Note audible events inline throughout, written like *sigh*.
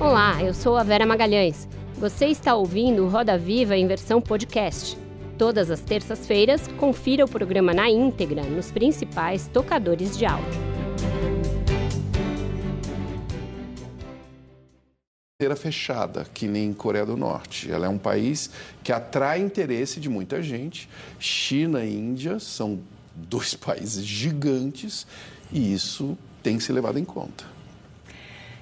Olá, eu sou a Vera Magalhães. Você está ouvindo Roda Viva em versão podcast. Todas as terças-feiras, confira o programa na íntegra nos principais tocadores de áudio. fechada, que nem Coreia do Norte. Ela é um país que atrai interesse de muita gente. China e Índia são dois *laughs* países gigantes e isso tem que ser levado em conta.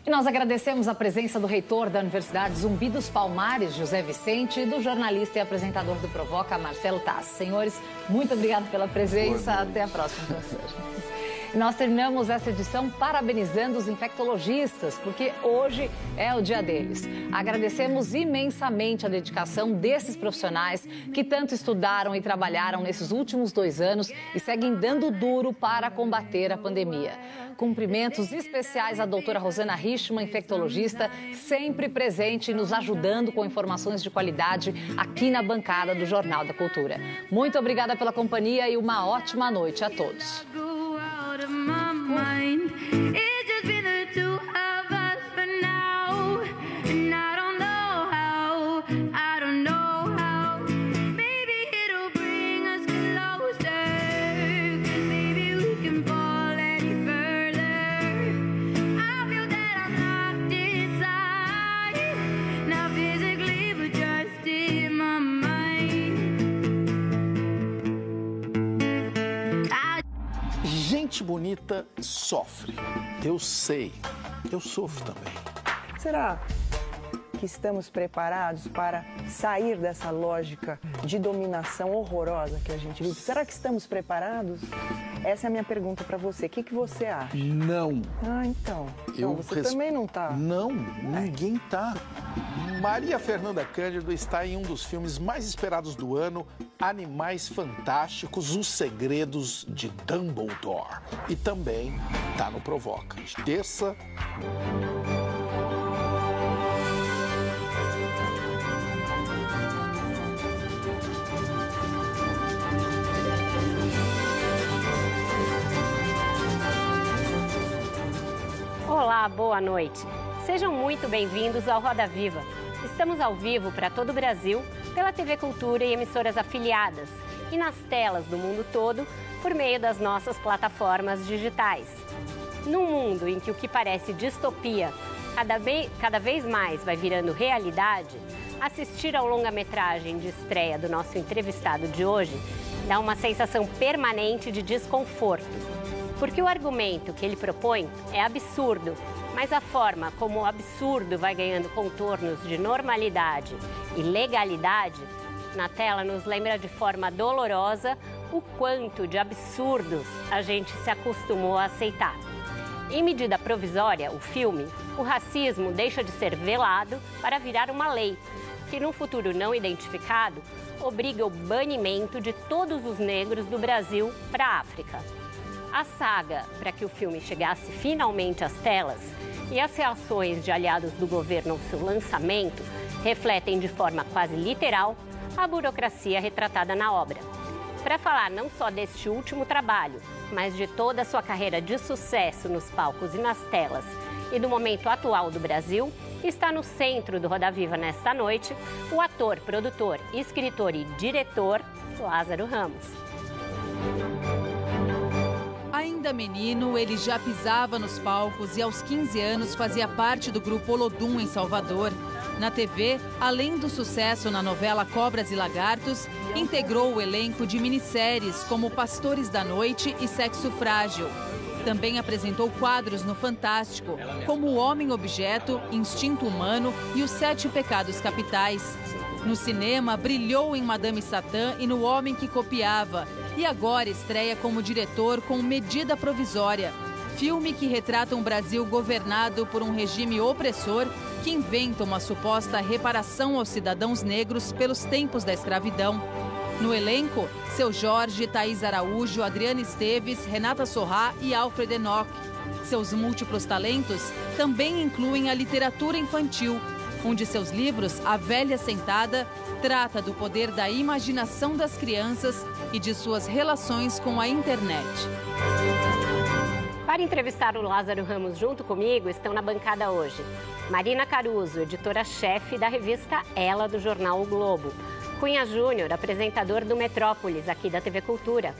E nós agradecemos a presença do reitor da Universidade Zumbi dos Palmares, José Vicente, e do jornalista e apresentador do Provoca, Marcelo Tass. Senhores, muito obrigado pela presença. Até a próxima, professor. Nós terminamos essa edição parabenizando os infectologistas, porque hoje é o dia deles. Agradecemos imensamente a dedicação desses profissionais que tanto estudaram e trabalharam nesses últimos dois anos e seguem dando duro para combater a pandemia. Cumprimentos especiais à doutora Rosana Richman, infectologista, sempre presente e nos ajudando com informações de qualidade aqui na bancada do Jornal da Cultura. Muito obrigada pela companhia e uma ótima noite a todos. Out of my mind. Gente bonita sofre. Eu sei. Eu sofro também. Será que estamos preparados para sair dessa lógica de dominação horrorosa que a gente vive? Será que estamos preparados? Essa é a minha pergunta para você. O que, que você acha? Não. Ah, então. Então você res... também não tá. Não, ninguém tá. Maria Fernanda Cândido está em um dos filmes mais esperados do ano, Animais Fantásticos, Os Segredos de Dumbledore. E também tá no Provoca. Terça. Olá, boa noite. Sejam muito bem-vindos ao Roda Viva. Estamos ao vivo para todo o Brasil, pela TV Cultura e emissoras afiliadas, e nas telas do mundo todo por meio das nossas plataformas digitais. Num mundo em que o que parece distopia cada, cada vez mais vai virando realidade, assistir ao longa-metragem de estreia do nosso entrevistado de hoje dá uma sensação permanente de desconforto porque o argumento que ele propõe é absurdo, mas a forma como o absurdo vai ganhando contornos de normalidade e legalidade na tela nos lembra de forma dolorosa o quanto de absurdos a gente se acostumou a aceitar. Em medida provisória, o filme, o racismo deixa de ser velado para virar uma lei, que num futuro não identificado obriga o banimento de todos os negros do Brasil para a África. A saga para que o filme chegasse finalmente às telas e as reações de aliados do governo ao seu lançamento refletem de forma quase literal a burocracia retratada na obra. Para falar não só deste último trabalho, mas de toda a sua carreira de sucesso nos palcos e nas telas e do momento atual do Brasil, está no centro do Roda Viva nesta noite o ator, produtor, escritor e diretor Lázaro Ramos. Menino, ele já pisava nos palcos e aos 15 anos fazia parte do grupo Olodum em Salvador. Na TV, além do sucesso na novela Cobras e Lagartos, integrou o elenco de minisséries como Pastores da Noite e Sexo Frágil. Também apresentou quadros no Fantástico, como O Homem Objeto, Instinto Humano e Os Sete Pecados Capitais. No cinema, brilhou em Madame Satã e No Homem que Copiava. E agora estreia como diretor com Medida Provisória, filme que retrata um Brasil governado por um regime opressor que inventa uma suposta reparação aos cidadãos negros pelos tempos da escravidão. No elenco, seu Jorge, Thaís Araújo, Adriana Esteves, Renata Sorrá e Alfred Enoch. Seus múltiplos talentos também incluem a literatura infantil, um de seus livros, A Velha Sentada, trata do poder da imaginação das crianças e de suas relações com a internet. Para entrevistar o Lázaro Ramos junto comigo, estão na bancada hoje Marina Caruso, editora-chefe da revista Ela do jornal O Globo. Cunha Júnior, apresentador do Metrópolis, aqui da TV Cultura.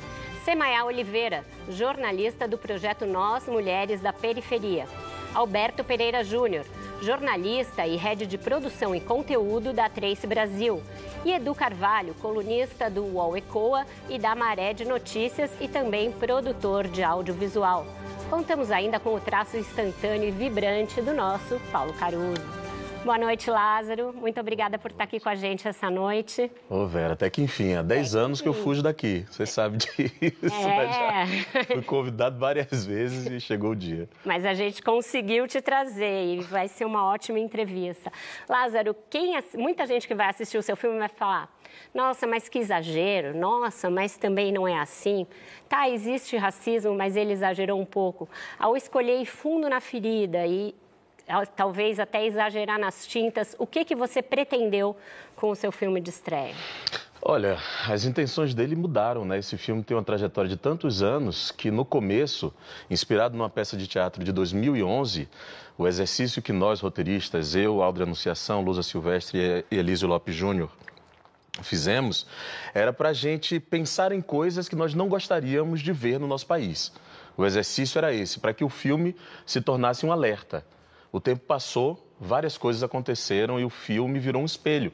Semaia Oliveira, jornalista do projeto Nós Mulheres da Periferia. Alberto Pereira Júnior, jornalista e head de produção e conteúdo da Trace Brasil. E Edu Carvalho, colunista do UOL Ecoa e da Maré de Notícias e também produtor de audiovisual. Contamos ainda com o traço instantâneo e vibrante do nosso Paulo Caruso. Boa noite, Lázaro. Muito obrigada por estar aqui com a gente essa noite. Ô, Vera, até que enfim, há 10 anos que eu fujo daqui. Você sabe *laughs* disso, né? Já fui convidado várias vezes e chegou o dia. Mas a gente conseguiu te trazer e vai ser uma ótima entrevista. Lázaro, quem, muita gente que vai assistir o seu filme vai falar: nossa, mas que exagero, nossa, mas também não é assim. Tá, existe racismo, mas ele exagerou um pouco. Ao escolher fundo na ferida e talvez até exagerar nas tintas. O que, que você pretendeu com o seu filme de estreia? Olha, as intenções dele mudaram, né? Esse filme tem uma trajetória de tantos anos que no começo, inspirado numa peça de teatro de 2011, o exercício que nós roteiristas, eu, Aldra Anunciação, Lusa Silvestre e Elísio Lopes Júnior, fizemos, era para a gente pensar em coisas que nós não gostaríamos de ver no nosso país. O exercício era esse, para que o filme se tornasse um alerta. O tempo passou, várias coisas aconteceram e o filme virou um espelho.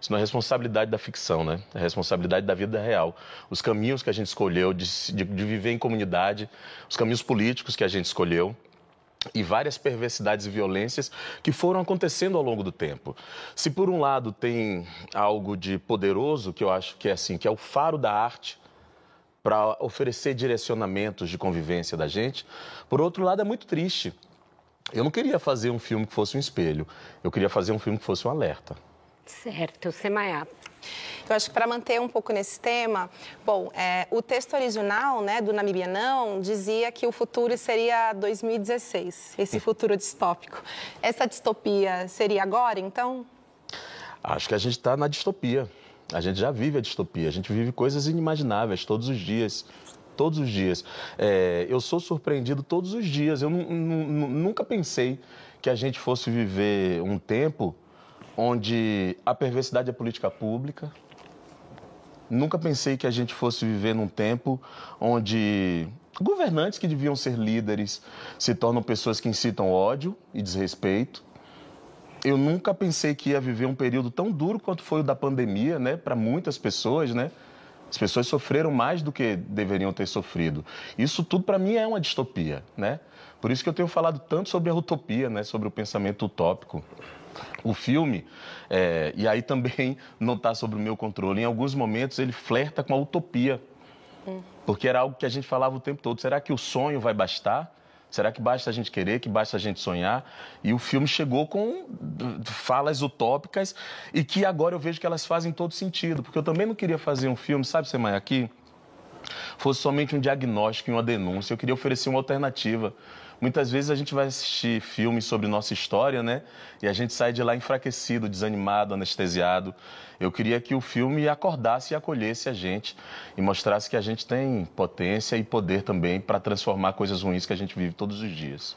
Isso não é responsabilidade da ficção, né? É responsabilidade da vida real. Os caminhos que a gente escolheu de, de, de viver em comunidade, os caminhos políticos que a gente escolheu, e várias perversidades e violências que foram acontecendo ao longo do tempo. Se por um lado tem algo de poderoso, que eu acho que é assim, que é o faro da arte para oferecer direcionamentos de convivência da gente, por outro lado é muito triste eu não queria fazer um filme que fosse um espelho, eu queria fazer um filme que fosse um alerta. Certo, Semaia. Eu acho que para manter um pouco nesse tema, bom, é, o texto original né, do Namibianão dizia que o futuro seria 2016, esse futuro distópico. Essa distopia seria agora, então? Acho que a gente está na distopia. A gente já vive a distopia, a gente vive coisas inimagináveis todos os dias todos os dias. É, eu sou surpreendido todos os dias. Eu nunca pensei que a gente fosse viver um tempo onde a perversidade é política pública. Nunca pensei que a gente fosse viver num tempo onde governantes que deviam ser líderes se tornam pessoas que incitam ódio e desrespeito. Eu nunca pensei que ia viver um período tão duro quanto foi o da pandemia, né, para muitas pessoas, né? As pessoas sofreram mais do que deveriam ter sofrido. Isso tudo para mim é uma distopia, né? Por isso que eu tenho falado tanto sobre a utopia, né? Sobre o pensamento utópico. O filme, é, e aí também *laughs* não está sob o meu controle, em alguns momentos ele flerta com a utopia. Hum. Porque era algo que a gente falava o tempo todo. Será que o sonho vai bastar? Será que basta a gente querer, que basta a gente sonhar? E o filme chegou com falas utópicas e que agora eu vejo que elas fazem todo sentido. Porque eu também não queria fazer um filme, sabe, Semana, aqui, fosse somente um diagnóstico e uma denúncia. Eu queria oferecer uma alternativa Muitas vezes a gente vai assistir filmes sobre nossa história, né? E a gente sai de lá enfraquecido, desanimado, anestesiado. Eu queria que o filme acordasse e acolhesse a gente e mostrasse que a gente tem potência e poder também para transformar coisas ruins que a gente vive todos os dias.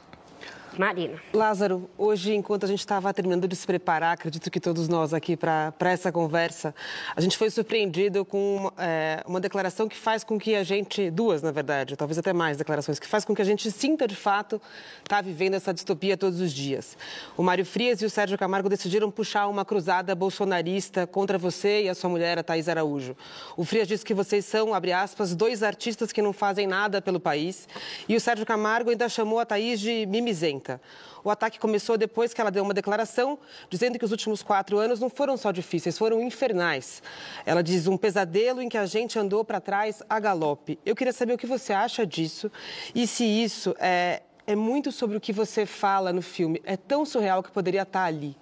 Marina. Lázaro, hoje, enquanto a gente estava terminando de se preparar, acredito que todos nós aqui para essa conversa, a gente foi surpreendido com uma, é, uma declaração que faz com que a gente, duas na verdade, talvez até mais declarações, que faz com que a gente sinta de fato estar tá vivendo essa distopia todos os dias. O Mário Frias e o Sérgio Camargo decidiram puxar uma cruzada bolsonarista contra você e a sua mulher, a Thaís Araújo. O Frias disse que vocês são, abre aspas, dois artistas que não fazem nada pelo país. E o Sérgio Camargo ainda chamou a Thaís de mimizenta. O ataque começou depois que ela deu uma declaração dizendo que os últimos quatro anos não foram só difíceis, foram infernais. Ela diz um pesadelo em que a gente andou para trás a galope. Eu queria saber o que você acha disso e se isso é, é muito sobre o que você fala no filme. É tão surreal que poderia estar ali.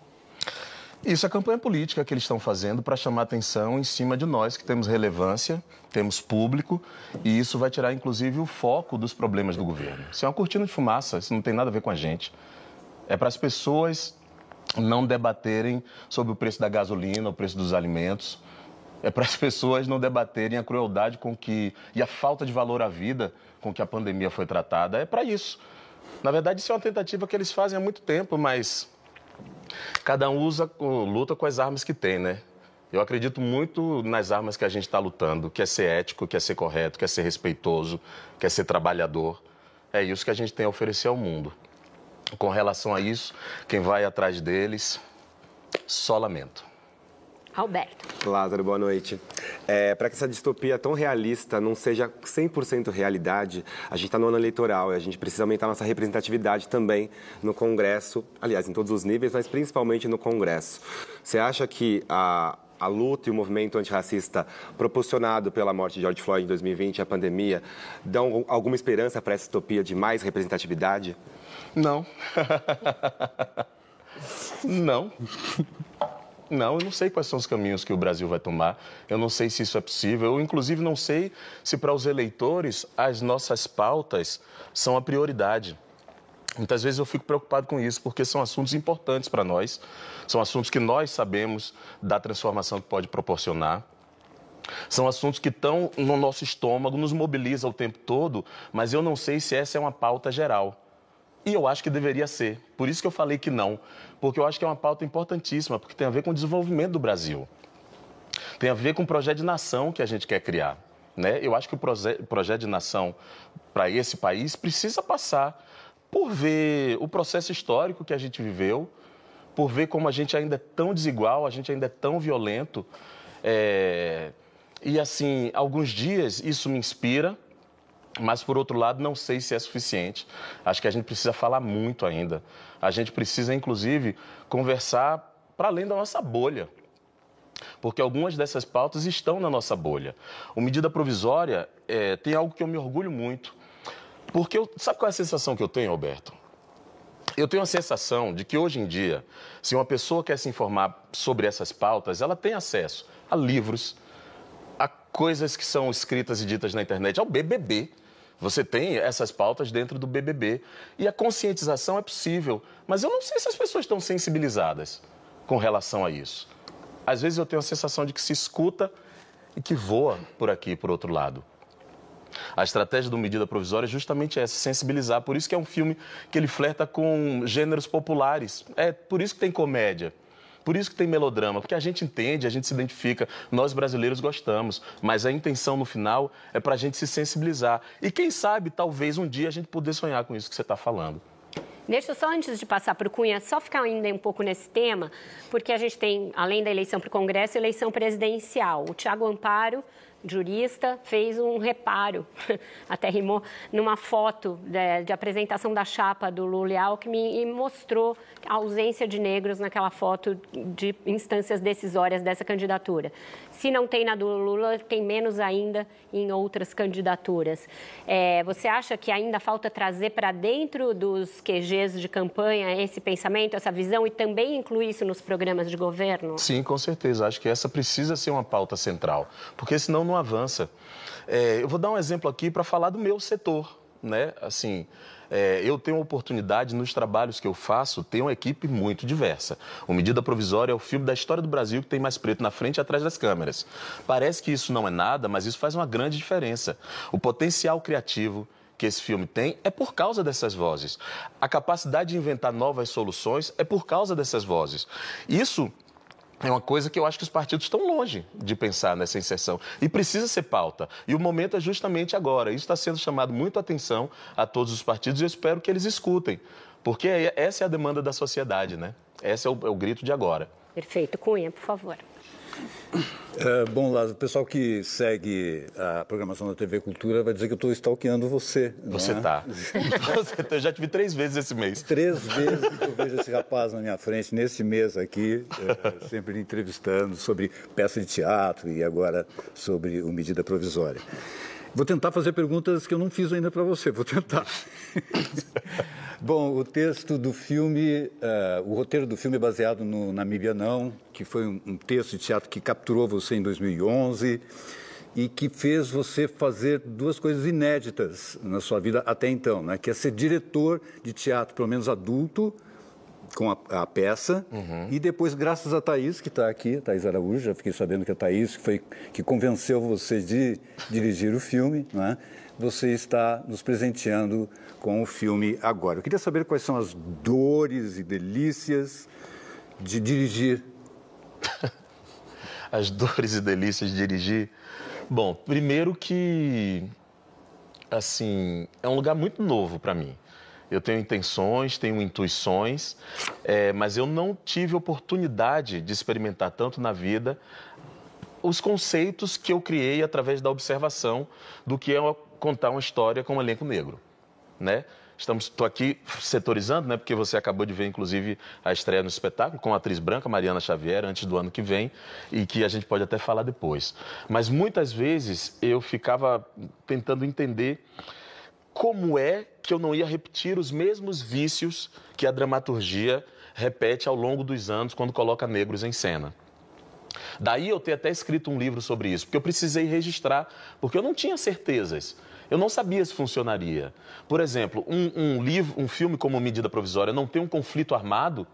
Isso é campanha política que eles estão fazendo para chamar atenção em cima de nós que temos relevância, temos público, e isso vai tirar inclusive o foco dos problemas do governo. Isso é uma cortina de fumaça, isso não tem nada a ver com a gente. É para as pessoas não debaterem sobre o preço da gasolina, o preço dos alimentos. É para as pessoas não debaterem a crueldade com que e a falta de valor à vida com que a pandemia foi tratada. É para isso. Na verdade, isso é uma tentativa que eles fazem há muito tempo, mas cada um usa, luta com as armas que tem, né? Eu acredito muito nas armas que a gente está lutando, que é ser ético, que é ser correto, que é ser respeitoso, que é ser trabalhador. É isso que a gente tem a oferecer ao mundo. Com relação a isso, quem vai atrás deles, só lamento. Alberto. Lázaro, boa noite. É, Para que essa distopia tão realista não seja 100% realidade, a gente está no ano eleitoral e a gente precisa aumentar nossa representatividade também no Congresso, aliás, em todos os níveis, mas principalmente no Congresso. Você acha que a, a luta e o movimento antirracista proporcionado pela morte de George Floyd em 2020 e a pandemia dão alguma esperança para essa distopia de mais representatividade? Não. *laughs* não. Não, eu não sei quais são os caminhos que o Brasil vai tomar. Eu não sei se isso é possível. Eu, inclusive, não sei se para os eleitores as nossas pautas são a prioridade. Muitas vezes eu fico preocupado com isso, porque são assuntos importantes para nós, são assuntos que nós sabemos da transformação que pode proporcionar. São assuntos que estão no nosso estômago, nos mobiliza o tempo todo, mas eu não sei se essa é uma pauta geral. E eu acho que deveria ser. Por isso que eu falei que não. Porque eu acho que é uma pauta importantíssima, porque tem a ver com o desenvolvimento do Brasil. Tem a ver com o projeto de nação que a gente quer criar. Né? Eu acho que o projeto de nação para esse país precisa passar por ver o processo histórico que a gente viveu, por ver como a gente ainda é tão desigual, a gente ainda é tão violento. É... E assim, alguns dias isso me inspira, mas, por outro lado, não sei se é suficiente. Acho que a gente precisa falar muito ainda. A gente precisa, inclusive, conversar para além da nossa bolha. Porque algumas dessas pautas estão na nossa bolha. O medida provisória é, tem algo que eu me orgulho muito. Porque eu, sabe qual é a sensação que eu tenho, Alberto? Eu tenho a sensação de que hoje em dia, se uma pessoa quer se informar sobre essas pautas, ela tem acesso a livros, a coisas que são escritas e ditas na internet, ao BBB. Você tem essas pautas dentro do BBB. E a conscientização é possível. Mas eu não sei se as pessoas estão sensibilizadas com relação a isso. Às vezes eu tenho a sensação de que se escuta e que voa por aqui, por outro lado. A estratégia do Medida Provisória é justamente essa, sensibilizar. Por isso que é um filme que ele flerta com gêneros populares. É por isso que tem comédia. Por isso que tem melodrama, porque a gente entende, a gente se identifica, nós brasileiros gostamos, mas a intenção no final é para a gente se sensibilizar. E quem sabe, talvez um dia a gente poder sonhar com isso que você está falando. Deixa eu só, antes de passar para o Cunha, só ficar ainda um pouco nesse tema, porque a gente tem, além da eleição para o Congresso, eleição presidencial. O Tiago Amparo jurista, fez um reparo, *laughs* até rimou, numa foto de, de, apresentação da chapa do Lula e Alckmin e mostrou a ausência de negros naquela foto de instâncias decisórias dessa candidatura. Se não tem na do Lula, tem menos ainda em outras candidaturas. É, você acha que ainda falta trazer para dentro dos QGs de campanha esse pensamento, essa visão e também incluir isso nos programas de governo? Sim, com certeza. Acho que essa precisa ser uma pauta central, porque senão não avança. É, eu vou dar um exemplo aqui para falar do meu setor. Né? Assim, é, eu tenho oportunidade, nos trabalhos que eu faço, ter uma equipe muito diversa. O Medida Provisória é o filme da história do Brasil que tem mais preto na frente e atrás das câmeras. Parece que isso não é nada, mas isso faz uma grande diferença. O potencial criativo, que esse filme tem é por causa dessas vozes. A capacidade de inventar novas soluções é por causa dessas vozes. Isso é uma coisa que eu acho que os partidos estão longe de pensar nessa inserção. E precisa ser pauta. E o momento é justamente agora. Isso está sendo chamado muito atenção a todos os partidos e eu espero que eles escutem. Porque essa é a demanda da sociedade, né? Esse é o, é o grito de agora. Perfeito. Cunha, por favor. É, bom, Lázaro, o pessoal que segue a programação da TV Cultura vai dizer que eu estou stalkeando você. Você está. É? *laughs* eu já te vi três vezes esse mês. Três vezes que eu vejo esse rapaz na minha frente, nesse mês aqui, é, sempre entrevistando sobre peça de teatro e agora sobre o medida provisória. Vou tentar fazer perguntas que eu não fiz ainda para você, vou tentar. *laughs* Bom, o texto do filme, uh, o roteiro do filme é baseado no Namíbia Não, que foi um, um, texto de teatro que capturou você em 2011 e que fez você fazer duas coisas inéditas na sua vida até então, né? que é ser diretor de teatro, pelo menos adulto, com a, a peça Uhum. e depois, graças a Thaís, que está aqui, Thaís Araújo, já fiquei sabendo que a Thaís foi que convenceu você de dirigir o filme, não é? você está nos presenteando com o filme agora. Eu queria saber quais são as dores e delícias de dirigir. *laughs* As dores e delícias de dirigir. Bom, primeiro que assim é um lugar muito novo para mim. Eu tenho intenções, tenho intuições, é, mas eu não tive oportunidade de experimentar tanto na vida os conceitos que eu criei através da observação do que é contar uma história com um elenco negro, né? Estamos, estou aqui setorizando, né? Porque você acabou de ver, inclusive, a estreia no espetáculo com a atriz branca Mariana Xavier antes do ano que vem e que a gente pode até falar depois. Mas muitas vezes eu ficava tentando entender como é que eu não ia repetir os mesmos vícios que a dramaturgia repete ao longo dos anos quando coloca negros em cena. Daí eu ter até escrito um livro sobre isso, porque eu precisei registrar, porque eu não tinha certezas. Eu não sabia se funcionaria. Por exemplo, um, um livro, um filme como Medida Provisória não tem um conflito armado,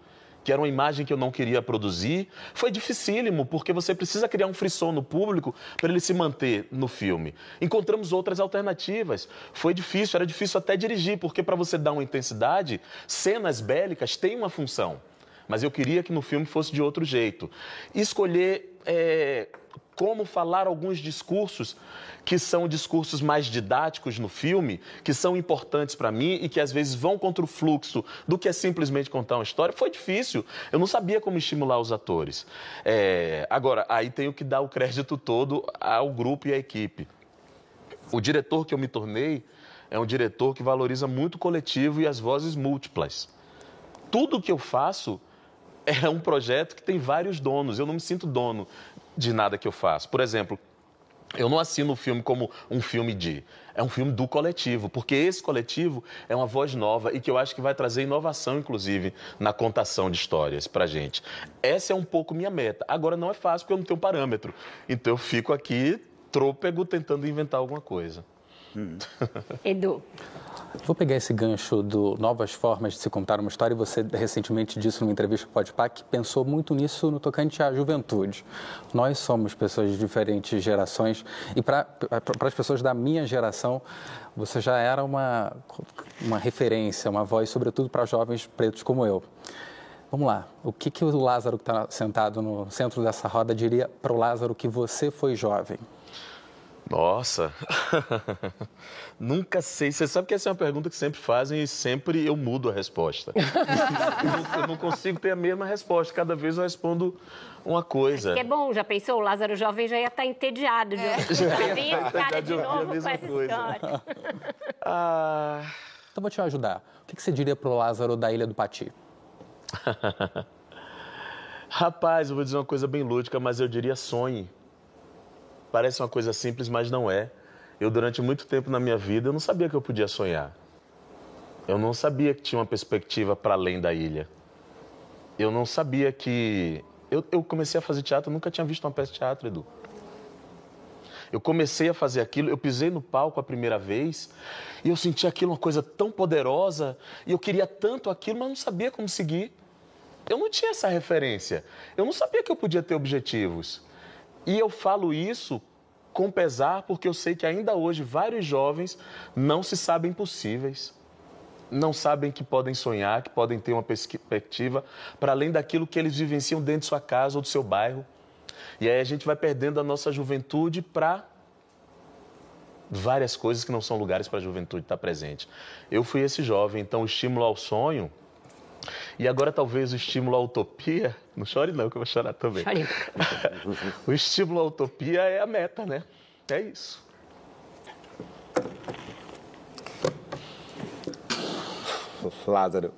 que era uma imagem que eu não queria produzir, foi dificílimo, porque você precisa criar um frisson no público para ele se manter no filme. Encontramos outras alternativas. Foi difícil, era difícil até dirigir, porque para você dar uma intensidade, cenas bélicas têm uma função. Mas eu queria que no filme fosse de outro jeito. Escolher é, como falar alguns discursos que são discursos mais didáticos no filme, que são importantes para mim e que às vezes vão contra o fluxo do que é simplesmente contar uma história, foi difícil. Eu não sabia como estimular os atores. É, agora, aí tenho que dar o crédito todo ao grupo e à equipe. O diretor que eu me tornei é um diretor que valoriza muito o coletivo e as vozes múltiplas. Tudo que eu faço é um projeto que tem vários donos. Eu não me sinto dono de nada que eu faço. Por exemplo, eu não assino o filme como um filme de. É um filme do coletivo, porque esse coletivo é uma voz nova e que eu acho que vai trazer inovação, inclusive, na contação de histórias pra gente. Essa é um pouco minha meta. Agora não é fácil porque eu não tenho parâmetro. Então eu fico aqui trôpego tentando inventar alguma coisa. Edu. Vou pegar esse gancho do novas formas de se contar uma história você recentemente disse numa entrevista com o que pensou muito nisso no tocante à juventude. Nós somos pessoas de diferentes gerações e para as pessoas da minha geração você já era uma, uma referência, uma voz, sobretudo para jovens pretos como eu. Vamos lá, o que, que o Lázaro que está sentado no centro dessa roda diria para o Lázaro que você foi jovem? Nossa, *laughs* nunca sei. Você sabe que essa é uma pergunta que sempre fazem e sempre eu mudo a resposta. *laughs* eu, não, eu não consigo ter a mesma resposta. Cada vez eu respondo uma coisa. Que é bom, já pensou? O Lázaro Jovem já ia estar entediado. É. De... Já Já vinha esse cara de eu ouvir a novo com essa coisa. história. *laughs* Ah, Então vou te ajudar. O que, você diria para o Lázaro da Ilha do Pati? Rapaz, eu vou dizer uma coisa bem lúdica, mas eu diria sonhe. Parece uma coisa simples, mas não é. Eu, durante muito tempo na minha vida, eu não sabia que eu podia sonhar. Eu não sabia que tinha uma perspectiva para além da ilha. Eu não sabia que. Eu, eu comecei a fazer teatro, eu nunca tinha visto uma peça de teatro, Edu. Eu comecei a fazer aquilo, eu pisei no palco a primeira vez e eu senti aquilo uma coisa tão poderosa e eu queria tanto aquilo, mas não sabia como seguir. Eu não tinha essa referência. Eu não sabia que eu podia ter objetivos. E eu falo isso com pesar porque eu sei que ainda hoje vários jovens não se sabem possíveis. Não sabem que podem sonhar, que podem ter uma perspectiva para além daquilo que eles vivenciam dentro de sua casa ou do seu bairro. E aí a gente vai perdendo a nossa juventude para várias coisas que não são lugares para a juventude estar presente. Eu fui esse jovem, então o estímulo ao sonho e agora talvez o estímulo à utopia, não chore não que eu vou chorar também. Chore. *laughs* o estímulo à utopia é a meta, né? É isso. Lázaro,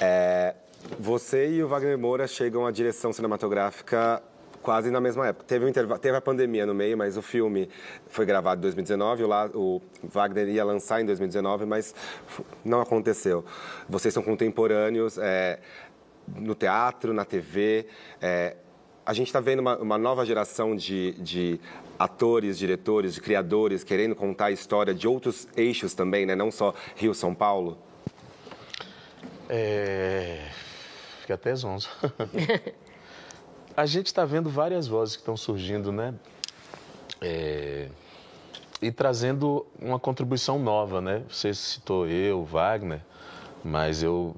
é, você e o Wagner Moura chegam à direção cinematográfica quase na mesma época. Teve, um interva- teve a pandemia no meio, mas o filme foi gravado em 2019, o, La- o Wagner ia lançar em 2019, mas não aconteceu. Vocês são contemporâneos é, no teatro, na TV. é, a gente está vendo uma, uma nova geração de, de atores, diretores, de criadores querendo contar a história de outros eixos também, né? não só Rio-São Paulo. É... fiquei até zonzo. *laughs* a gente está vendo várias vozes que estão surgindo, né? É... E trazendo uma contribuição nova, né? Você citou eu, Wagner, mas eu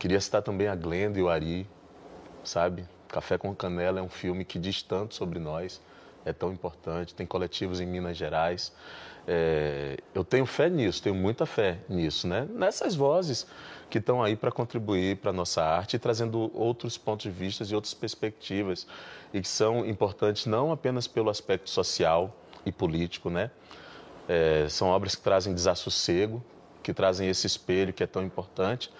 queria citar também a Glenda e o Ari, sabe? Café com Canela é um filme que diz tanto sobre nós, é tão importante. Tem coletivos em Minas Gerais. É, eu tenho fé nisso, tenho muita fé nisso, né? Nessas vozes que estão aí para contribuir para a nossa arte, trazendo outros pontos de vista e outras perspectivas, e que são importantes não apenas pelo aspecto social e político, né? É, são obras que trazem desassossego, que trazem esse espelho que é tão importante,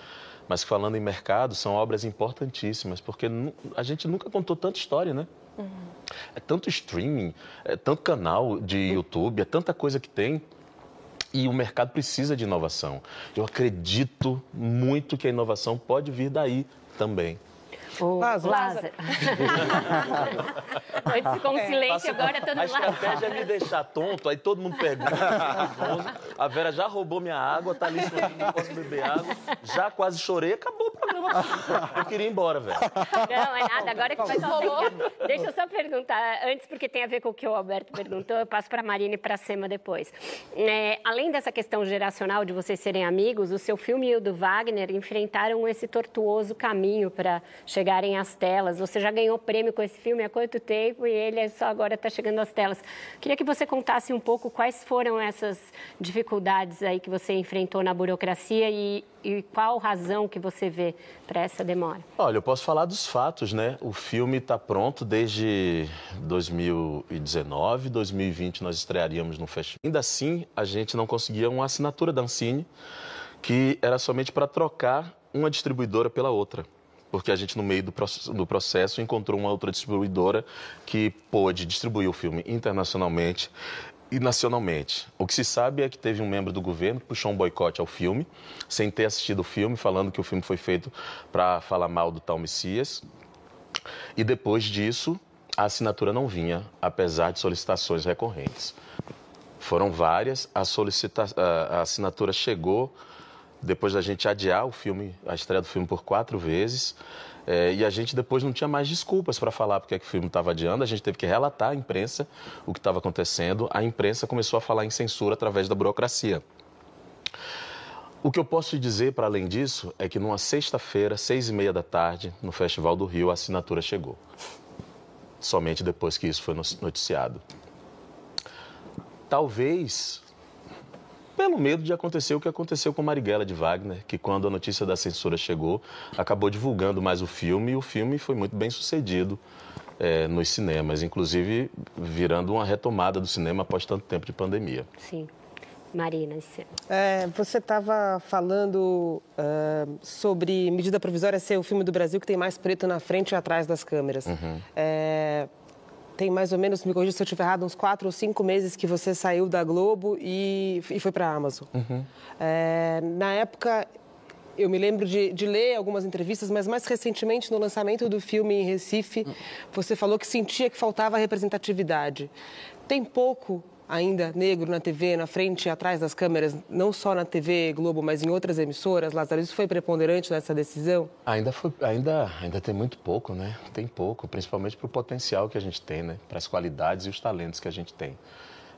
mas falando em mercado, são obras importantíssimas, porque a gente nunca contou tanta história, né? Uhum. É tanto streaming, é tanto canal de YouTube, é tanta coisa que tem e o mercado precisa de inovação. Eu acredito muito que a inovação pode vir daí também. O Lázaro. Lázaro. Antes ficou um é, silêncio, agora todo mundo... A estratégia é me deixar tonto, aí todo mundo pergunta. a Vera já roubou minha água, tá ali não posso beber água. Já quase chorei, acabou o programa. Eu queria ir embora, velho. Não, é nada, agora que vai só Deixa eu só perguntar, antes, porque tem a ver com o que o Alberto perguntou, eu passo para a Marina e para a Sema depois. É, além dessa questão geracional de vocês serem amigos, o seu filme e o do Wagner enfrentaram esse tortuoso caminho para chegar chegarem às telas. Você já ganhou prêmio com esse filme há quanto tempo e ele é só agora está chegando às telas. Queria que você contasse um pouco quais foram essas dificuldades aí que você enfrentou na burocracia e, e qual razão que você vê para essa demora. Olha, eu posso falar dos fatos, né? O filme está pronto desde 2019, 2020 nós estrearíamos no festival. Ainda assim, a gente não conseguia uma assinatura da Ancine, que era somente para trocar uma distribuidora pela outra porque a gente, no meio do processo, do processo, encontrou uma outra distribuidora que pôde distribuir o filme internacionalmente e nacionalmente. O que se sabe é que teve um membro do governo que puxou um boicote ao filme, sem ter assistido o filme, falando que o filme foi feito para falar mal do tal Messias. E depois disso, a assinatura não vinha, apesar de solicitações recorrentes. Foram várias, a, solicita... a assinatura chegou depois da gente adiar o filme, a estreia do filme por quatro vezes. É, e a gente depois não tinha mais desculpas para falar porque é que o filme estava adiando, a gente teve que relatar à imprensa o que estava acontecendo. A imprensa começou a falar em censura através da burocracia. O que eu posso dizer, para além disso, é que numa sexta-feira, seis e meia da tarde, no Festival do Rio, a assinatura chegou. Somente depois que isso foi noticiado. Talvez pelo medo de acontecer o que aconteceu com Marighella de Wagner, que quando a notícia da censura chegou, acabou divulgando mais o filme e o filme foi muito bem sucedido é, nos cinemas, inclusive virando uma retomada do cinema após tanto tempo de pandemia. Sim. Marina, é, você estava falando uh, sobre medida provisória ser o filme do Brasil que tem mais preto na frente e atrás das câmeras. Uhum. É, tem mais ou menos, me corrija se eu estiver errado, uns quatro ou cinco meses que você saiu da Globo e, e foi para a Amazon. Uhum. É, na época, eu me lembro de, de, ler algumas entrevistas, mas mais recentemente, no lançamento do filme em Recife, você falou que sentia que faltava representatividade. Tem pouco ainda negro na TV, na frente e atrás das câmeras, não só na TV Globo, mas em outras emissoras? Lázaro, isso foi preponderante nessa decisão? Ainda, foi, ainda, ainda tem muito pouco, né? Tem pouco, principalmente para o potencial que a gente tem, né? Para as qualidades e os talentos que a gente tem.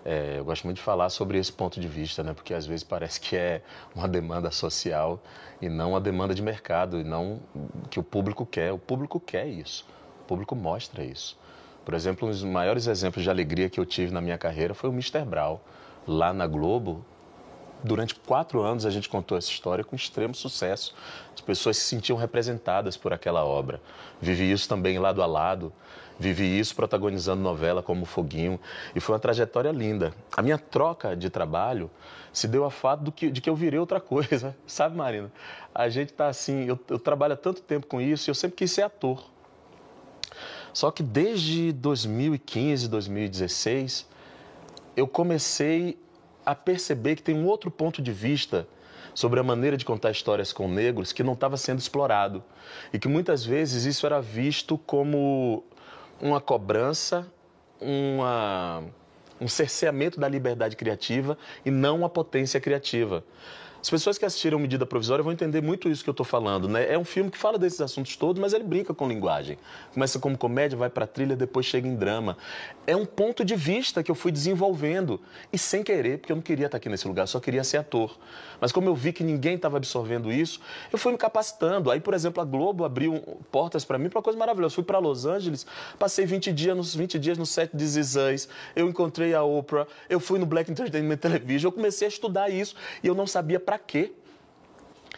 É, eu gosto muito de falar sobre esse ponto de vista, né? Porque às vezes parece que é uma demanda social e não uma demanda de mercado, e não que o público quer. O público quer isso. O público mostra isso. Por exemplo, um dos maiores exemplos de alegria que eu tive na minha carreira foi o Mr. Brown. Lá na Globo, durante quatro anos a gente contou essa história com extremo sucesso. As pessoas se sentiam representadas por aquela obra. Vivi isso também lado a lado. Vivi isso protagonizando novela como Foguinho. E foi uma trajetória linda. A minha troca de trabalho se deu a fato que, de que eu virei outra *laughs* coisa. Sabe, Marina? A gente tá assim, eu, eu trabalho há tanto tempo com isso e eu sempre quis ser ator. Só que desde 2015, 2016, eu comecei a perceber que tem um outro ponto de vista sobre a maneira de contar histórias com negros que não estava sendo explorado. E que muitas vezes isso era visto como uma cobrança, uma, um cerceamento da liberdade criativa e não uma potência criativa. As pessoas que assistiram Medida Provisória vão entender muito isso que eu estou falando, né? É um filme que fala desses assuntos todos, mas ele brinca com linguagem. Começa como comédia, vai para trilha, depois chega em drama. É um ponto de vista que eu fui desenvolvendo e sem querer, porque eu não queria estar aqui nesse lugar, só queria ser ator. Mas como eu vi que ninguém estava absorvendo isso, eu fui me capacitando. Aí, por exemplo, a Globo abriu portas para mim para coisa maravilhosa. Fui para Los Angeles, passei 20 dias nos 20 dias no set de Zizãs, eu encontrei a Oprah, eu fui no Black Entertainment Television, eu comecei a estudar isso e eu não sabia para quê.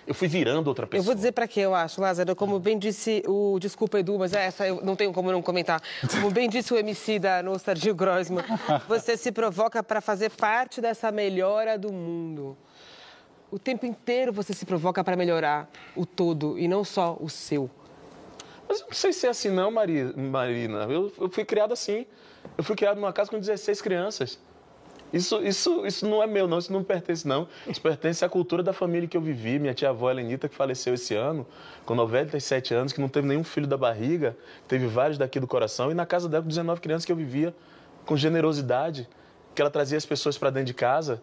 Eu fui virando outra pessoa. Eu vou dizer para quê, eu acho, Lázaro. Como bem disse o. Desculpa, Edu, mas essa eu não tenho como não comentar. Como bem disse o MC da Nostalgia Grossman, você se provoca para fazer parte dessa melhora do mundo. O tempo inteiro você se provoca para melhorar o todo e não só o seu. Mas eu não sei se é assim, não, Marina. Eu, eu fui criado assim. Eu fui criado numa casa com 16 crianças. Isso, isso, isso não é meu, não. Isso não pertence, não. Isso pertence à cultura da família que eu vivi. Minha tia-avó, Helenita, que faleceu esse ano, com 97 anos, que não teve nenhum filho da barriga, teve vários daqui do coração. E na casa dela, com 19 crianças que eu vivia com generosidade, que ela trazia as pessoas para dentro de casa.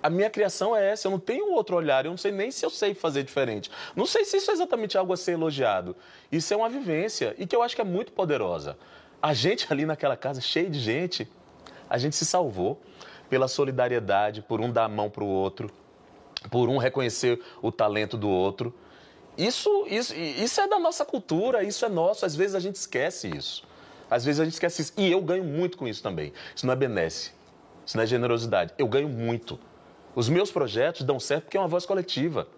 A minha criação é essa, eu não tenho outro olhar, eu não sei nem se eu sei fazer diferente. Não sei se isso é exatamente algo a ser elogiado. Isso é uma vivência e que eu acho que é muito poderosa. A gente ali naquela casa, cheio de gente, a gente se salvou pela solidariedade, por um dar a mão para o outro, por um reconhecer o talento do outro. Isso, isso, isso é da nossa cultura, isso é nosso. Às vezes a gente esquece isso. Às vezes a gente esquece isso. E eu ganho muito com isso também. Isso não é benesse, isso não é generosidade. Eu ganho muito. Os meus projetos dão certo porque é uma voz coletiva.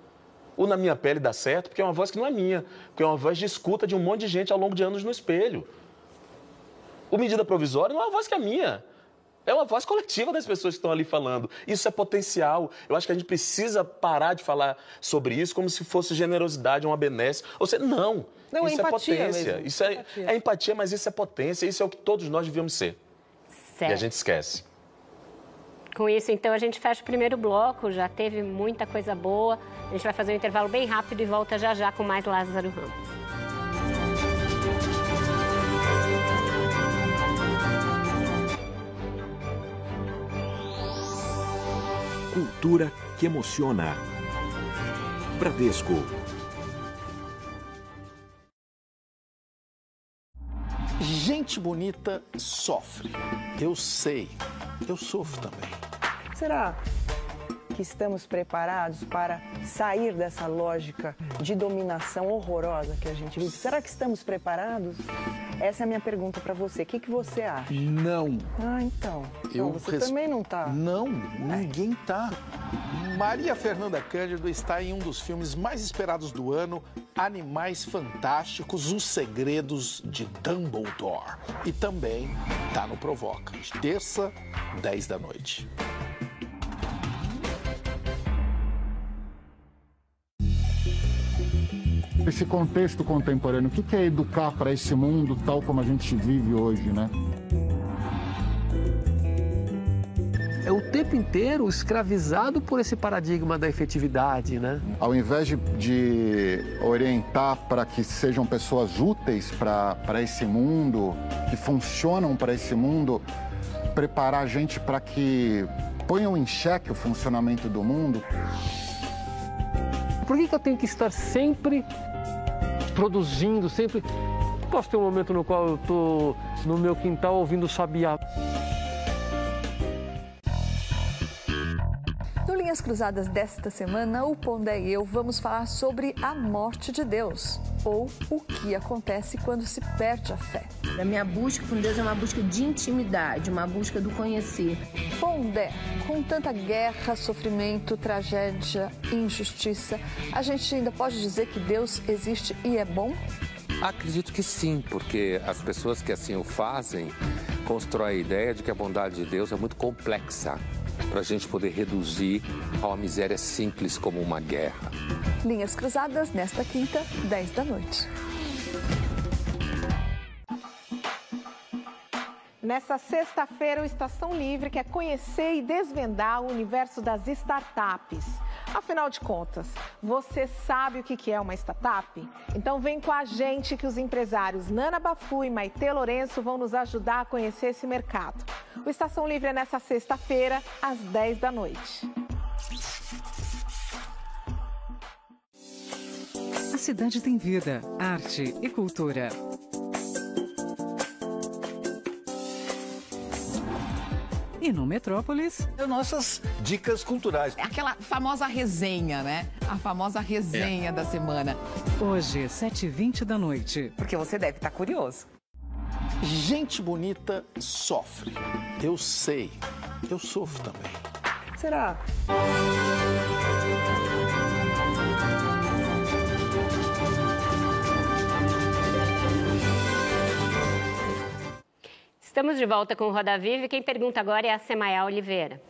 O Na Minha Pele dá certo porque é uma voz que não é minha, porque é uma voz de escuta de um monte de gente ao longo de anos no espelho. O Medida Provisória não é uma voz que é minha. É uma voz coletiva das pessoas que estão ali falando. Isso é potencial. Eu acho que a gente precisa parar de falar sobre isso como se fosse generosidade, uma benesse. Ou seja, não. Não, isso é, é potência. Mesmo. Isso é empatia. é empatia, mas isso é potência. Isso é o que todos nós devíamos ser. Certo. E a gente esquece. Com isso, então, a gente fecha o primeiro bloco. Já teve muita coisa boa. A gente vai fazer um intervalo bem rápido e volta já já com mais Lázaro Ramos. Cultura que emociona. Bradesco. Gente bonita sofre. Eu sei. Eu sofro também. Será que estamos preparados para sair dessa lógica de dominação horrorosa que a gente vive? Será que estamos preparados? Essa é a minha pergunta para você. O que, que você acha? Não. Ah, então. Eu não, você também não tá. Não, ninguém tá. Maria Fernanda Cândido está em um dos filmes mais esperados do ano, Animais Fantásticos, Os Segredos de Dumbledore. E também tá no Provoca, terça, 10 da noite. Esse contexto contemporâneo, o que é educar para esse mundo tal como a gente vive hoje, né? é o tempo inteiro escravizado por esse paradigma da efetividade, né? Ao invés de, de orientar para que sejam pessoas úteis para esse mundo, que funcionam para esse mundo, preparar a gente para que ponham em xeque o funcionamento do mundo. Por que, que eu tenho que estar sempre produzindo, sempre. Posso ter um momento no qual eu estou no meu quintal ouvindo sabiá. Linhas Cruzadas desta semana, o Pondé e eu vamos falar sobre a morte de Deus, ou o que acontece quando se perde a fé. A minha busca com Deus é uma busca de intimidade, uma busca do conhecer. Pondé, com tanta guerra, sofrimento, tragédia, injustiça, a gente ainda pode dizer que Deus existe e é bom? Acredito que sim, porque as pessoas que assim o fazem constroem a ideia de que a bondade de Deus é muito complexa para a gente poder reduzir a uma miséria simples como uma guerra. Linhas Cruzadas, nesta quinta, 10 da noite. Nessa sexta-feira, o Estação Livre quer conhecer e desvendar o universo das startups. Afinal de contas, você sabe o que é uma startup? Então vem com a gente que os empresários Nana Bafu e Maite Lourenço vão nos ajudar a conhecer esse mercado. O Estação Livre é nessa sexta-feira, às 10 da noite. cidade tem vida, arte e cultura. E no Metrópolis. Nossas dicas culturais. É aquela famosa resenha, né? A famosa resenha é. da semana. Hoje, 7h20 da noite. Porque você deve estar curioso. Gente bonita sofre. Eu sei. Eu sofro também. Será? Estamos de volta com o Roda Viva quem pergunta agora é a Semaia Oliveira.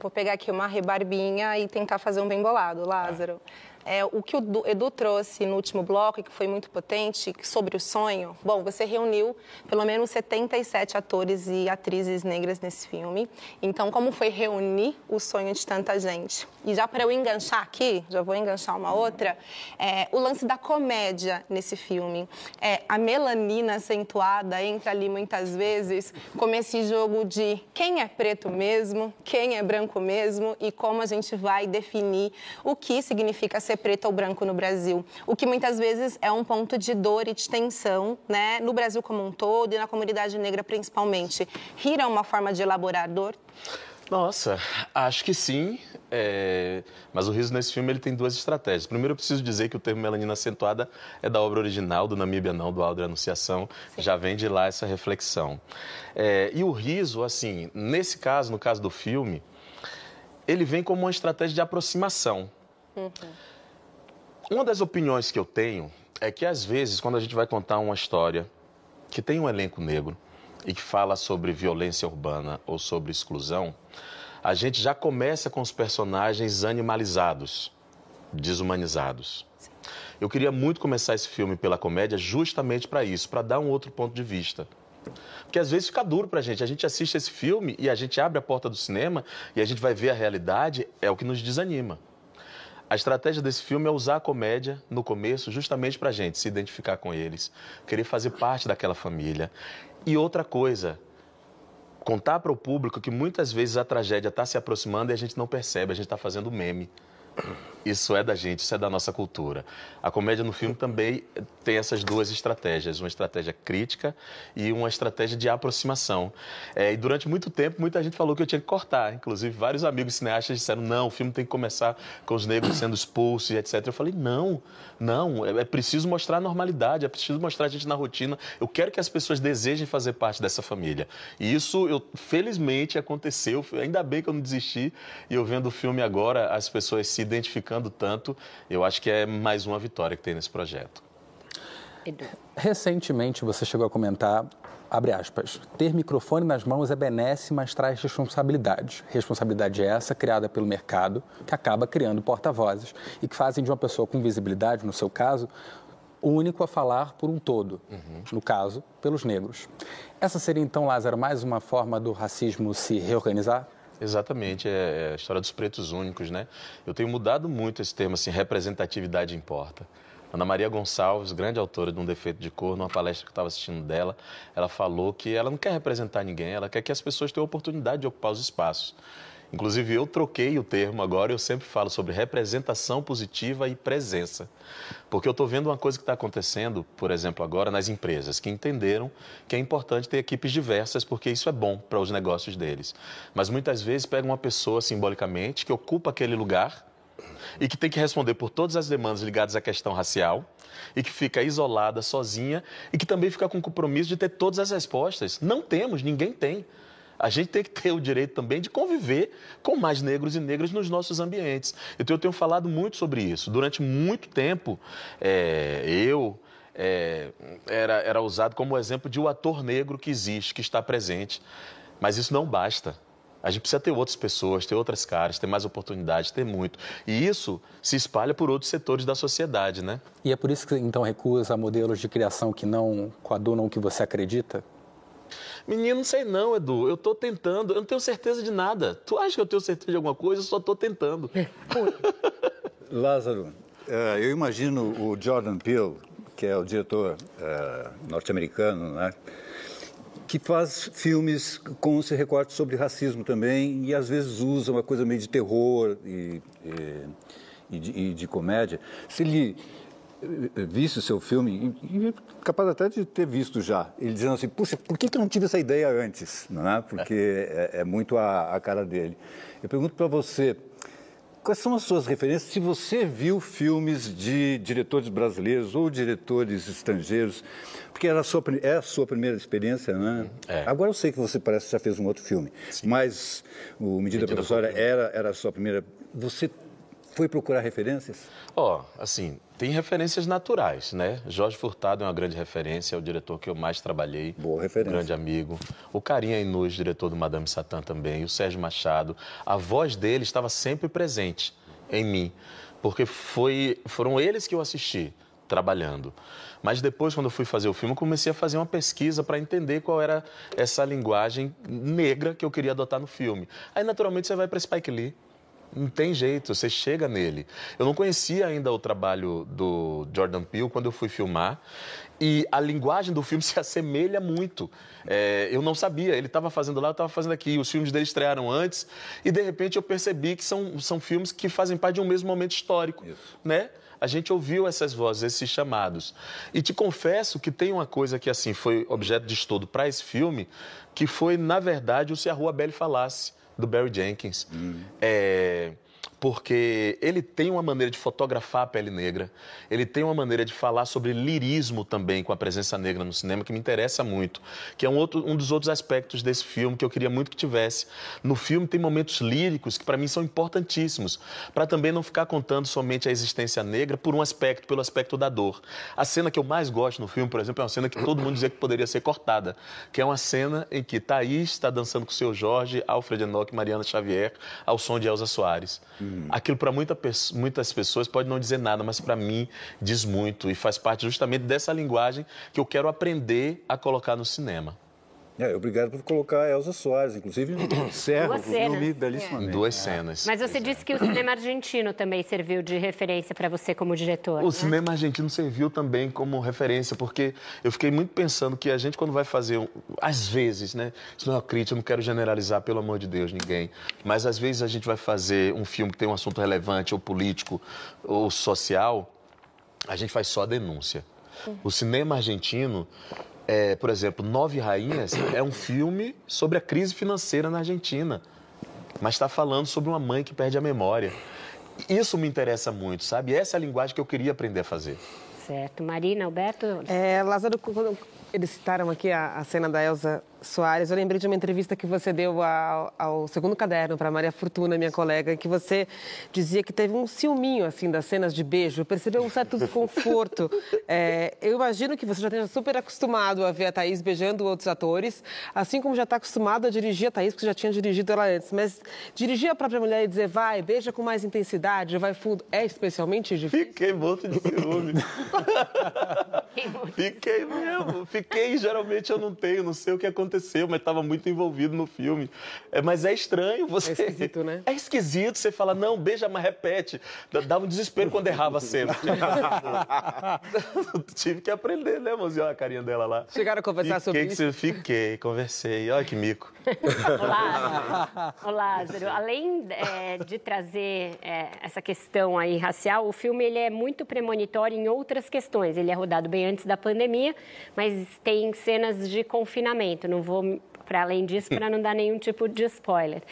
Vou pegar aqui uma rebarbinha e tentar fazer um bem bolado, Lázaro. É, o que o Edu trouxe no último bloco, que foi muito potente, sobre o sonho. Bom, você reuniu pelo menos 77 atores e atrizes negras nesse filme. Então, como foi reunir o sonho de tanta gente? E já para eu enganchar aqui, já vou enganchar uma outra, é, o lance da comédia nesse filme. É, a melanina acentuada entra ali muitas vezes como esse jogo de quem é preto mesmo, quem é branco mesmo e como a gente vai definir o que significa ser preto ou branco no Brasil, o que muitas vezes é um ponto de dor e de tensão, né, no Brasil como um todo e na comunidade negra principalmente. Rir é uma forma de elaborar dor? Nossa, acho que sim, é... mas o riso nesse filme ele tem duas estratégias. Primeiro, eu preciso dizer que o termo melanina acentuada é da obra original do Namíbia Não, do Aldo Anunciação, sim. já vem de lá essa reflexão. É... E o riso, assim, nesse caso, no caso do filme, ele vem como uma estratégia de aproximação. Uhum. Uma das opiniões que eu tenho é que, às vezes, quando a gente vai contar uma história que tem um elenco negro e que fala sobre violência urbana ou sobre exclusão, a gente já começa com os personagens animalizados, desumanizados. Eu queria muito começar esse filme pela comédia justamente para isso, para dar um outro ponto de vista. Porque às vezes fica duro pra gente. A gente assiste esse filme e a gente abre a porta do cinema e a gente vai ver a realidade, é o que nos desanima. A estratégia desse filme é usar a comédia no começo justamente para a gente se identificar com eles, querer fazer parte daquela família. E outra coisa, contar para o público que muitas vezes a tragédia está se aproximando e a gente não percebe, a gente está fazendo meme. Isso é da gente, isso é da nossa cultura. A comédia no filme também tem essas duas estratégias, uma estratégia crítica e uma estratégia de aproximação. É, e durante muito tempo, muita gente falou que eu tinha que cortar. Inclusive, vários amigos cineastas disseram, não, o filme tem que começar com os negros sendo expulsos e etc. Eu falei, não, não, é, é preciso mostrar a normalidade, é preciso mostrar a gente na rotina. Eu quero que as pessoas desejem fazer parte dessa família. E isso, eu, felizmente, aconteceu. Ainda bem que eu não desisti. E eu vendo o filme agora, as pessoas se identificando tanto, eu acho que é mais uma vitória que tem nesse projeto. Recentemente você chegou a comentar, abre aspas, ter microfone nas mãos é benesse, mas traz responsabilidade. Responsabilidade é essa criada pelo mercado, que acaba criando porta-vozes e que fazem de uma pessoa com visibilidade, no seu caso, único a falar por um todo, uhum. no caso, pelos negros. Essa seria então, Lázaro, mais uma forma do racismo se reorganizar? Exatamente, é, é a história dos pretos únicos, né? Eu tenho mudado muito esse termo, assim, representatividade importa. Ana Maria Gonçalves, grande autora de Um Defeito de Cor, numa palestra que eu estava assistindo dela, ela falou que ela não quer representar ninguém, ela quer que as pessoas tenham a oportunidade de ocupar os espaços. Inclusive, eu troquei o termo agora, eu sempre falo sobre representação positiva e presença. Porque eu estou vendo uma coisa que está acontecendo, por exemplo, agora nas empresas, que entenderam que é importante ter equipes diversas, porque isso é bom para os negócios deles. Mas muitas vezes pega uma pessoa simbolicamente que ocupa aquele lugar e que tem que responder por todas as demandas ligadas à questão racial e que fica isolada, sozinha e que também fica com o compromisso de ter todas as respostas. Não temos, ninguém tem a gente tem que ter o direito também de conviver com mais negros e negras nos nossos ambientes. Então, eu tenho falado muito sobre isso. Durante muito tempo, é, eu é, era, era usado como exemplo de o um ator negro que existe, que está presente. Mas isso não basta. A gente precisa ter outras pessoas, ter outras caras, ter mais oportunidades, ter muito. E isso se espalha por outros setores da sociedade, né? E é por isso que, então, recusa modelos de criação que não coadunam o que você acredita? Menino, não sei não, Edu. Eu estou tentando. Eu não tenho certeza de nada. Tu acha que eu tenho certeza de alguma coisa? Eu só estou tentando. *laughs* Lázaro, uh, eu imagino o Jordan Peele, que é o diretor uh, norte-americano, né? que faz filmes com esse recorte sobre racismo também e às vezes usa uma coisa meio de terror e, e, e, de, e de, comédia. Se ele visto o seu filme, e capaz até de ter visto já, ele dizendo assim, puxa, por que, que eu não tive essa ideia antes? Não é? Porque é, é muito a, a cara dele. Eu pergunto para você, quais são as suas referências? Se você viu filmes de diretores brasileiros ou diretores estrangeiros, porque era a sua, é a sua primeira experiência, né? É. Agora eu sei que você parece que já fez um outro filme, mas o Medida, Medida Provisória era, era a sua primeira. Você foi procurar referências? Ó, assim, tem referências naturais, né? Jorge Furtado é uma grande referência, é o diretor que eu mais trabalhei. Boa referência. Um grande amigo. O Carinha Inus, diretor do Madame Satã também. O Sérgio Machado. A voz dele estava sempre presente em mim, porque foi, foram eles que eu assisti trabalhando. Mas depois, quando eu fui fazer o filme, eu comecei a fazer uma pesquisa para entender qual era essa linguagem negra que eu queria adotar no filme. Aí, naturalmente, você vai para Spike Lee. Não tem jeito, você chega nele. Eu não conhecia ainda o trabalho do Jordan Peele quando eu fui filmar. E a linguagem do filme *laughs* se assemelha muito. É, eu não sabia, ele estava fazendo lá, eu estava fazendo aqui. Os filmes dele estrearam antes e, de repente, eu percebi que são, são filmes que fazem parte de um mesmo momento histórico. né? A gente ouviu essas vozes, esses chamados. E te confesso que tem uma coisa que, assim, foi objeto de estudo para esse filme, que foi, na verdade, o Se a Rua Belle Falasse do Barry Jenkins. É, porque ele tem uma maneira de fotografar a pele negra, ele tem uma maneira de falar sobre lirismo também com a presença negra no cinema que me interessa muito, que é um, outro, um dos outros aspectos desse filme que eu queria muito que tivesse. No filme tem momentos líricos que para mim são importantíssimos, para também não ficar contando somente a existência negra por um aspecto, pelo aspecto da dor. A cena que eu mais gosto no filme, por exemplo, é uma cena que todo mundo dizia que poderia ser cortada, que é uma cena em que Thaís está dançando com o seu Jorge, Alfred Enoch, Mariana Xavier, ao som de Elza Soares. Aquilo para muita, muitas pessoas pode não dizer nada, mas para mim diz muito e faz parte justamente dessa linguagem que eu quero aprender a colocar no cinema. É, obrigado por colocar a Elza Soares, inclusive o *coughs* filme. Em duas cenas. Mas você disse que o cinema argentino também serviu de referência para você como diretor. O né? cinema argentino serviu também como referência, porque eu fiquei muito pensando que a gente, quando vai fazer, às vezes, né? Isso não é uma crítica, eu não quero generalizar, pelo amor de Deus, ninguém. Mas às vezes a gente vai fazer um filme que tem um assunto relevante, ou político, ou social, a gente faz só a denúncia. O cinema argentino, é, por exemplo, Nove Rainhas é um filme sobre a crise financeira na Argentina, mas está falando sobre uma mãe que perde a memória. Isso me interessa muito, sabe? Essa é a linguagem que eu queria aprender a fazer. Certo. Marina, Alberto? É, Lázaro, eles citaram aqui a, a cena da Elza Soares, eu lembrei de uma entrevista que você deu ao, ao segundo caderno para Maria Fortuna, minha colega, em que você dizia que teve um ciúminho assim das cenas de beijo, percebeu um certo desconforto. *laughs* É, eu imagino que você já esteja super acostumado a ver a Thaís beijando outros atores, assim como já está acostumado a dirigir a Thaís, porque já tinha dirigido ela antes. Mas dirigir a própria mulher e dizer vai, beija com mais intensidade, vai fundo, é especialmente difícil? Fiquei morto de ciúme. *laughs* Fiquei mesmo. Fiquei, geralmente eu não tenho, não sei o que aconteceu, mas estava muito envolvido no filme. É, mas é estranho você. É esquisito, né? *laughs* É esquisito você falar, não, beija, mas repete. Dava um desespero quando errava a cena. *laughs* *laughs* Tive que aprender, né, mozinho? Olha a carinha dela lá. Chegaram a conversar sobre Fiquei, isso? Fiquei, conversei. Olha que mico. Olá, Ô, Lázaro. Além é, de trazer é, essa questão aí racial, o filme ele é muito premonitório em outras questões. Ele é rodado bem antes da pandemia, mas tem cenas de confinamento. Não vou para além disso para não dar nenhum tipo de spoiler.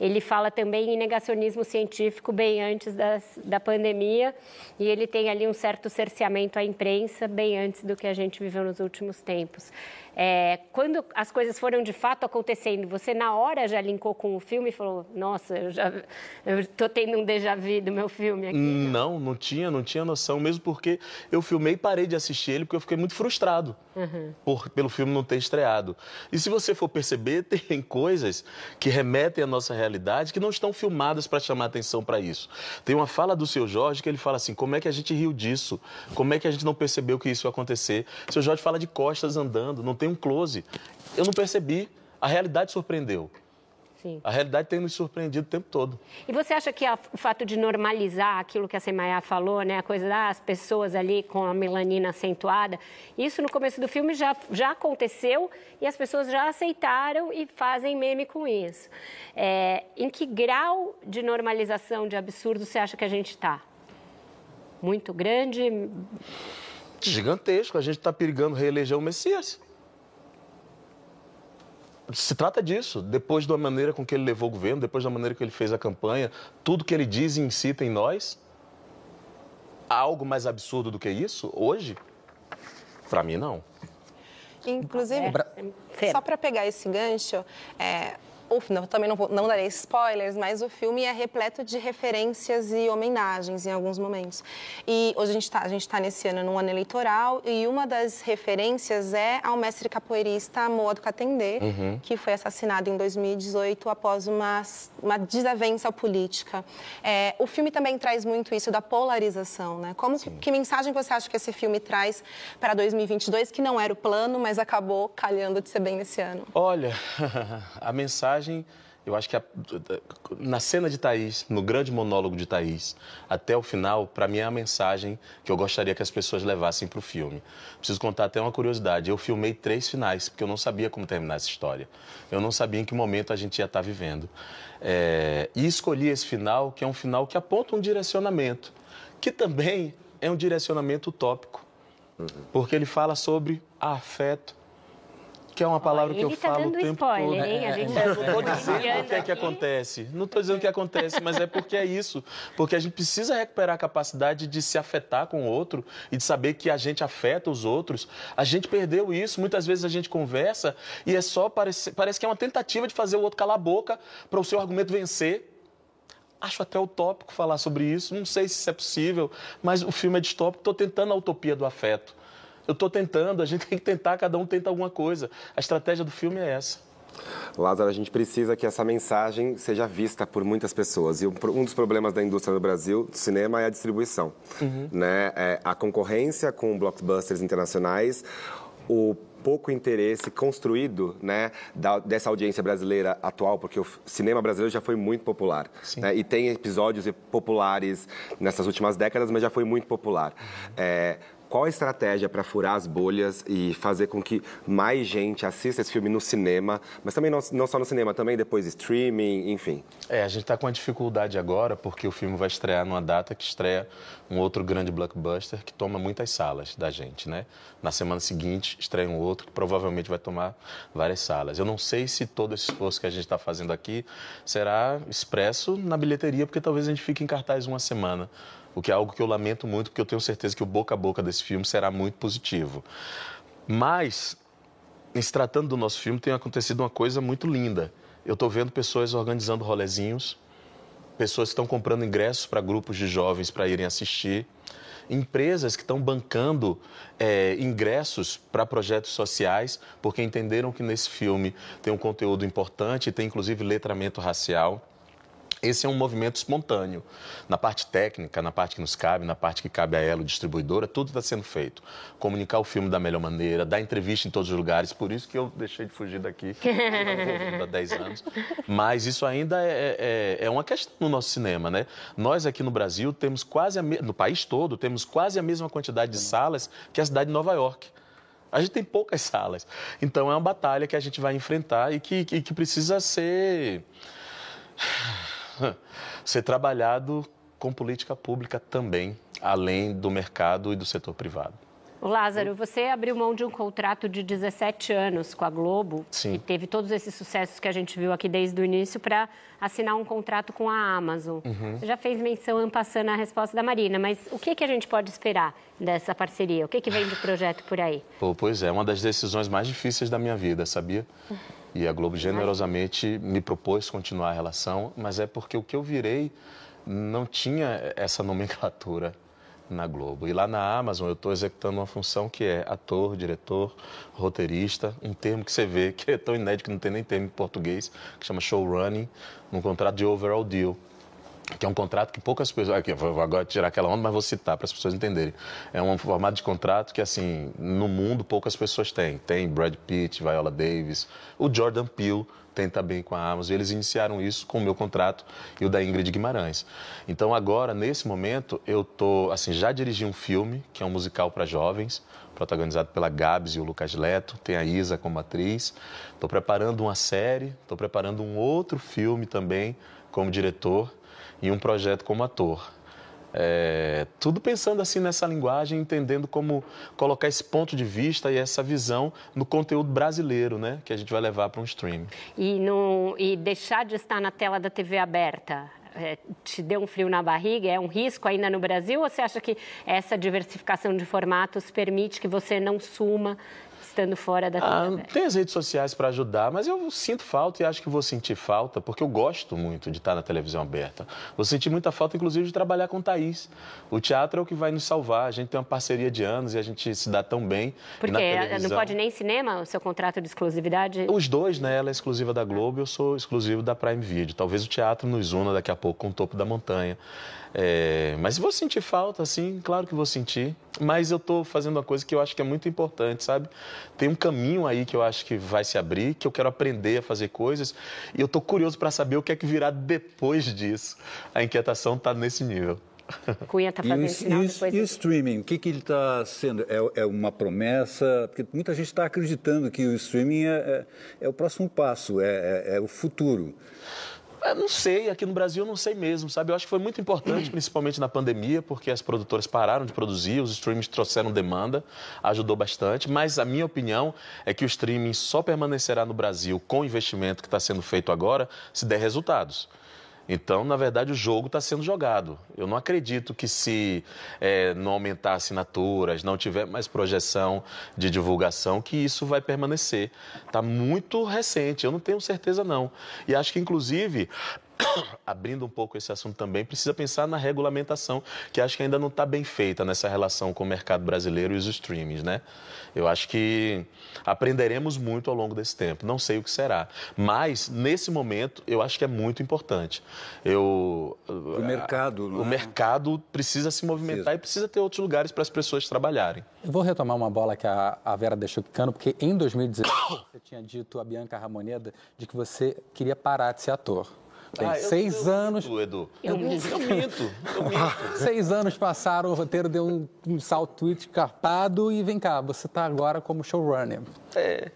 Ele fala também em negacionismo científico bem antes das, da pandemia e ele tem ali um certo cerceamento à imprensa bem antes do que a gente viveu nos últimos tempos. É, quando as coisas foram de fato acontecendo, você na hora já linkou com o filme e falou: Nossa, eu já estou tendo um déjà vu do meu filme aqui. Não, não tinha, não tinha noção, mesmo porque eu filmei e parei de assistir ele porque eu fiquei muito frustrado. Uhum. por- pelo filme não ter estreado. E se você for perceber, *laughs* tem coisas que remetem à nossa realidade que não estão filmadas para chamar atenção para isso. Tem uma fala do seu Jorge que ele fala assim: como é que a gente riu disso? Como é que a gente não percebeu que isso ia acontecer? O seu Jorge fala de costas andando, não tem um close. Eu não percebi. A realidade surpreendeu. Sim. A realidade tem nos surpreendido o tempo todo. E você acha que a- o fato de normalizar aquilo que a Semaya falou, né, a coisa das pessoas ali com a melanina acentuada, isso no começo do filme já, já aconteceu e as pessoas já aceitaram e fazem meme com isso. É, em que grau de normalização de absurdo você acha que a gente está? muito grande? Gigantesco. A gente está perigando reeleger o Messias. Se trata disso. Depois da maneira com que ele levou o governo, depois da maneira que ele fez a campanha, tudo que ele diz e incita em nós, há algo mais absurdo do que isso hoje? Para mim, não. Inclusive, só para pegar esse gancho, é, o, não, também não, vou, não darei spoilers, mas o filme é repleto de referências e homenagens em alguns momentos. E hoje a gente está tá nesse ano num ano eleitoral e uma das referências é ao mestre capoeirista Moa do Catendê, Uhum. que foi assassinado em 2018 após uma, uma desavença política. É, o filme também traz muito isso da polarização, né? Como, que mensagem você acha que esse filme traz para 2022, que não era o plano, mas acabou calhando de ser bem nesse ano? Olha, *laughs* a mensagem, eu acho que a- na cena de Thaís, no grande monólogo de Thaís, até o final, para mim é a mensagem que eu gostaria que as pessoas levassem para o filme. Preciso contar até uma curiosidade. Eu filmei três finais, porque eu não sabia como terminar essa história. Eu não sabia em que momento a gente ia estar vivendo. É, e escolhi esse final, que é um final que aponta um direcionamento, que também é um direcionamento utópico, porque ele fala sobre afeto, que é uma palavra que eu tá falo o dando tempo spoiler, todo. hein? A gente Eu tá não estou dizendo o que é que acontece. Não estou dizendo o que acontece, mas é porque é isso. Porque a gente precisa recuperar a capacidade de se afetar com o outro e de saber que a gente afeta os outros. A gente perdeu isso. Muitas vezes a gente conversa e é só parece, parece que é uma tentativa de fazer o outro calar a boca para o seu argumento vencer. Acho até utópico falar sobre isso. Não sei se isso é possível, mas o filme é distópico. Estou tentando a utopia do afeto. Eu estou tentando, a gente tem que tentar, cada um tenta alguma coisa. A estratégia do filme é essa. Lázaro, a gente precisa que essa mensagem seja vista por muitas pessoas. E um dos problemas da indústria no Brasil, do cinema, é a distribuição. Né? É, a concorrência com blockbusters internacionais, o pouco interesse construído né, da- dessa audiência brasileira atual, porque o cinema brasileiro já foi muito popular. né? E tem episódios populares nessas últimas décadas, mas já foi muito popular. É, qual a estratégia para furar as bolhas e fazer com que mais gente assista esse filme no cinema, mas também não, não só no cinema, também depois streaming, enfim? É, a gente está com uma dificuldade agora porque o filme vai estrear numa data que estreia um outro grande blockbuster que toma muitas salas da gente, né? Na semana seguinte estreia um outro que provavelmente vai tomar várias salas. Eu não sei se todo esse esforço que a gente está fazendo aqui será expresso na bilheteria, porque talvez a gente fique em cartaz uma semana. O que é algo que eu lamento muito, porque eu tenho certeza que o boca a boca desse filme será muito positivo. Mas em se tratando do nosso filme, tem acontecido uma coisa muito linda. Eu estou vendo pessoas organizando rolezinhos, pessoas que estão comprando ingressos para grupos de jovens para irem assistir, empresas que estão bancando eh, ingressos para projetos sociais, porque entenderam que nesse filme tem um conteúdo importante, tem inclusive letramento racial. Esse é um movimento espontâneo. Na parte técnica, na parte que nos cabe, na parte que cabe a ela, distribuidora, tudo está sendo feito. Comunicar o filme da melhor maneira, dar entrevista em todos os lugares, por isso que eu deixei de fugir daqui *laughs* há 10 anos. Mas isso ainda é, é- é uma questão no nosso cinema, né? Nós aqui no Brasil temos quase, a no país todo, temos quase a mesma quantidade de salas que a cidade de Nova York. A gente tem poucas salas. Então é uma batalha que a gente vai enfrentar e que, que- que precisa ser *laughs* ser trabalhado com política pública também, além do mercado e do setor privado. Lázaro, você abriu mão de um contrato de 17 anos com a Globo, Sim. que teve todos esses sucessos que a gente viu aqui desde o início, para assinar um contrato com a Amazon. Uhum. Você já fez menção passando a resposta da Marina, mas o que, que a gente pode esperar dessa parceria? O que, que vem de projeto por aí? Pô, pois é, uma das decisões mais difíceis da minha vida, sabia? *laughs* E a Globo generosamente me propôs continuar a relação, mas é porque o que eu virei não tinha essa nomenclatura na Globo. E lá na Amazon eu estou executando uma função que é ator, diretor, roteirista, um termo que você vê que é tão inédito que não tem nem termo em português, que chama showrunning, num contrato de overall deal que é um contrato que poucas pessoas. Aqui, vou agora tirar aquela onda, mas vou citar para as pessoas entenderem. É um formato de contrato que, assim, no mundo poucas pessoas têm. Tem Brad Pitt, Viola Davis, o Jordan Peele tem também com a Amazon. Eles iniciaram isso com o meu contrato e o da Ingrid Guimarães. Então, agora, nesse momento, eu tô, assim, já dirigi um filme, que é um musical para jovens, protagonizado pela Gabs e o Lucas Leto, tem a Isa como atriz. Estou preparando uma série, estou preparando um outro filme também como diretor e um projeto como ator. É, tudo pensando assim nessa linguagem, entendendo como colocar esse ponto de vista e essa visão no conteúdo brasileiro, né? Que a gente vai levar para um streaming. E, no, e deixar de estar na tela da TV aberta, é, te deu um frio na barriga? É um risco ainda no Brasil? Ou você acha que essa diversificação de formatos permite que você não suma estando fora da Ah, tem as redes sociais para ajudar, mas eu sinto falta e acho que vou sentir falta, porque eu gosto muito de estar na televisão aberta. Vou sentir muita falta, inclusive, de trabalhar com o Thaís. O teatro é o que vai nos salvar. A gente tem uma parceria de anos e a gente se dá tão bem. Porque na não televisão- pode nem cinema o seu contrato de exclusividade? Os dois, né? Ela é exclusiva da Globo, eu sou exclusivo da Prime Video. Talvez o teatro nos una daqui a pouco com o topo da montanha. É, mas vou sentir falta, sim, claro que vou sentir. Mas eu estou fazendo uma coisa que eu acho que é muito importante, sabe? Tem um caminho aí que eu acho que vai se abrir, que eu quero aprender a fazer coisas. E eu estou curioso para saber o que é que virá depois disso. A inquietação está nesse nível. *laughs* Cunha está E o, fazendo e sinal o- depois. e o streaming, o que, que ele está sendo? É, é uma promessa? Porque muita gente está acreditando que o streaming é, é- é o próximo passo, é, é- é o futuro. Eu não sei, aqui no Brasil eu não sei mesmo, sabe? Eu acho que foi muito importante, *clears throat* principalmente na pandemia, porque as produtoras pararam de produzir, os streamings trouxeram demanda, ajudou bastante, mas a minha opinião é que o streaming só permanecerá no Brasil com o investimento que está sendo feito agora se der resultados. Então, na verdade, o jogo está sendo jogado. Eu não acredito que se eh, não aumentar assinaturas, não tiver mais projeção de divulgação, que isso vai permanecer. Está muito recente, eu não tenho certeza não. E acho que, inclusive, *coughs* abrindo um pouco esse assunto também, precisa pensar na regulamentação, que acho que ainda não está bem feita nessa relação com o mercado brasileiro e os streamings, né? Eu acho que aprenderemos muito ao longo desse tempo. Não sei o que será, mas nesse momento eu acho que é muito importante. Eu O mercado, o é? mercado precisa se movimentar e precisa ter outros lugares para as pessoas trabalharem. Eu vou retomar uma bola que a, a Vera deixou quicando, porque em 2016 você tinha dito a Bianca Ramoneda de que você queria parar de ser ator. Tem Ah, eu- seis eu anos. minto, Edu. Eu Eu, minto. eu minto. Eu *laughs* minto. Seis anos passaram, o roteiro deu um, um salto escarpado e vem cá, você está agora como showrunner. É.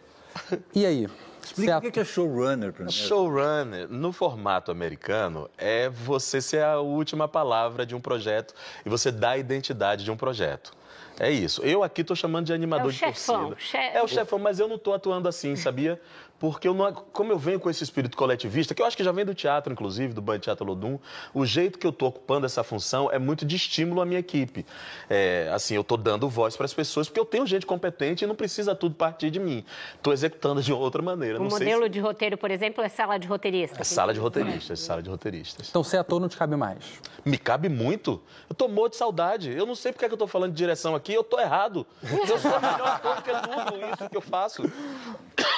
E aí? Explica o que é showrunner primeiro. Showrunner, no formato americano, é você ser a última palavra de um projeto e você dá a identidade de um projeto. É isso. Eu aqui estou chamando de animador É o de chefão, torcida. che- É o chefão, mas eu não estou atuando assim, sabia? Porque eu não, como eu venho com esse espírito coletivista, que eu acho que já vem do teatro, inclusive, do Band Teatro Lodum, o jeito que eu estou ocupando essa função é muito de estímulo à minha equipe. É, assim, eu estou dando voz para as pessoas, porque eu tenho gente competente e não precisa tudo partir de mim. Estou executando de outra maneira. O não sei se- modelo de roteiro, por exemplo, é sala de roteirista. é sala de roteiristas, sala de roteiristas. Então ser ator não te cabe mais. Me cabe muito. Eu tô morto de saudade. Eu não sei porque é que eu tô falando de direção aqui, eu tô errado. Eu sou melhor ator do que tudo isso que eu faço.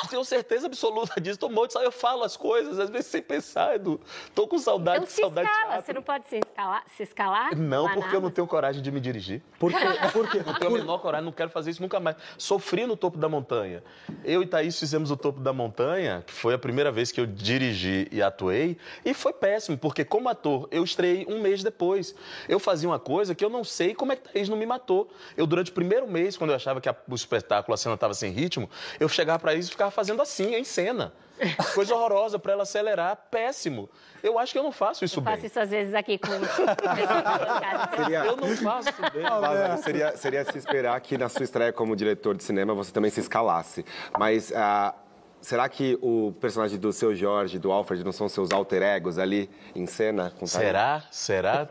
Tenho certeza absoluta disso. Tô morto de. Eu falo as coisas, às vezes sem pensar, Edu. Tô com saudade, Então de se saudade de escala, teatro. você não pode se escalar? Se escalar Não, porque na eu não tenho coragem de me dirigir. Por quê? *laughs* Por quê? Não tenho a menor coragem, não quero fazer isso nunca mais. Sofri no topo da montanha. Eu e Thaís fizemos o topo da montanha, que foi a primeira vez que eu dirigi e atuei, e foi péssimo, porque como ator, eu estreiei um mês depois. Eu fazia uma coisa que eu não sei como é que Thaís não me matou. Eu, durante o primeiro mês, quando eu achava que a- o espetáculo, a cena estava sem ritmo, eu chegava para Thaís e ficava fazendo assim, em cena. *laughs* Coisa horrorosa para ela acelerar, péssimo. Eu acho que eu não faço isso Eu bem. faço isso às vezes aqui com *laughs* Seria- Eu não faço isso bem. Lázaro, seria, seria se esperar que na sua estreia como diretor de cinema você também se escalasse. Mas ah, será que o personagem do seu Jorge, do Alfred, não são seus alter egos ali em cena? Será? Será?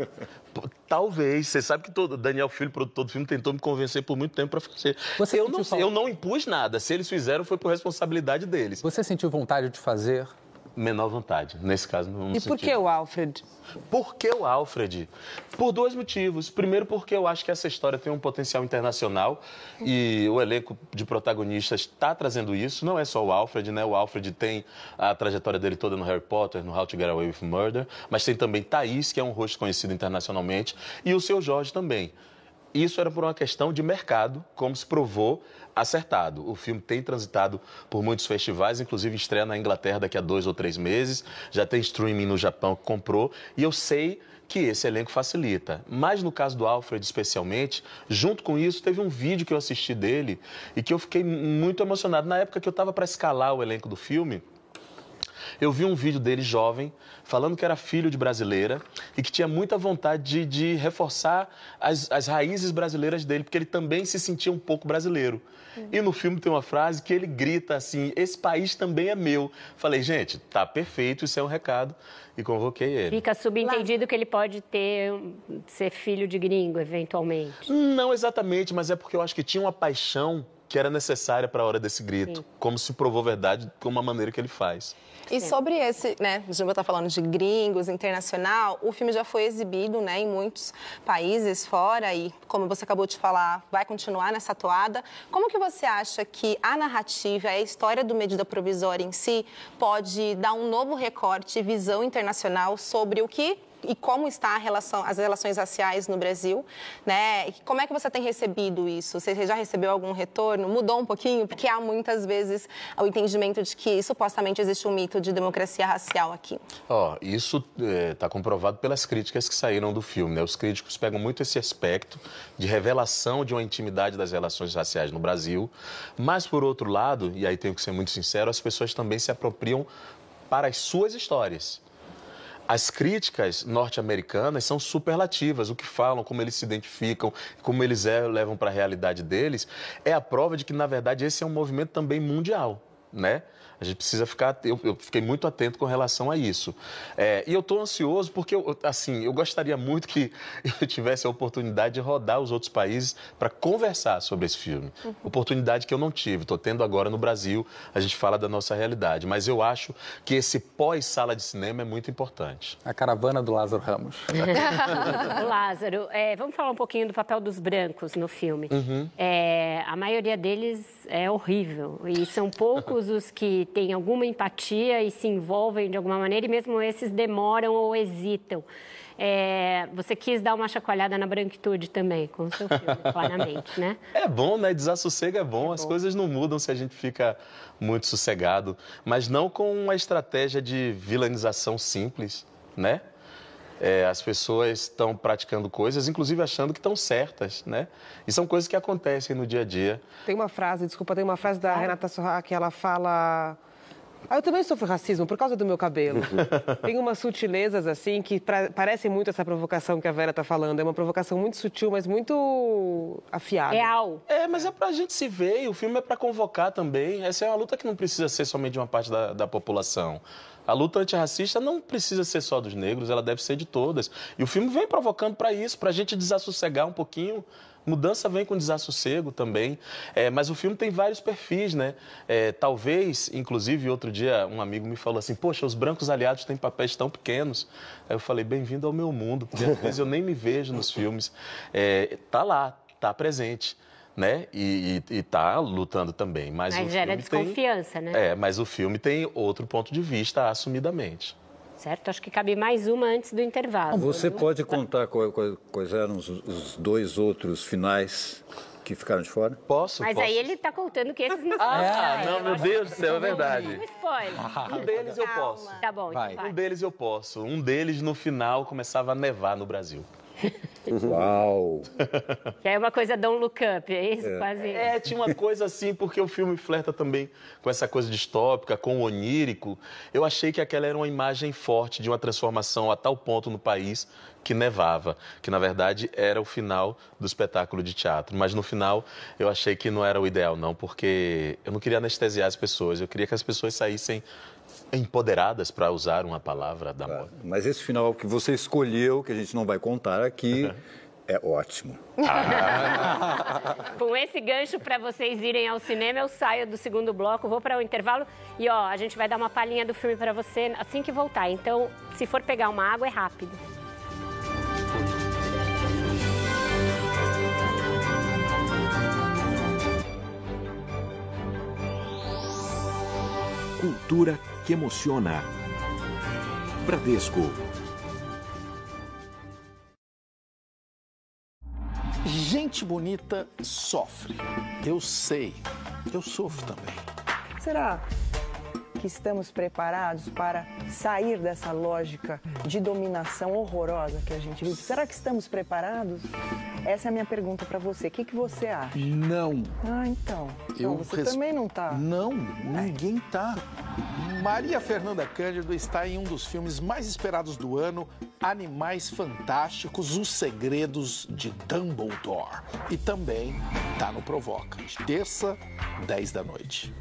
Talvez. Você sabe que todo Daniel Filho, produtor do filme, tentou me convencer por muito tempo para fazer. Você eu, não, eu não impus nada. Se eles fizeram, foi por responsabilidade deles. Você sentiu vontade de fazer? Menor vontade. Nesse caso, não E por que o Alfred? Por que o Alfred? Por dois motivos. Primeiro, porque eu acho que essa história tem um potencial internacional e o elenco de protagonistas está trazendo isso. Não é só o Alfred, né? O Alfred tem a trajetória dele toda no Harry Potter, no How to Get Away with Murder, mas tem também Thaís, que é um rosto conhecido internacionalmente, e o seu Jorge também. Isso era por uma questão de mercado, como se provou acertado. O filme tem transitado por muitos festivais, inclusive estreia na Inglaterra daqui a dois ou três meses, já tem streaming no Japão que comprou, e eu sei que esse elenco facilita. Mas no caso do Alfred, especialmente, junto com isso, teve um vídeo que eu assisti dele e que eu fiquei muito emocionado. Na época que eu estava para escalar o elenco do filme, Eu vi um vídeo dele jovem, falando que era filho de brasileira e que tinha muita vontade de, de reforçar as, as raízes brasileiras dele, porque ele também se sentia um pouco brasileiro. E no filme tem uma frase que ele grita assim: Esse país também é meu. Falei, gente, tá perfeito, isso é um recado. E convoquei ele. Fica subentendido que ele pode ter ser filho de gringo, eventualmente. Não exatamente, mas é porque eu acho que tinha uma paixão que era necessária para a hora desse grito, Sim. como se provou verdade com uma maneira que ele faz. E sobre esse, né, a gente está falando de gringos, internacional, o filme já foi exibido, né, em muitos países fora e, como você acabou de falar, vai continuar nessa toada. Como que você acha que a narrativa, a história do medida provisória em si, pode dar um novo recorte e visão internacional sobre o que e como está relação, as relações raciais no Brasil, né? Como é que você tem recebido isso? Você já recebeu algum retorno? Mudou um pouquinho? Porque há muitas vezes o entendimento de que supostamente existe um mito de democracia racial aqui. Ó, isso está comprovado pelas críticas que saíram do filme. Né? Os críticos pegam muito esse aspecto de revelação de uma intimidade das relações raciais no Brasil, mas por outro lado, e aí tenho que ser muito sincero, as pessoas também se apropriam para as suas histórias. As críticas norte-americanas são superlativas. O que falam, como eles se identificam, como eles é, levam para a realidade deles, é a prova de que, na verdade, esse é um movimento também mundial, né? A gente precisa ficar. Eu, eu fiquei muito atento com relação a isso. É, e eu estou ansioso porque, eu, assim, eu gostaria muito que *laughs* eu tivesse a oportunidade de rodar os outros países para conversar sobre esse filme. Uhum. Oportunidade que eu não tive. Estou tendo agora no Brasil. A gente fala da nossa realidade. Mas eu acho que esse pós-sala de cinema é muito importante. A caravana do Lázaro Ramos. *laughs* o Lázaro, é, vamos falar um pouquinho do papel dos brancos no filme. Uhum. É, a maioria deles é horrível. E são poucos os que têm alguma empatia e se envolvem de alguma maneira, e mesmo esses demoram ou hesitam. É, você quis dar uma chacoalhada na branquitude também, com o seu filme, *laughs* claramente, né? É bom, né? Desassossego é bom. É As bom. coisas não mudam se a gente fica muito sossegado. Mas não com uma estratégia de vilanização simples, né? É, as pessoas estão praticando coisas, inclusive achando que estão certas, né? E são coisas que acontecem no dia a dia. Tem uma frase, desculpa, tem uma frase da ah. Renata Sorra que ela fala ah, eu também sofro racismo por causa do meu cabelo. *laughs* Tem umas sutilezas, assim, que pra, parecem muito essa provocação que a Vera está falando. É uma provocação muito sutil, mas muito afiada. Real. É, mas é pra gente se ver e o filme é para convocar também. Essa é uma luta que não precisa ser somente de uma parte da, da população. A luta antirracista não precisa ser só dos negros, ela deve ser de todas. E o filme vem provocando para isso, para a gente desassossegar um pouquinho Mudança vem com desassossego também, é, mas o filme tem vários perfis, né? É, talvez, inclusive, outro dia um amigo me falou assim: Poxa, os brancos aliados têm papéis tão pequenos. Aí eu falei: Bem-vindo ao meu mundo, porque às vezes eu nem me vejo nos filmes. É, tá lá, tá presente. Né? E, e, e tá lutando também. Mas, mas gera desconfiança, tem... né? É, mas o filme tem outro ponto de vista, assumidamente certo? Acho que cabe mais uma antes do intervalo. Você pode contar quais eram os, os dois outros finais que ficaram de fora? Posso? Mas posso. aí ele está contando que esses não Ah, não, meu Deus do céu, é verdade. Um spoiler. Um deles eu posso. Tá bom, vai. Um deles eu posso. Um deles, no final, começava a nevar no Brasil. *laughs* Uau! *laughs* Que é uma coisa Don't Look Up, é isso? É. Quase. É, tinha uma coisa assim, porque o filme flerta também com essa coisa distópica, com o onírico. Eu achei que aquela era uma imagem forte de uma transformação a tal ponto no país que nevava, que na verdade era o final do espetáculo de teatro. Mas no final eu achei que não era o ideal, não, porque eu não queria anestesiar as pessoas, eu queria que as pessoas saíssem empoderadas para usar uma palavra da moda. Mas esse final que você escolheu, que a gente não vai contar aqui, é ótimo. Ah. *laughs* Com esse gancho para vocês irem ao cinema, eu saio do segundo bloco, vou para o intervalo e ó, a gente vai dar uma palhinha do filme para você assim que voltar. Então, se for pegar uma água, é rápido. Cultura que emociona. Bradesco. Gente bonita sofre. Eu sei. Eu sofro também. Será que estamos preparados para sair dessa lógica de dominação horrorosa que a gente vive? Será que estamos preparados? Essa é a minha pergunta para você. O que, que você acha? Não. Ah, então. Eu Não, você res- também não tá. Não, ninguém tá. Maria Fernanda Cândido está em um dos filmes mais esperados do ano, Animais Fantásticos, Os Segredos de Dumbledore. E também tá no Provoca, de terça, 10 da noite.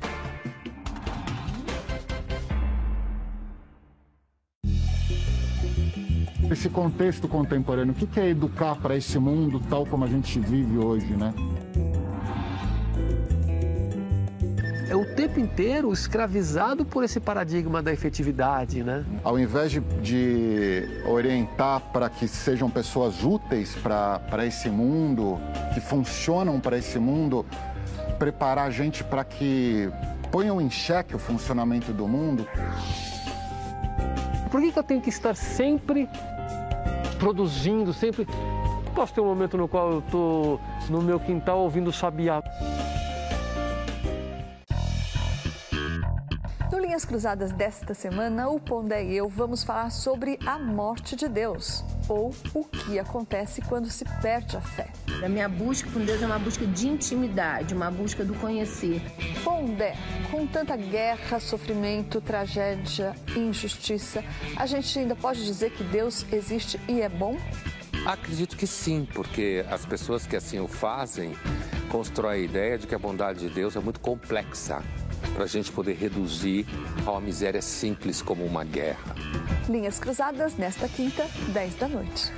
Esse contexto contemporâneo, o que é educar para esse mundo tal como a gente vive hoje, né? É o tempo inteiro escravizado por esse paradigma da efetividade, né? Ao invés de, de orientar para que sejam pessoas úteis para esse mundo, que funcionam para esse mundo, preparar a gente para que ponham em xeque o funcionamento do mundo, Por que, que eu tenho que estar sempre produzindo, sempre... Posso ter um momento no qual eu estou no meu quintal ouvindo sabiá. Linhas Cruzadas desta semana, o Pondé e eu vamos falar sobre a morte de Deus, ou o que acontece quando se perde a fé. A minha busca por Deus é uma busca de intimidade, uma busca do conhecer. Pondé, com tanta guerra, sofrimento, tragédia, injustiça, a gente ainda pode dizer que Deus existe e é bom? Acredito que sim, porque as pessoas que assim o fazem constroem a ideia de que a bondade de Deus é muito complexa para a gente poder reduzir a uma miséria simples como uma guerra. Linhas Cruzadas nesta quinta, 10 da noite.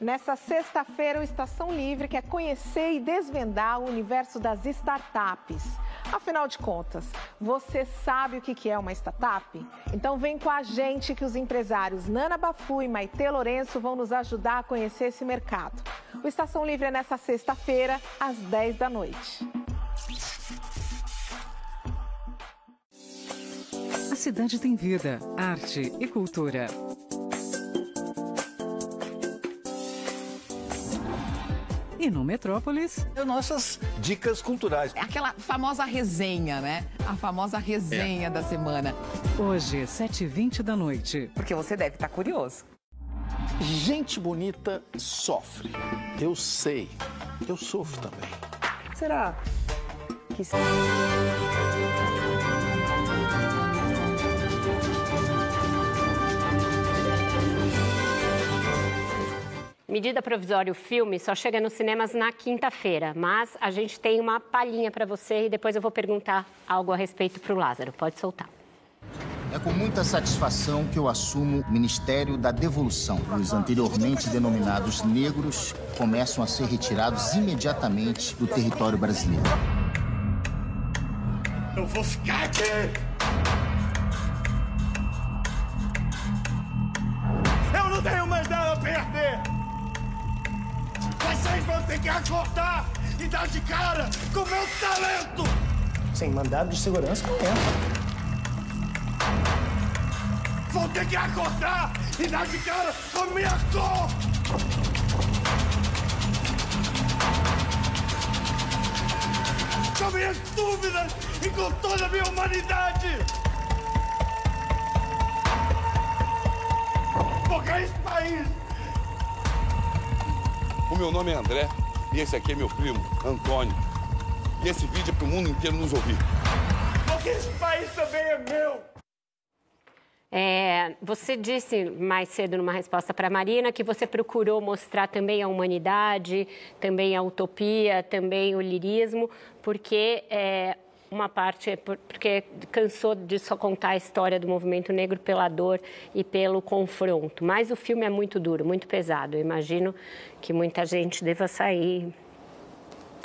Nessa sexta-feira, o Estação Livre quer conhecer e desvendar o universo das startups. Afinal de contas, você sabe o que é uma startup? Então vem com a gente que os empresários Nana Bafu e Maite Lourenço vão nos ajudar a conhecer esse mercado. O Estação Livre é nessa sexta-feira, às 10 da noite. A cidade tem vida, arte e cultura. E no Metrópolis, Nossas dicas culturais. É aquela famosa resenha, né? A famosa resenha da semana. hoje, 7h20 da noite. Porque você deve estar curioso. Gente bonita sofre. Eu sei. Eu sofro também. Será que Medida provisória, o filme, só chega nos cinemas na quinta-feira, mas a gente tem uma palhinha para você e depois eu vou perguntar algo a respeito para o Lázaro. Pode soltar. É com muita satisfação que eu assumo o Ministério da Devolução. Os anteriormente denominados negros começam a ser retirados imediatamente do território brasileiro. Eu vou ficar aqui. Eu não tenho mais nada a perder. Vocês vão ter que acordar e dar de cara com o meu talento. Sem mandado de segurança não entra. Vão ter que acordar e dar de cara com a minha cor. Com minhas dúvidas e com toda a minha humanidade. Porque esse país O meu nome é André e esse aqui é meu primo, Antônio. E esse vídeo é para o mundo inteiro nos ouvir. Porque esse país também é meu. É, você disse mais cedo numa resposta para a Marina que você procurou mostrar também a humanidade, também a utopia, também o lirismo, porque é, uma parte é por- porque cansou de só contar a história do movimento negro pela dor e pelo confronto. Mas o filme é muito duro, muito pesado. Eu imagino que muita gente deva sair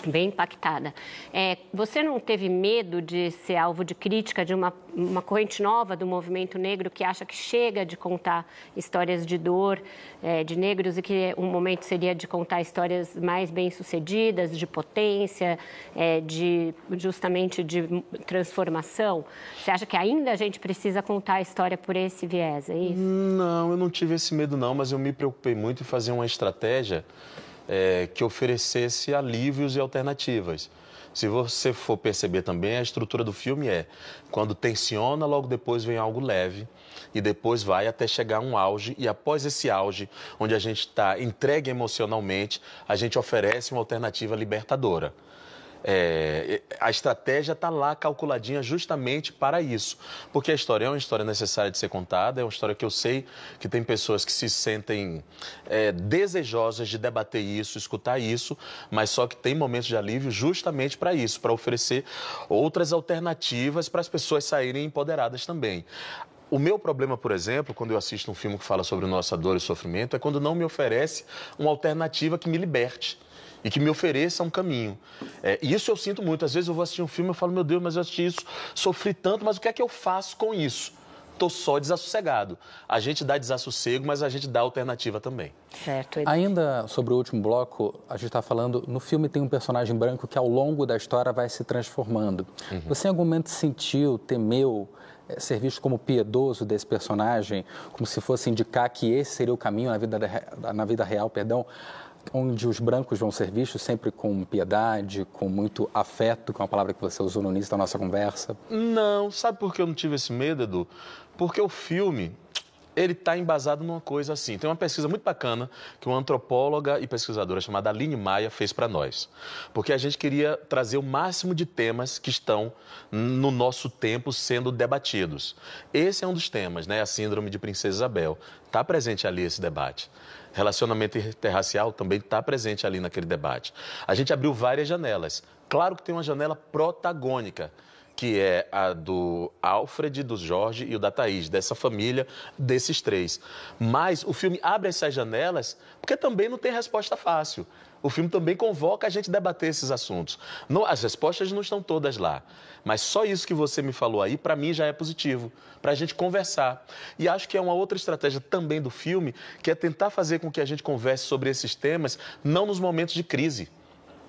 bem impactada. É, você não teve medo de ser alvo de crítica de uma, uma corrente nova do movimento negro que acha que chega de contar histórias de dor é, de negros e que um momento seria de contar histórias mais bem-sucedidas, de potência, é, de justamente de transformação? Você acha que ainda a gente precisa contar a história por esse viés, é isso? Não, eu não tive esse medo não, mas eu me preocupei muito em fazer uma estratégia é, que oferecesse alívios e alternativas. Se você for perceber também, a estrutura do filme é quando tensiona, logo depois vem algo leve e depois vai até chegar um auge e após esse auge, onde a gente está entregue emocionalmente, a gente oferece uma alternativa libertadora. É, a estratégia está lá calculadinha justamente para isso. Porque a história é uma história necessária de ser contada, é uma história que eu sei que tem pessoas que se sentem é, desejosas de debater isso, escutar isso, mas só que tem momentos de alívio justamente para isso, para oferecer outras alternativas para as pessoas saírem empoderadas também. O meu problema, por exemplo, quando eu assisto um filme que fala sobre nossa dor e sofrimento, é quando não me oferece uma alternativa que me liberte e que me ofereça um caminho. É, e isso eu sinto muito. Às vezes eu vou assistir um filme e falo, meu Deus, mas eu assisti isso, sofri tanto, mas o que é que eu faço com isso? Estou só desassossegado. A gente dá desassossego, mas a gente dá alternativa também. Certo. Ainda sobre o último bloco, a gente está falando, no filme tem um personagem branco que ao longo da história vai se transformando. Uhum. Você em algum momento sentiu, temeu, é, ser visto como piedoso desse personagem, como se fosse indicar que esse seria o caminho na vida, na vida real, perdão, onde os brancos vão ser vistos sempre com piedade, com muito afeto, com a palavra que você usou no início da nossa conversa? Não, sabe por que eu não tive esse medo, Edu? Porque o filme, ele está embasado numa coisa assim. Tem uma pesquisa muito bacana que uma antropóloga e pesquisadora chamada Aline Maia fez para nós. Porque a gente queria trazer o máximo de temas que estão no nosso tempo sendo debatidos. Esse é um dos temas, né? A síndrome de Princesa Isabel. Está presente ali esse debate relacionamento interracial também está presente ali naquele debate. A gente abriu várias janelas. Claro que tem uma janela protagônica, que é a do Alfred, do Jorge e o da Thaís, dessa família, desses três. Mas o filme abre essas janelas porque também não tem resposta fácil. O filme também convoca a gente a debater esses assuntos. Não, as respostas não estão todas lá. Mas só isso que você me falou aí, para mim, já é positivo. Para a gente conversar. E acho que é uma outra estratégia também do filme, que é tentar fazer com que a gente converse sobre esses temas, não nos momentos de crise.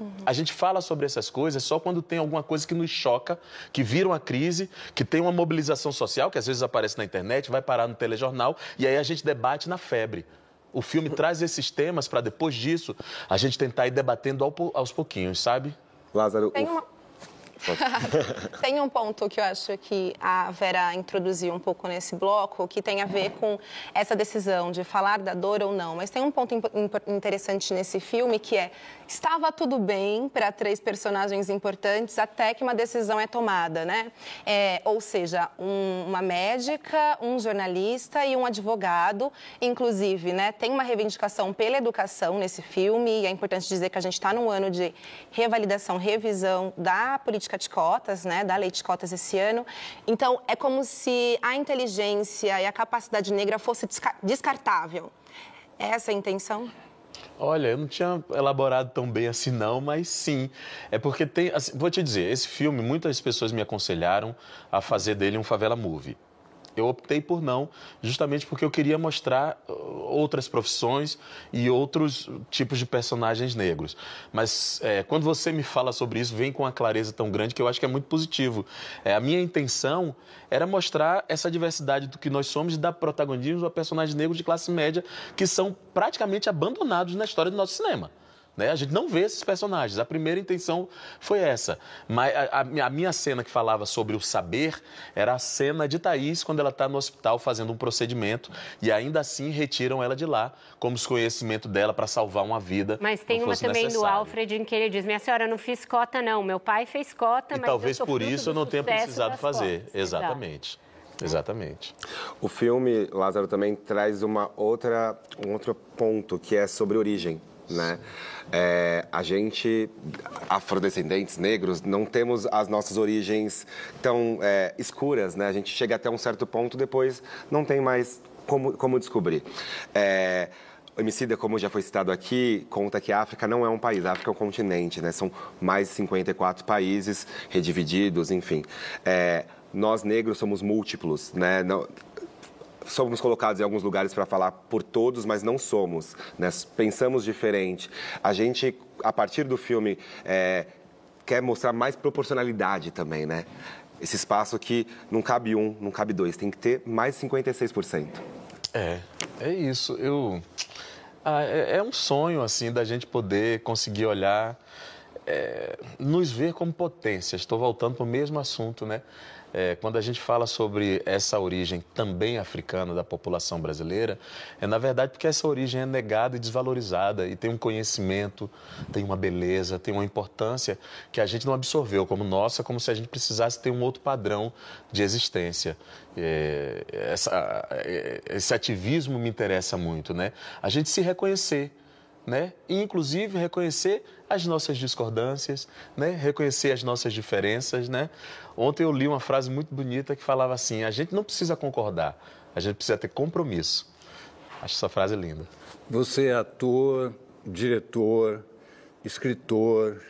Uhum. A gente fala sobre essas coisas só quando tem alguma coisa que nos choca, que vira uma crise, que tem uma mobilização social, que às vezes aparece na internet, vai parar no telejornal, e aí a gente debate na febre. O filme traz esses temas para depois disso a gente tentar ir debatendo aos pouquinhos, sabe? Lázaro, tem uma... *laughs* tem um ponto que eu acho que a Vera introduziu um pouco nesse bloco, que tem a ver com essa decisão de falar da dor ou não. Mas tem um ponto interessante nesse filme que é estava tudo bem para três personagens importantes até que uma decisão é tomada, né? É, ou seja, um, uma médica, um jornalista e um advogado. Inclusive, né, tem uma reivindicação pela educação nesse filme e é importante dizer que a gente está num ano de revalidação, revisão da política de cotas, né, da lei de cotas esse ano. Então, é como se a inteligência e a capacidade negra fosse descartável. É essa é a intenção? Olha, eu não tinha elaborado tão bem assim não, mas sim. É porque tem, assim, vou te dizer, esse filme muitas pessoas me aconselharam a fazer dele um favela movie. Eu optei por não, justamente porque eu queria mostrar uh, outras profissões e outros tipos de personagens negros. Mas é, quando você me fala sobre isso, vem com uma clareza tão grande que eu acho que é muito positivo. É, a minha intenção era mostrar essa diversidade do que nós somos e dar protagonismo a personagens negros de classe média que são praticamente abandonados na história do nosso cinema. Né? A gente não vê esses personagens. A primeira intenção foi essa. Mas a, a, minha cena que falava sobre o saber era a cena de Thaís quando ela está no hospital fazendo um procedimento e ainda assim retiram ela de lá, como se conhecimento dela para salvar uma vida. Mas tem uma também necessário. do Alfred em que ele diz: Minha senhora, eu não fiz cota, não. Meu pai fez cota, e mas. Talvez eu por isso eu não tenha precisado fazer. Cotas. Exatamente. Exatamente. O filme, Lázaro, também traz uma outra, um outro ponto, que é sobre origem, né? É, a gente, afrodescendentes, negros, não temos as nossas origens tão é, escuras, né? A gente chega até um certo ponto, depois não tem mais como, como descobrir. É, o Emicida, como já foi citado aqui, conta que a África não é um país, a África é um continente, né? São mais de 54 países redivididos, enfim. É, nós negros somos múltiplos, né? Não, somos colocados em alguns lugares para falar por todos, mas não somos. Né? Pensamos diferente. A gente, a partir do filme, é, quer mostrar mais proporcionalidade também, né? Esse espaço que não cabe um, não cabe dois, tem que ter mais 56%. É, é isso. Eu Ah, é, é, um sonho, assim, da gente poder conseguir olhar, é, nos ver como potência. Estou voltando para o mesmo assunto, né? É, quando a gente fala sobre essa origem também africana da população brasileira, é na verdade porque essa origem é negada e desvalorizada e tem um conhecimento, tem uma beleza, tem uma importância que a gente não absorveu como nossa, como se a gente precisasse ter um outro padrão de existência. É, essa, é, esse ativismo me interessa muito, né? A gente se reconhecer né? E, inclusive, reconhecer as nossas discordâncias, né? Reconhecer as nossas diferenças, né? Ontem eu li uma frase muito bonita que falava assim: a gente não precisa concordar, a gente precisa ter compromisso. Acho essa frase linda. Você é ator, diretor, escritor,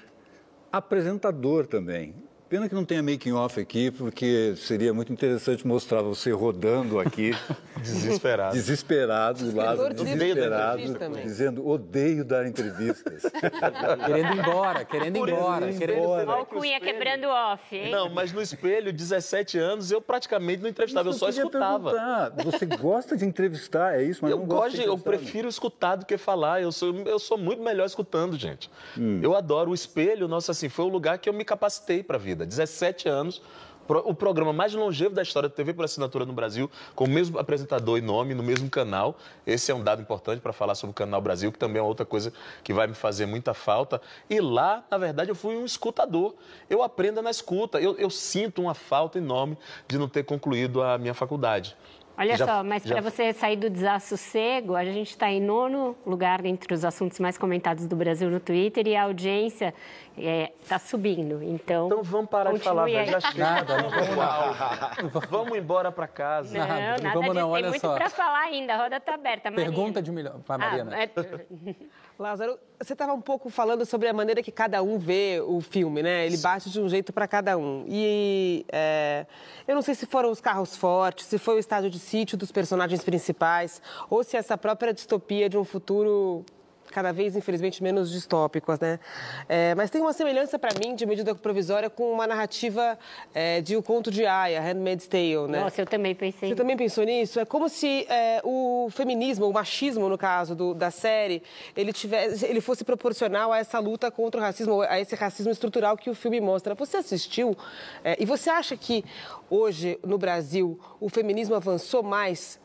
apresentador também. Pena que não tenha making off aqui, porque seria muito interessante mostrar você rodando aqui. *laughs* desesperado. Desesperado, Lázaro, desesperado, dizendo odeio dar entrevistas. *laughs* querendo ir embora, querendo ir embora. Querendo... Olha o Cunha quebrando off, hein? Não, mas no espelho, 17 anos, eu praticamente não entrevistava, isso eu só escutava. Perguntar. Você gosta de entrevistar, é isso? Mas eu não gosto, de eu prefiro escutar do que falar. Eu sou, eu sou muito melhor escutando, gente. Hum. Eu adoro o espelho, nossa, assim, foi o lugar que eu me capacitei para a vida. 17 anos, o programa mais longevo da história da TV por assinatura no Brasil, com o mesmo apresentador e nome, no mesmo canal. Esse é um dado importante para falar sobre o Canal Brasil, que também é outra coisa que vai me fazer muita falta. E lá, na verdade, eu fui um escutador. Eu aprendo na escuta. Eu, eu sinto uma falta enorme de não ter concluído a minha faculdade. Olha já, só, mas para você sair do desassossego, a gente está em nono lugar entre os assuntos mais comentados do Brasil no Twitter e a audiência está é, tá subindo. Então, então vamos parar de falar, velho. Já chega. Nada, não vamos não. vamos embora para casa. Não, nada, não vamos não, olha Tem muito para falar ainda, a roda está aberta. Marina. Pergunta de milhão para a Marina. Ah, é... *laughs* Lázaro, você estava um pouco falando sobre a maneira que cada um vê o filme, né? Ele bate de um jeito para cada um. E é, eu não sei se foram os carros fortes, se foi o estado de sítio dos personagens principais, ou se essa própria distopia de um futuro cada vez, infelizmente, menos distópicos, né? É, mas tem uma semelhança para mim, de medida provisória, com uma narrativa é, de O Conto de Aya, Handmaid's Tale, né? Nossa, eu também pensei. Você também pensou nisso? É como se é, o feminismo, o machismo, no caso do, da série, ele, tivesse, ele fosse proporcional a essa luta contra o racismo, a esse racismo estrutural que o filme mostra. Você assistiu é, e você acha que hoje, no Brasil, o feminismo avançou mais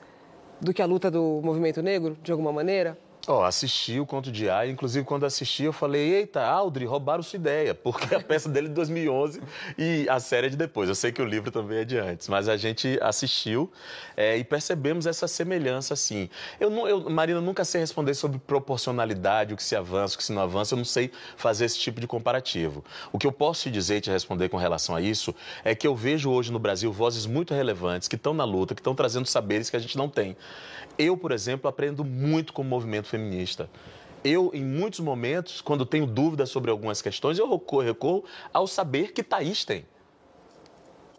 do que a luta do movimento negro, de alguma maneira? Ó, oh, assisti o Conto de Ai, inclusive quando assisti eu falei, eita, Aldri, roubaram sua ideia, porque a peça dele é de 2011 e a série é de depois. Eu sei que o livro também é de antes, mas a gente assistiu é, e percebemos essa semelhança, assim. Eu, não, eu, Marina, nunca sei responder sobre proporcionalidade, o que se avança, o que se não avança, eu não sei fazer esse tipo de comparativo. O que eu posso te dizer e te responder com relação a isso é que eu vejo hoje no Brasil vozes muito relevantes que estão na luta, que estão trazendo saberes que a gente não tem. Eu, por exemplo, aprendo muito com o movimento feminista. Eu, em muitos momentos, quando tenho dúvidas sobre algumas questões, eu recorro, ao saber que Thaís tem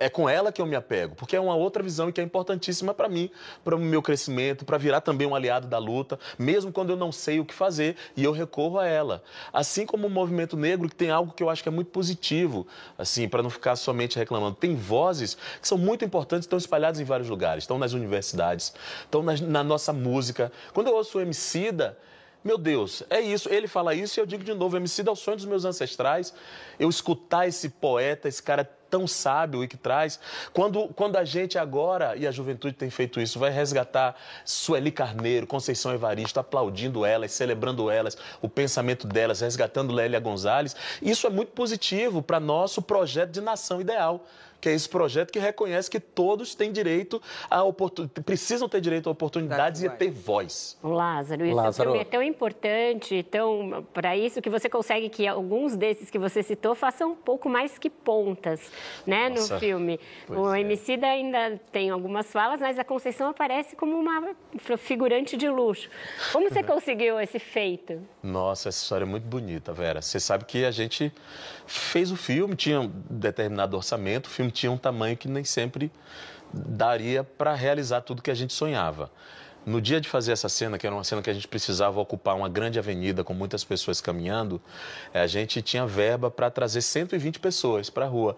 é com ela que eu me apego, porque é uma outra visão que é importantíssima para mim, para o meu crescimento, para virar também um aliado da luta, mesmo quando eu não sei o que fazer e eu recorro a ela. Assim como o movimento negro, que tem algo que eu acho que é muito positivo, assim, para não ficar somente reclamando. Tem vozes que são muito importantes, estão espalhadas em vários lugares, estão nas universidades, estão na, na nossa música. Quando eu ouço o Emicida, meu Deus, é isso. Ele fala isso e eu digo de novo, MC é o sonho dos meus ancestrais. Eu escutar esse poeta, esse cara tão sábio e que traz. Quando, quando a gente agora, e a juventude tem feito isso, vai resgatar Sueli Carneiro, Conceição Evaristo, aplaudindo elas, celebrando elas, o pensamento delas, resgatando Lélia Gonzalez, isso é muito positivo para nosso projeto de nação ideal que é esse projeto que reconhece que todos têm direito a oportunidade, precisam ter direito a oportunidades e a ter voz. Lázaro, isso Lázaro. é tão importante, tão para isso que você consegue que alguns desses que você citou façam um pouco mais que pontas, né, Nossa, no filme. O é. Emicida ainda tem algumas falas, mas a Conceição aparece como uma figurante de luxo. Como você conseguiu esse feito? Nossa, essa história é muito bonita, Vera. Você sabe que a gente fez o filme, tinha um determinado orçamento, o filme tinha um tamanho que nem sempre daria para realizar tudo que a gente sonhava. No dia de fazer essa cena, que era uma cena que a gente precisava ocupar uma grande avenida com muitas pessoas caminhando, eh, a gente tinha verba para trazer 120 pessoas para a rua.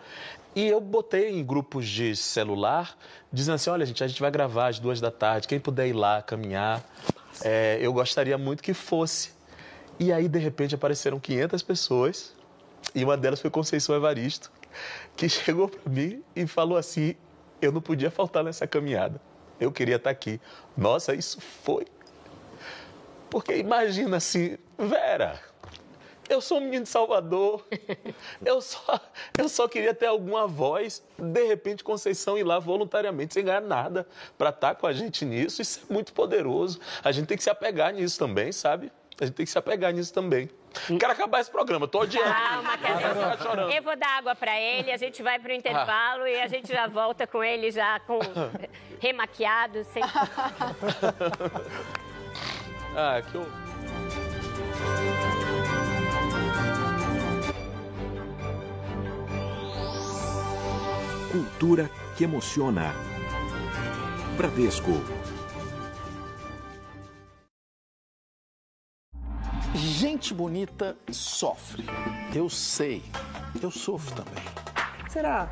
E eu botei em grupos de celular, dizendo assim: olha, gente, a gente vai gravar às duas da tarde, quem puder ir lá caminhar. É, eu gostaria muito que fosse. E aí, de repente, apareceram 500 pessoas e uma delas foi Conceição Evaristo, que chegou para mim e falou assim: eu não podia faltar nessa caminhada. Eu queria estar aqui. Nossa, isso foi. Porque imagina assim, Vera, eu sou um menino de Salvador. *laughs* Eu só, eu só queria ter alguma voz. De repente, Conceição ir lá voluntariamente, sem ganhar nada, para estar com a gente nisso. Isso é muito poderoso. A gente tem que se apegar nisso também, sabe? A gente tem que se apegar nisso também. Quero acabar esse programa, tô odiando. Calma, que a gente... Eu vou dar água para ele, a gente vai para o intervalo ah. e a gente já volta com ele já com *laughs* remaquiado, sem... *laughs* ah, que eu... Cultura que emociona. Bradesco. Gente bonita sofre. Eu sei. Eu sofro também. Será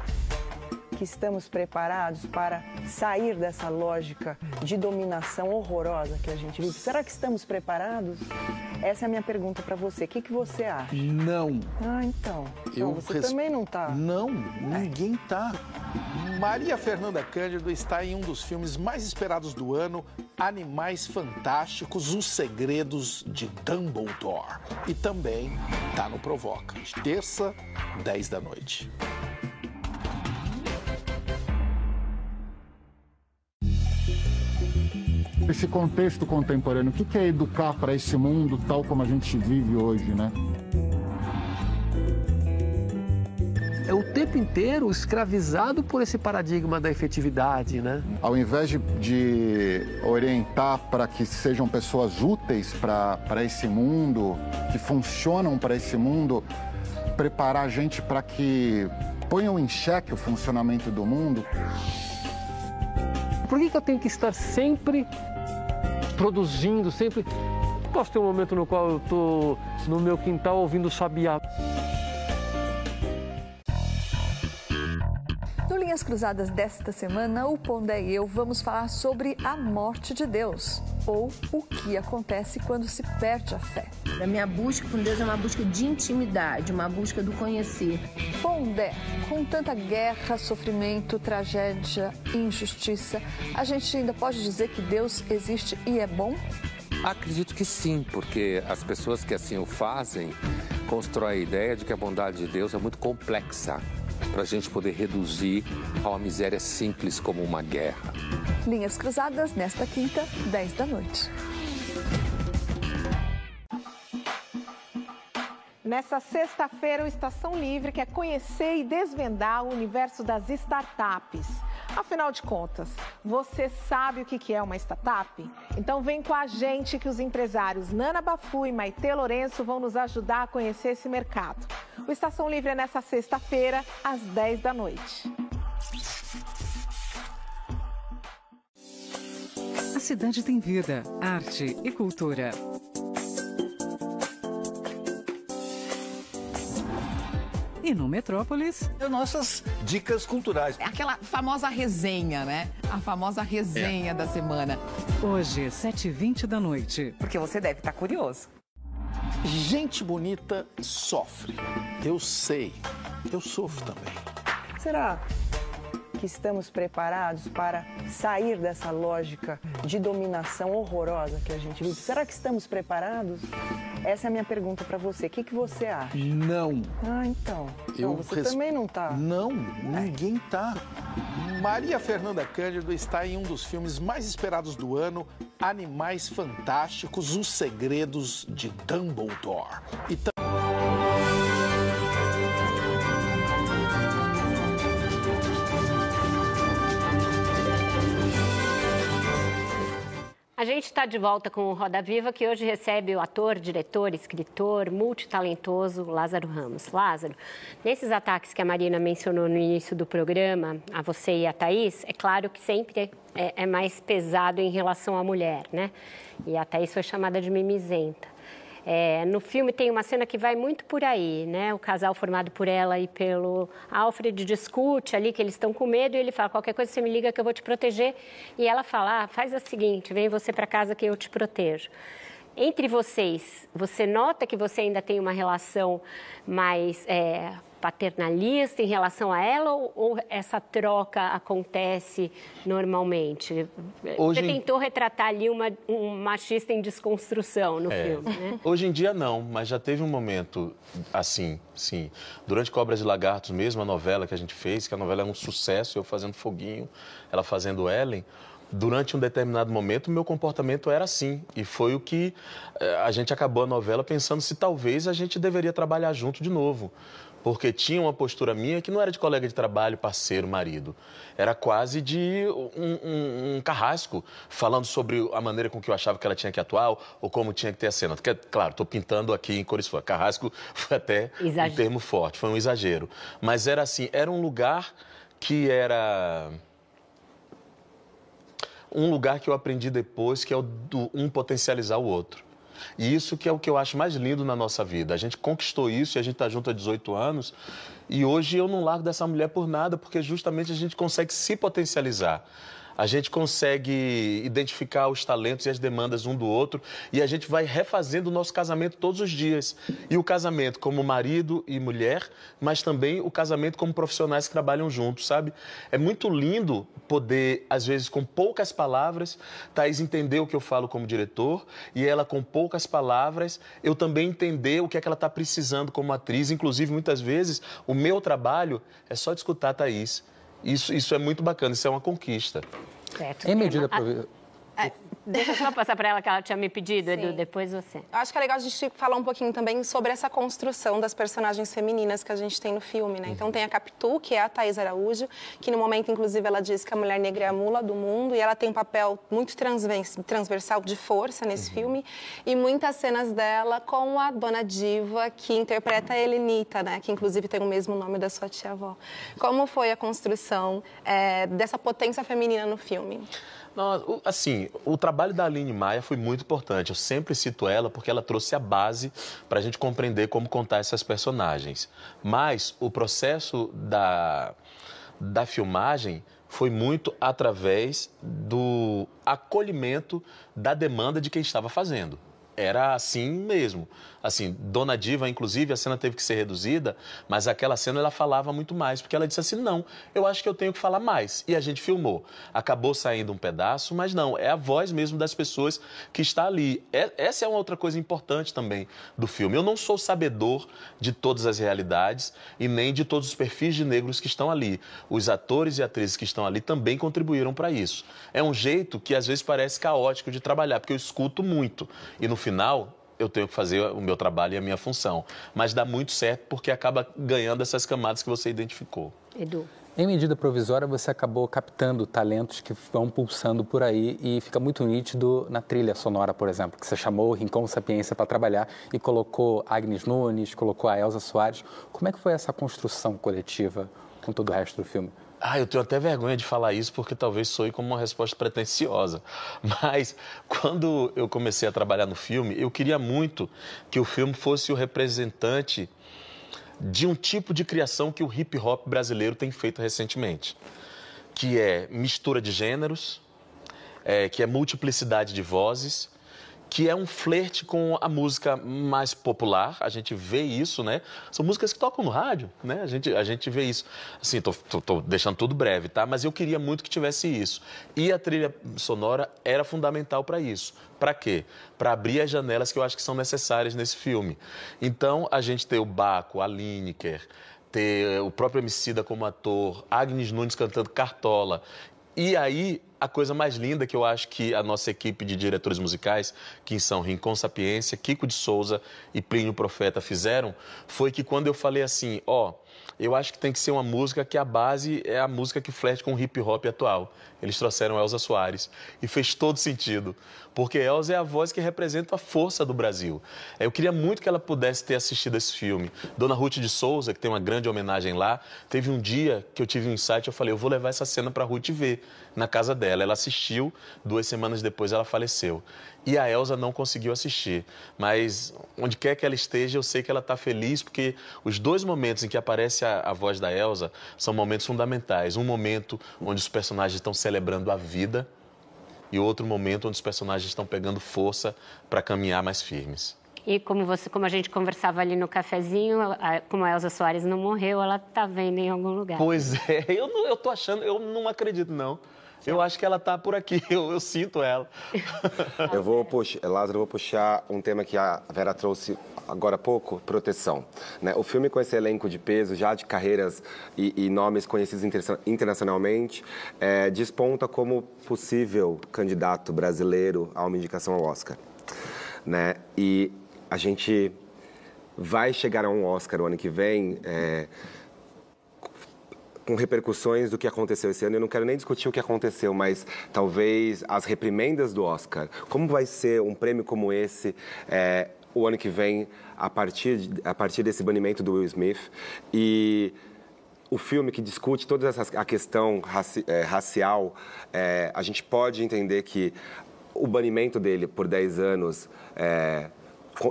que estamos preparados para sair dessa lógica de dominação horrorosa que a gente vive? Será que estamos preparados? Essa é a minha pergunta para você. O que, que você acha? Não. Ah, então. Eu não, você res... também não tá. Não, ninguém tá. Maria Fernanda Cândido está em um dos filmes mais esperados do ano, Animais Fantásticos, Os Segredos de Dumbledore. E também tá no Provoca, terça, 10 da noite. Esse contexto contemporâneo, o que é educar para esse mundo tal como a gente vive hoje, né? é o tempo inteiro escravizado por esse paradigma da efetividade, né? Ao invés de, de orientar para que sejam pessoas úteis para esse mundo, que funcionam para esse mundo, preparar a gente para que ponham em xeque o funcionamento do mundo. Por que, que eu tenho que estar sempre produzindo, sempre... Posso ter um momento no qual eu estou no meu quintal ouvindo sabiá. Linhas Cruzadas desta semana, o Pondé e eu vamos falar sobre a morte de Deus, ou o que acontece quando se perde a fé. A minha busca por Deus é uma busca de intimidade, uma busca do conhecer. Pondé, com tanta guerra, sofrimento, tragédia, injustiça, a gente ainda pode dizer que Deus existe e é bom? Acredito que sim, porque as pessoas que assim o fazem constroem a ideia de que a bondade de Deus é muito complexa para a gente poder reduzir a uma miséria simples como uma guerra. Linhas Cruzadas, nesta quinta, 10 da noite. Nessa sexta-feira, o Estação Livre quer conhecer e desvendar o universo das startups. Afinal de contas, você sabe o que é uma startup? Então vem com a gente que os empresários Nana Bafu e Maite Lourenço vão nos ajudar a conhecer esse mercado. O Estação Livre é nessa sexta-feira, às 10 da noite. A cidade tem vida, arte e cultura. E no Metrópolis? Nossas dicas culturais. É aquela famosa resenha, né? A famosa resenha é. da semana. Hoje, 7h20 da noite. Porque você deve estar curioso. Gente bonita sofre. Eu sei. Eu sofro também. Será que estamos preparados para sair dessa lógica de dominação horrorosa que a gente vive? Será que estamos preparados? Essa é a minha pergunta para você. O que, que você acha? Não. Ah, então. Eu não, você res... também não tá. Não, ninguém tá. Maria Fernanda Cândido está em um dos filmes mais esperados do ano, Animais Fantásticos, Os Segredos de Dumbledore. E A gente está de volta com o Roda Viva, que hoje recebe o ator, diretor, escritor, multitalentoso Lázaro Ramos. Lázaro, nesses ataques que a Marina mencionou no início do programa, a você e a Thaís, é claro que sempre é, é mais pesado em relação à mulher, né? E a Thaís foi chamada de mimizenta. É, no filme tem uma cena que vai muito por aí, né? O casal formado por ela e pelo Alfred discute ali que eles estão com medo e ele fala: qualquer coisa você me liga que eu vou te proteger. E ela fala: ah, faz o seguinte, vem você para casa que eu te protejo. Entre vocês, você nota que você ainda tem uma relação mais é, paternalista em relação a ela ou, ou, essa troca acontece normalmente? Hoje Você em... tentou retratar ali uma, um machista em desconstrução no É. filme, né? Hoje em dia não, mas já teve um momento assim, sim. Durante Cobras e Lagartos mesmo, a novela que a gente fez, que a novela é um sucesso, eu fazendo Foguinho, ela fazendo Ellen, durante um determinado momento, o meu comportamento era assim. E foi o que eh, a gente acabou a novela pensando se talvez a gente deveria trabalhar junto de novo. Porque tinha uma postura minha que não era de colega de trabalho, parceiro, marido. Era quase de um, um- um carrasco, falando sobre a maneira com que eu achava que ela tinha que atuar ou como tinha que ter a cena. Porque, claro, estou pintando aqui em cores fora. Carrasco *laughs* foi até Exagero. um termo forte, foi um exagero. Mas era assim, era um lugar que era um lugar que eu aprendi depois, que é o do um potencializar o outro. E isso que é o que eu acho mais lindo na nossa vida. A gente conquistou isso e a gente está junto há 18 anos. E hoje eu não largo dessa mulher por nada, porque justamente a gente consegue se potencializar. A gente consegue identificar os talentos e as demandas um do outro e a gente vai refazendo o nosso casamento todos os dias. E o casamento como marido e mulher, mas também o casamento como profissionais que trabalham juntos, sabe? É muito lindo poder, às vezes, com poucas palavras, Thaís entender o que eu falo como diretor e ela, com poucas palavras, eu também entender o que é que ela está precisando como atriz. Inclusive, muitas vezes, o meu trabalho é só de escutar a Thaís. Isso, isso é muito bacana, isso é uma conquista. Certo. Em medida Ah, provi- Deixa eu só passar para ela que ela tinha me pedido, Edu, Sim. depois você. Eu acho que é legal a gente falar um pouquinho também sobre essa construção das personagens femininas que a gente tem no filme, né? Então tem a Capitu, que é a Thaís Araújo, que no momento, inclusive, ela diz que a mulher negra é a mula do mundo e ela tem um papel muito transvers- transversal de força nesse filme e muitas cenas dela com a Dona Diva, que interpreta a Helenita, né? Que inclusive tem o mesmo nome da sua tia-avó. Como foi a construção eh, dessa potência feminina no filme? Não, assim, o trabalho da Aline Maia foi muito importante. Eu sempre cito ela porque ela trouxe a base para a gente compreender como contar essas personagens. Mas o processo da, da filmagem foi muito através do acolhimento da demanda de quem estava fazendo. Era assim mesmo. Assim, Dona Diva, inclusive, a cena teve que ser reduzida, mas aquela cena ela falava muito mais, porque ela disse assim: não, eu acho que eu tenho que falar mais. E a gente filmou. Acabou saindo um pedaço, mas não, é a voz mesmo das pessoas que está ali. É- essa é uma outra coisa importante também do filme. Eu não sou sabedor de todas as realidades e nem de todos os perfis de negros que estão ali. Os atores e atrizes que estão ali também contribuíram para isso. É um jeito que às vezes parece caótico de trabalhar, porque eu escuto muito. E no final, eu tenho que fazer o meu trabalho e a minha função. Mas dá muito certo porque acaba ganhando essas camadas que você identificou. Edu. Em medida provisória, você acabou captando talentos que vão pulsando por aí e fica muito nítido na trilha sonora, por exemplo, que você chamou o Rincon Sapiência para trabalhar e colocou Agnes Nunes, colocou a Elza Soares. Como é que foi essa construção coletiva com todo o resto do filme? Ah, eu tenho até vergonha de falar isso porque talvez soe como uma resposta pretensiosa. *laughs* Mas quando eu comecei a trabalhar no filme, eu queria muito que o filme fosse o representante de um tipo de criação que o hip hop brasileiro tem feito recentemente, que é mistura de gêneros, é, que é multiplicidade de vozes, que é um flerte com a música mais popular. A gente vê isso, né? São músicas que tocam no rádio, né? A gente, a gente vê isso. Assim, tô, tô- tô deixando tudo breve, tá? Mas eu queria muito que tivesse isso. E a trilha sonora era fundamental para isso. Para quê? Para abrir as janelas que eu acho que são necessárias nesse filme. Então, a gente tem o Baco, a Lineker, ter o próprio Emicida como ator, Agnes Nunes cantando Cartola. E aí, a coisa mais linda que eu acho que a nossa equipe de diretores musicais, que são Rincon Sapiência, Kiko de Souza e Plínio Profeta fizeram, foi que quando eu falei assim, ó, eu acho que tem que ser uma música que a base é a música que flerte com o hip hop atual. Eles trouxeram Elza Soares e fez todo sentido, porque Elza é a voz que representa a força do Brasil. Eu queria muito que ela pudesse ter assistido esse filme. Dona Ruth de Souza, que tem uma grande homenagem lá, teve um dia que eu tive um insight, eu falei, eu vou levar essa cena para Ruth ver na casa dela. dela. Ela assistiu, duas semanas depois ela faleceu. E a Elsa não conseguiu assistir. Mas onde quer que ela esteja, eu sei que ela está feliz, porque os dois momentos em que aparece a, a voz da Elsa são momentos fundamentais. Um momento onde os personagens estão celebrando a vida e outro momento onde os personagens estão pegando força para caminhar mais firmes. E como, você, como a gente conversava ali no cafezinho, a- como a Elza Soares não morreu, ela tá vendo em algum lugar. Pois é, *laughs* eu, não, eu tô achando, eu não acredito, não. Eu acho que ela tá por aqui, *laughs* eu, eu sinto ela. Eu vou puxar, Lázaro, eu vou puxar um tema que a Vera trouxe agora há pouco, proteção. né? O filme com esse elenco de peso, já de carreiras e, e nomes conhecidos interna- internacionalmente, é, desponta como possível candidato brasileiro a uma indicação ao Oscar. Né? E a gente vai chegar a um Oscar o ano que vem é, com repercussões do que aconteceu esse ano. Eu não quero nem discutir o que aconteceu, mas talvez as reprimendas do Oscar. Como vai ser um prêmio como esse é, o ano que vem, a partir, a partir desse banimento do Will Smith? E o filme que discute toda essa a questão raci- eh, racial, eh, a gente pode entender que o banimento dele por 10 anos,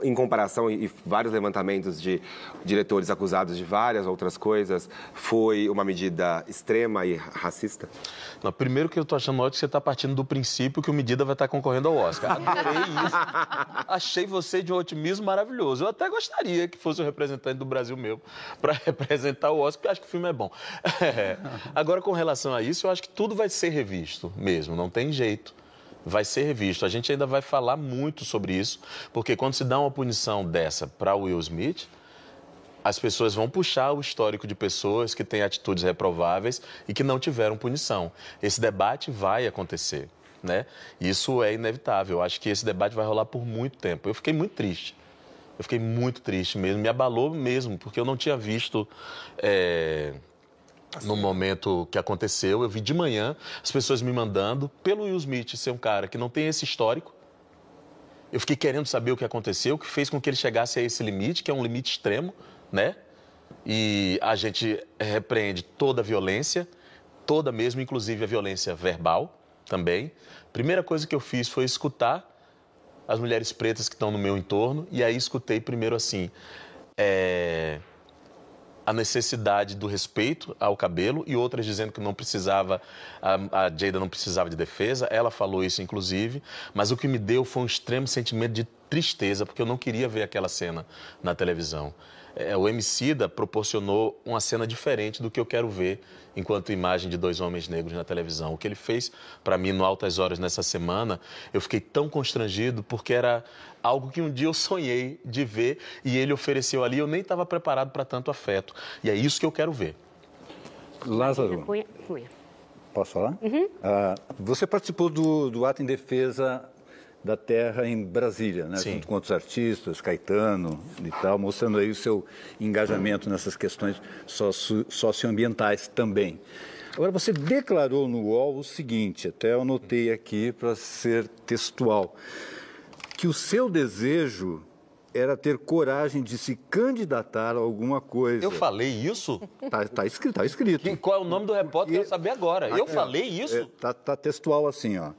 em comparação e, e vários levantamentos de diretores acusados de várias outras coisas, foi uma medida extrema e racista? Não, primeiro que eu tô achando ótimo que você está partindo do princípio que o Medida vai estar concorrendo ao Oscar. Adorei isso. *laughs* Achei você de um otimismo maravilhoso. Eu até gostaria que fosse o representante do Brasil meu para *laughs* representar o Oscar, porque acho que o filme é bom. *laughs* É. Agora, com relação a isso, eu acho que tudo vai ser revisto mesmo, não tem jeito. Vai ser revisto. A gente ainda vai falar muito sobre isso, porque quando se dá uma punição dessa para Will Smith, as pessoas vão puxar o histórico de pessoas que têm atitudes reprováveis e que não tiveram punição. Esse debate vai acontecer, né? Isso é inevitável. Eu acho que esse debate vai rolar por muito tempo. Eu fiquei muito triste. Eu fiquei muito triste mesmo. Me abalou mesmo, porque eu não tinha visto. é, No momento que aconteceu, eu vi de manhã as pessoas me mandando, pelo Will Smith ser um cara que não tem esse histórico, eu fiquei querendo saber o que aconteceu, o que fez com que ele chegasse a esse limite, que é um limite extremo, né? E a gente repreende toda a violência, toda mesmo, inclusive a violência verbal também. Primeira coisa que eu fiz foi escutar as mulheres pretas que estão no meu entorno, e aí escutei primeiro assim. é, a necessidade do respeito ao cabelo e outras dizendo que não precisava, a, a Jada não precisava de defesa. Ela falou isso, inclusive, mas o que me deu foi um extremo sentimento de tristeza, porque eu não queria ver aquela cena na televisão. É, o Emicida proporcionou uma cena diferente do que eu quero ver enquanto imagem de dois homens negros na televisão. O que ele fez para mim no Altas Horas nessa semana, eu fiquei tão constrangido porque era algo que um dia eu sonhei de ver e ele ofereceu ali, eu nem estava preparado para tanto afeto. E é isso que eu quero ver. Lázaro, Cunha, posso falar? Ah, você participou do, do ato em defesa da terra em Brasília, né? junto com outros artistas, Caetano e tal, mostrando aí o seu engajamento nessas questões socio- socioambientais também. Agora, você declarou no UOL o seguinte, até eu anotei aqui para ser textual, que o seu desejo era ter coragem de se candidatar a alguma coisa. Eu falei isso? Tá, tá escrito, tá escrito. Qual é o nome do repórter? Quero saber agora. Eu É, falei isso? é, tá, tá textual assim, ó.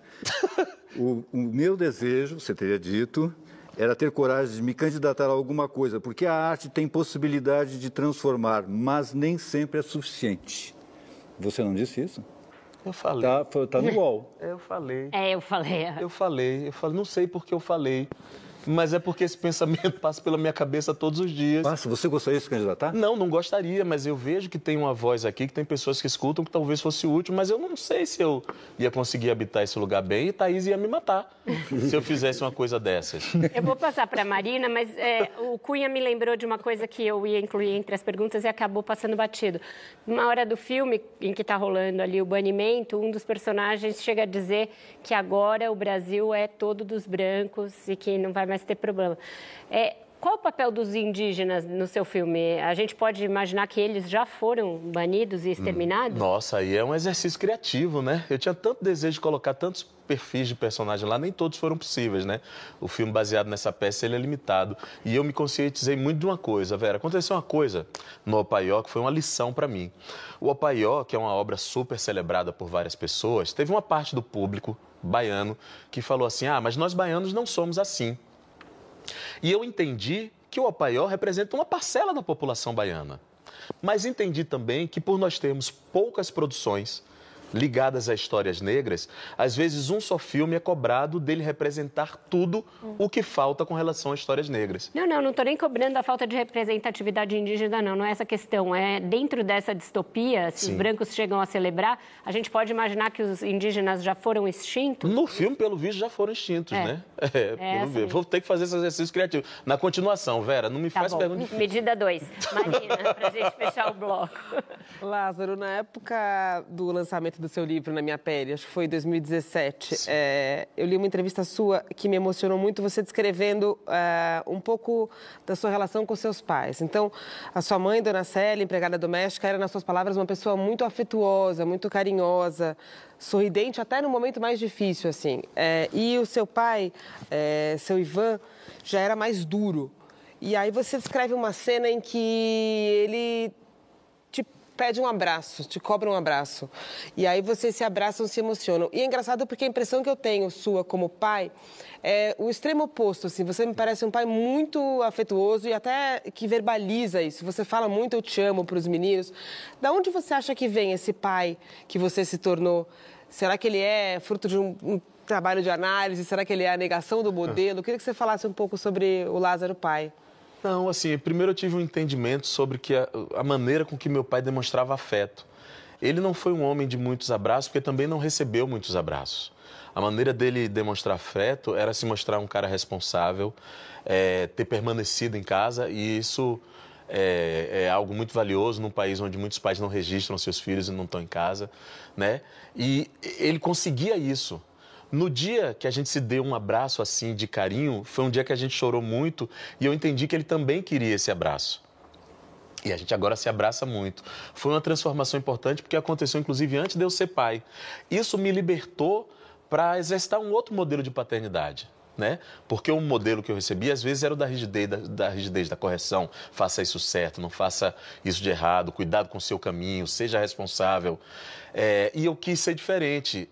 *laughs* o, o meu desejo, você teria dito, era ter coragem de me candidatar a alguma coisa, porque a arte tem possibilidade de transformar, mas nem sempre é suficiente. Você não disse isso? Eu falei. Tá, foi- tá no *laughs* UOL. Eu falei. É, eu falei. Eu falei, eu falei, não sei porque eu falei. Mas é porque esse pensamento *laughs* passa pela minha cabeça todos os dias. Passa, você gostaria de se candidatar? Não, não gostaria, mas eu vejo que tem uma voz aqui, que tem pessoas que escutam, que talvez fosse útil, mas eu não sei se eu ia conseguir habitar esse lugar bem e Thaís ia me matar *laughs* se eu fizesse uma coisa dessas. Eu vou passar para a Marina, mas é, o Cunha me lembrou de uma coisa que eu ia incluir entre as perguntas e acabou passando batido. Numa hora do filme em que está rolando ali o banimento, um dos personagens chega a dizer que agora o Brasil é todo dos brancos e que não vai mais ter problema. É, Qual o papel dos indígenas no seu filme? A gente pode imaginar que eles já foram banidos e exterminados? Nossa, aí é um exercício criativo, né? Eu tinha tanto desejo de colocar tantos perfis de personagem lá, nem todos foram possíveis, né? O filme baseado nessa peça, ele é limitado. E eu me conscientizei muito de uma coisa, Vera. Aconteceu uma coisa no Opaió que foi uma lição para mim. O Opaió, que é uma obra super celebrada por várias pessoas, teve uma parte do público baiano que falou assim: ah, mas nós baianos não somos assim. E eu entendi que o Opaió representa uma parcela da população baiana. Mas entendi também que por nós termos poucas produções ligadas a histórias negras, às vezes um só filme é cobrado dele representar tudo o que falta com relação a histórias negras. Não, não, não estou nem cobrando a falta de representatividade indígena, não. Não é essa questão. É dentro dessa distopia, se Sim. os brancos chegam a celebrar, a gente pode imaginar que os indígenas já foram extintos? No filme, pelo visto, já foram extintos, É. né? *laughs* É, É. Vou ter que fazer esse exercício criativo. Na continuação, Vera, não me Tá faz bom. pergunta difícil. Medida 2. Marina, para a gente fechar o bloco. *laughs* Lázaro, na época do lançamento do seu livro Na Minha Pele, acho que foi em 2017, é, eu li uma entrevista sua que me emocionou muito, você descrevendo é, um pouco da sua relação com seus pais. Então, a sua mãe, Dona Célia, empregada doméstica, era, nas suas palavras, uma pessoa muito afetuosa, muito carinhosa, sorridente até no momento mais difícil, assim. É, e o seu pai, é, seu Ivan, já era mais duro. E aí você descreve uma cena em que ele pede um abraço, te cobra um abraço. E aí vocês se abraçam, se emocionam. E é engraçado porque a impressão que eu tenho sua como pai é o extremo oposto, assim. Você me parece um pai muito afetuoso e até que verbaliza isso. Você fala muito eu te amo para os meninos. Da onde você acha que vem esse pai que você se tornou? Será que ele é fruto de um, um trabalho de análise? Será que ele é a negação do modelo? Eu queria que você falasse um pouco sobre o Lázaro pai. Não, assim, primeiro eu tive um entendimento sobre que a, a maneira com que meu pai demonstrava afeto. Ele não foi um homem de muitos abraços, porque também não recebeu muitos abraços. A maneira dele demonstrar afeto era se mostrar um cara responsável, é, ter permanecido em casa, e isso é, é algo muito valioso num país onde muitos pais não registram seus filhos e não estão em casa, né? E ele conseguia isso. No dia que a gente se deu um abraço assim de carinho, foi um dia que a gente chorou muito e eu entendi que ele também queria esse abraço. E a gente agora se abraça muito. Foi uma transformação importante porque aconteceu inclusive antes de eu ser pai. Isso me libertou para exercitar um outro modelo de paternidade. Né? Porque o modelo que eu recebi, às vezes, era o da rigidez da, da rigidez, da correção. Faça isso certo, não faça isso de errado, cuidado com o seu caminho, seja responsável. É, e eu quis ser diferente.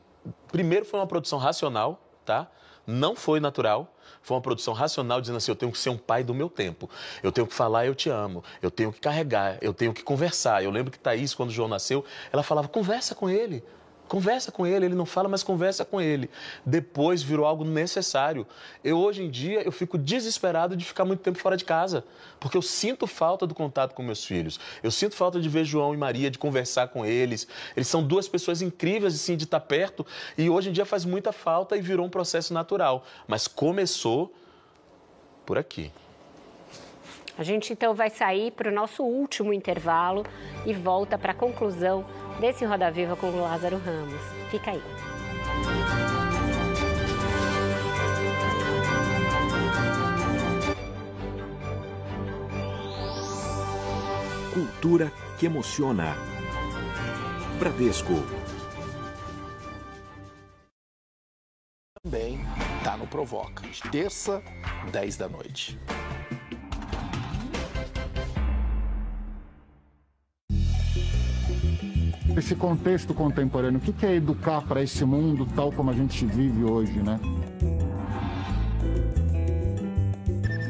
Primeiro foi uma produção racional, tá? Não foi natural. Foi uma produção racional dizendo assim: eu tenho que ser um pai do meu tempo. Eu tenho que falar, eu te amo. Eu tenho que carregar, eu tenho que conversar. Eu lembro que Thaís, quando o João nasceu, ela falava: conversa com ele. Conversa com ele, ele não fala, mas conversa com ele. Depois virou algo necessário. Eu hoje em dia eu fico desesperado de ficar muito tempo fora de casa, porque eu sinto falta do contato com meus filhos. Eu sinto falta de ver João e Maria, de conversar com eles. Eles são duas pessoas incríveis assim de estar perto e hoje em dia faz muita falta e virou um processo natural, mas começou por aqui. A gente então vai sair para o nosso último intervalo e volta para a conclusão desse Roda Viva com o Lázaro Ramos. Fica aí. Cultura que emociona. Bradesco. Também tá no Provoca. Terça, 10 da noite. Esse contexto contemporâneo, o que é educar para esse mundo tal como a gente vive hoje, né?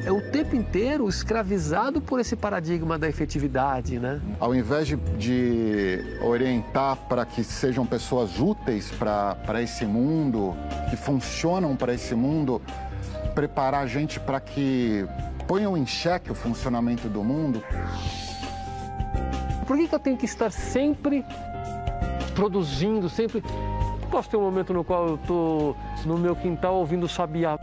É o tempo inteiro escravizado por esse paradigma da efetividade, né? Ao invés de, de orientar para que sejam pessoas úteis para esse mundo, que funcionam para esse mundo, preparar a gente para que ponham em xeque o funcionamento do mundo. Por que, que eu tenho que estar sempre produzindo, sempre... Posso ter um momento no qual eu estou no meu quintal ouvindo sabiá.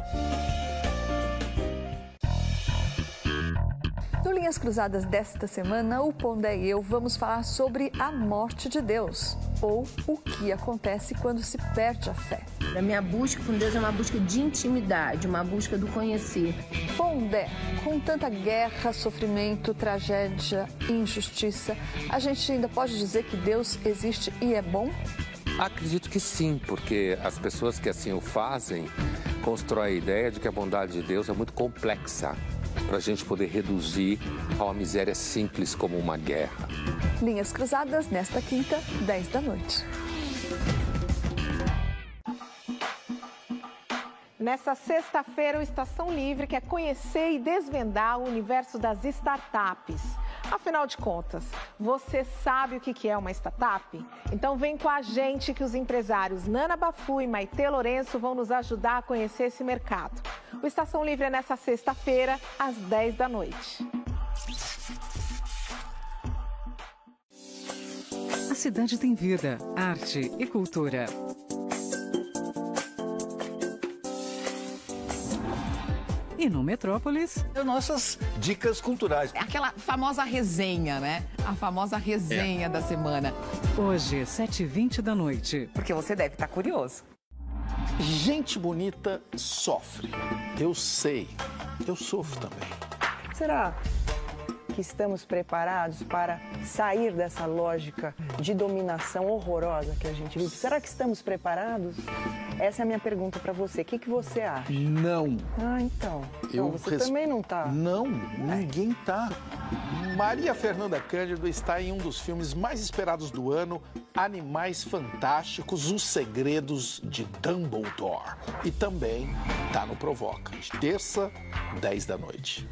Linhas Cruzadas desta semana, o Pondé e eu vamos falar sobre a morte de Deus, ou o que acontece quando se perde a fé. A minha busca com Deus é uma busca de intimidade, uma busca do conhecer. Pondé, com tanta guerra, sofrimento, tragédia, injustiça, a gente ainda pode dizer que Deus existe e é bom? Acredito que sim, porque as pessoas que assim o fazem constroem a ideia de que a bondade de Deus é muito complexa para a gente poder reduzir a uma miséria simples como uma guerra. Linhas Cruzadas nesta quinta, 10 da noite. Nessa sexta-feira, o Estação Livre quer conhecer e desvendar o universo das startups. Afinal de contas, você sabe o que é uma startup? Então vem com a gente que os empresários Nana Bafu e Maite Lourenço vão nos ajudar a conhecer esse mercado. O Estação Livre é nessa sexta-feira, às 10 da noite. A cidade tem vida, arte e cultura. E no Metrópolis, Nossas dicas culturais. É aquela famosa resenha, né? A famosa resenha da semana. hoje, 7h20 da noite. Porque você deve estar curioso. Gente bonita sofre. Eu sei. Eu sofro também. Será que estamos preparados para sair dessa lógica de dominação horrorosa que a gente vive? Será que estamos preparados? Essa é a minha pergunta para você. O que, que você acha? Não. Ah, então. Então, você res- também não tá. Não, ninguém tá. Maria Fernanda Cândido está em um dos filmes mais esperados do ano, Animais Fantásticos, Os Segredos de Dumbledore. E também tá no Provoca, terça, 10 da noite.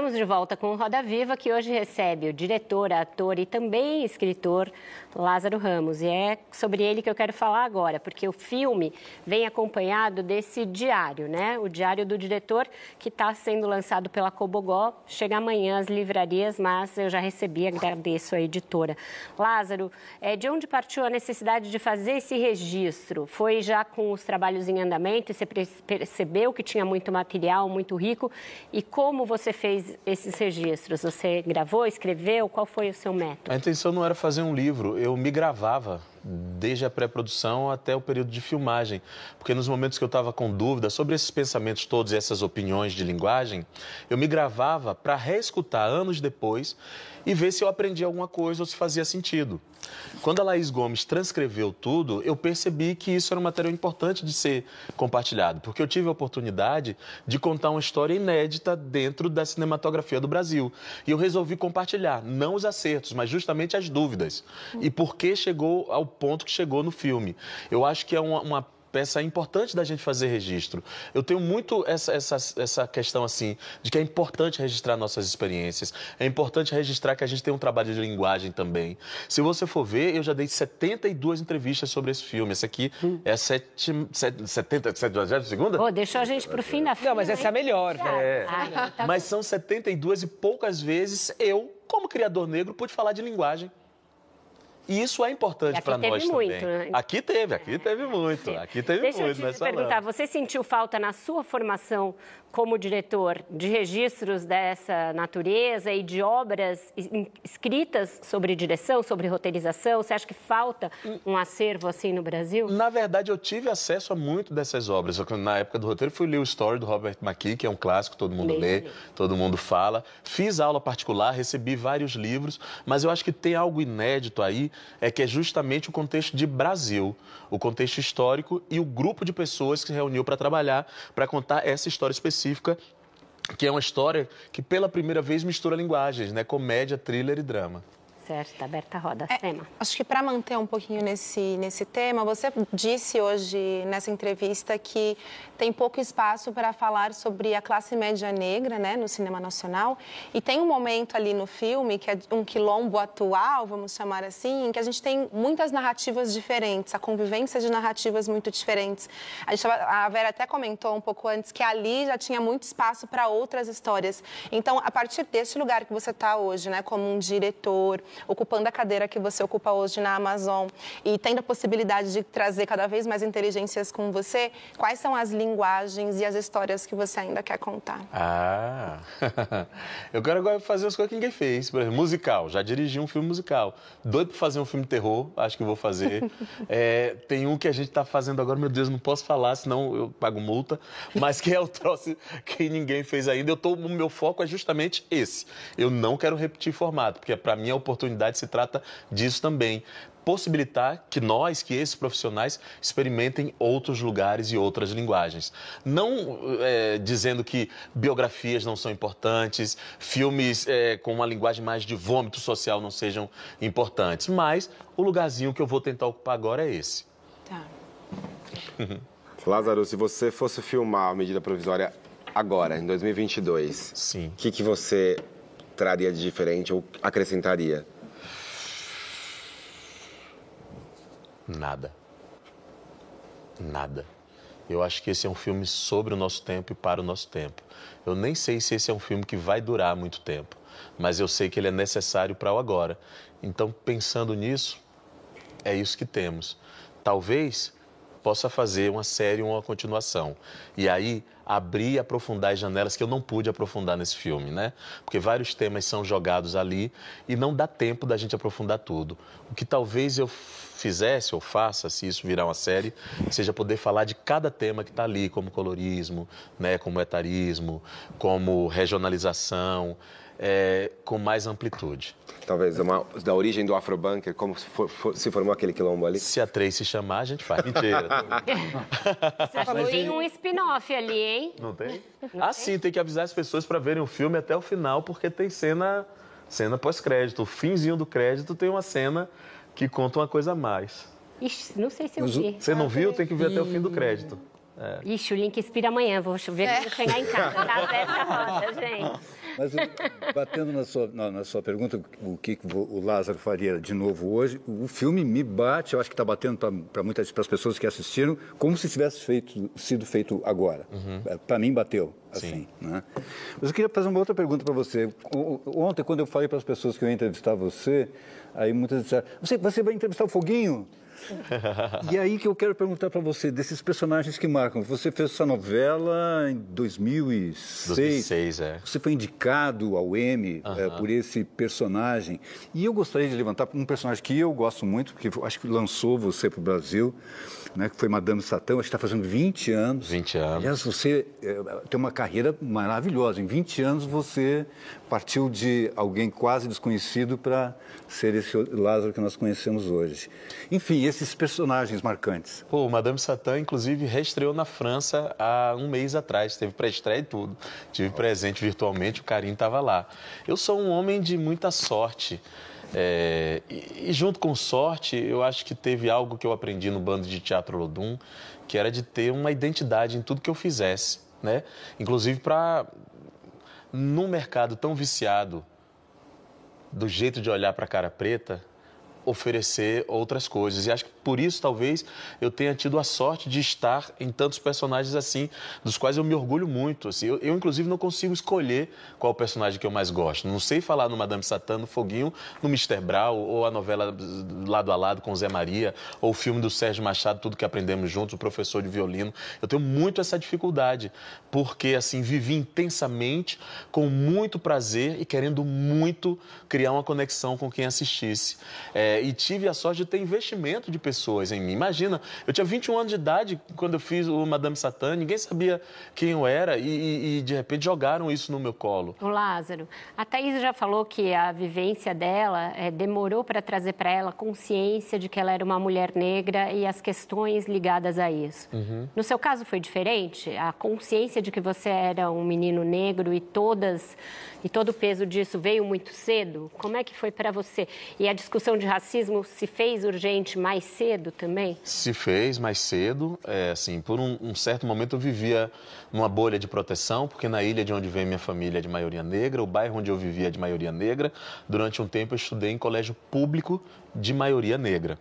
Estamos de volta com o Roda Viva, que hoje recebe o diretor, ator e também escritor Lázaro Ramos. E é sobre ele que eu quero falar agora, porque o filme vem acompanhado desse diário, né? O diário do diretor, que está sendo lançado pela Cobogó. Chega amanhã às livrarias, mas eu já recebi, agradeço a editora. Lázaro, é, de onde partiu a necessidade de fazer esse registro? Foi já com os trabalhos em andamento e você percebeu que tinha muito material, muito rico? E como você fez esses registros? Você gravou, escreveu? Qual foi o seu método? A intenção não era fazer um livro, eu me gravava desde a pré-produção até o período de filmagem, porque nos momentos que eu estava com dúvida sobre esses pensamentos todos e essas opiniões de linguagem, eu me gravava para reescutar anos depois e ver se eu aprendi alguma coisa ou se fazia sentido. Quando a Laís Gomes transcreveu tudo, eu percebi que isso era um material importante de ser compartilhado, porque eu tive a oportunidade de contar uma história inédita dentro da cinematografia do Brasil. E eu resolvi compartilhar, não os acertos, mas justamente as dúvidas. E por que chegou ao ponto que chegou no filme. Eu acho que é uma, uma peça importante da gente fazer registro. Eu tenho muito essa, essa, essa questão assim, de que é importante registrar nossas experiências, é importante registrar que a gente tem um trabalho de linguagem também. Se você for ver, eu já dei 72 entrevistas sobre esse filme. Essa aqui é a sete, sete, 70, 72 segunda? Ô, deixou a gente pro fim da fila. Não, mas essa é a melhor. É. Ah, tá Mas são 72 e poucas vezes eu, como criador negro, pude falar de linguagem. E isso é importante para nós muito, também. né? Aqui teve, aqui teve muito. Aqui teve Deixa muito, eu nós te perguntar, você sentiu falta na sua formação como diretor de registros dessa natureza e de obras es- escritas sobre direção, sobre roteirização? Você acha que falta um acervo assim no Brasil? Na verdade, eu tive acesso a muito dessas obras. Na época do roteiro, fui ler o Story do Robert McKee, que é um clássico, todo mundo lê, todo mundo fala. Fiz aula particular, recebi vários livros, mas eu acho que tem algo inédito aí, é que é justamente o contexto de Brasil, o contexto histórico e o grupo de pessoas que se reuniu para trabalhar, para contar essa história específica que é uma história que pela primeira vez mistura linguagens, né? Comédia, thriller e drama. Certo, aberta a roda. É, Sema. Acho que para manter um pouquinho nesse, nesse tema, você disse hoje nessa entrevista que tem pouco espaço para falar sobre a classe média negra né, no cinema nacional. E tem um momento ali no filme, que é um quilombo atual, vamos chamar assim, em que a gente tem muitas narrativas diferentes, a convivência de narrativas muito diferentes. A, gente, a Vera até comentou um pouco antes que ali já tinha muito espaço para outras histórias. Então, a partir desse lugar que você está hoje, né, como um diretor, ocupando a cadeira que você ocupa hoje na Amazon e tendo a possibilidade de trazer cada vez mais inteligências com você, quais são as linguagens e as histórias que você ainda quer contar? Ah, *laughs* eu quero agora fazer as coisas que ninguém fez. Por exemplo, musical, já dirigi um filme musical. Doido para fazer um filme terror, acho que vou fazer. *laughs* É, tem um que a gente está fazendo agora, meu Deus, não posso falar, senão eu pago multa, mas que é o troço que ninguém fez ainda. Eu tô, o meu foco é justamente esse. Eu não quero repetir formato, porque para mim a oportunidade se trata disso também possibilitar que nós, que esses profissionais, experimentem outros lugares e outras linguagens. Não é, dizendo que biografias não são importantes, filmes é, com uma linguagem mais de vômito social não sejam importantes, mas o lugarzinho que eu vou tentar ocupar agora é esse. Tá. *laughs* Lázaro, se você fosse filmar a medida provisória agora, em 2022, Sim. o que, que você traria de diferente ou acrescentaria? Nada. Nada. Eu acho que esse é um filme sobre o nosso tempo e para o nosso tempo. Eu nem sei se esse é um filme que vai durar muito tempo, mas eu sei que ele é necessário para o agora. Então, pensando nisso, é isso que temos. Talvez possa fazer uma série ou uma continuação. E aí abrir e aprofundar as janelas que eu não pude aprofundar nesse filme, né? Porque vários temas são jogados ali e não dá tempo da gente aprofundar tudo. O que talvez eu fizesse ou faça, se isso virar uma série, seja poder falar de cada tema que está ali, como colorismo, né, como etarismo, como regionalização, é, com mais amplitude. Talvez uma, da origem do Afrobanker, como se, for, for, se formou aquele quilombo ali? Se a Três se chamar, a gente faz. Mentira. Você falou em um spin-off ali, hein? Não tem? Não ah, tem? sim, tem que avisar as pessoas para verem o filme até o final, porque tem cena, cena pós-crédito. O finzinho do crédito tem uma cena que conta uma coisa a mais. Ixi, não sei se eu vi. Você não viu? Tem que ver até o fim do crédito. É. Ixi, o link expira amanhã. Vou ver é. quando chegar em casa. Tá aberta a roda, gente. Mas batendo na sua, na, na, sua pergunta, o que o Lázaro faria de novo hoje, o filme me bate, eu acho que está batendo para muitas para as pessoas que assistiram, como se tivesse feito, sido feito agora. Uhum. É, para mim bateu assim. Né? Mas eu queria fazer uma outra pergunta para você. Ontem, quando eu falei para as pessoas que eu ia entrevistar você, aí muitas disseram: você, você vai entrevistar o Foguinho? *laughs* e aí que eu quero perguntar para você, desses personagens que marcam. Você fez essa novela em 2006. 2006, é. Você foi indicado ao Emmy é, por esse personagem. E eu gostaria de levantar um personagem que eu gosto muito, porque acho que lançou você para o Brasil né, que foi Madame Satã, acho que está fazendo 20 anos. 20 anos. Aliás, você é, tem uma carreira maravilhosa. Em 20 anos você partiu de alguém quase desconhecido para ser esse Lázaro que nós conhecemos hoje. Enfim, esses personagens marcantes. Pô, Madame Satã, inclusive, reestreou na França há um mês atrás. Teve pré-estreia e tudo. Tive presente virtualmente, o Carinho estava lá. Eu sou um homem de muita sorte. É, e, e, junto com sorte, eu acho que teve algo que eu aprendi no bando de teatro Lodum, que era de ter uma identidade em tudo que eu fizesse, né? Inclusive para num mercado tão viciado do jeito de olhar para a cara preta, oferecer outras coisas. E acho que por isso, talvez, eu tenha tido a sorte de estar em tantos personagens assim, dos quais eu me orgulho muito. Assim. Eu, eu, inclusive, não consigo escolher qual personagem que eu mais gosto. Não sei falar no Madame Satã, no Foguinho, no Mr. Brown, ou a novela Lado a Lado com Zé Maria, ou o filme do Sérgio Machado, Tudo que Aprendemos Juntos, o professor de violino. Eu tenho muito essa dificuldade, porque, assim, vivi intensamente, com muito prazer e querendo muito criar uma conexão com quem assistisse. É, É, e tive a sorte de ter investimento de pessoas em mim. Imagina, eu tinha 21 anos de idade quando eu fiz o Madame Satã, ninguém sabia quem eu era e, e, e de repente jogaram isso no meu colo. O Lázaro, a Thaís já falou que a vivência dela é, demorou para trazer para ela consciência de que ela era uma mulher negra e as questões ligadas a isso. Uhum. No seu caso foi diferente? A consciência de que você era um menino negro e todas e todo o peso disso veio muito cedo? Como é que foi para você? E a discussão de racismo se fez urgente mais cedo também? Se fez mais cedo, é, assim, por um, um, certo momento eu vivia numa bolha de proteção, porque na ilha de onde vem minha família é de maioria negra, o bairro onde eu vivia é de maioria negra. Durante um tempo eu estudei em colégio público de maioria negra.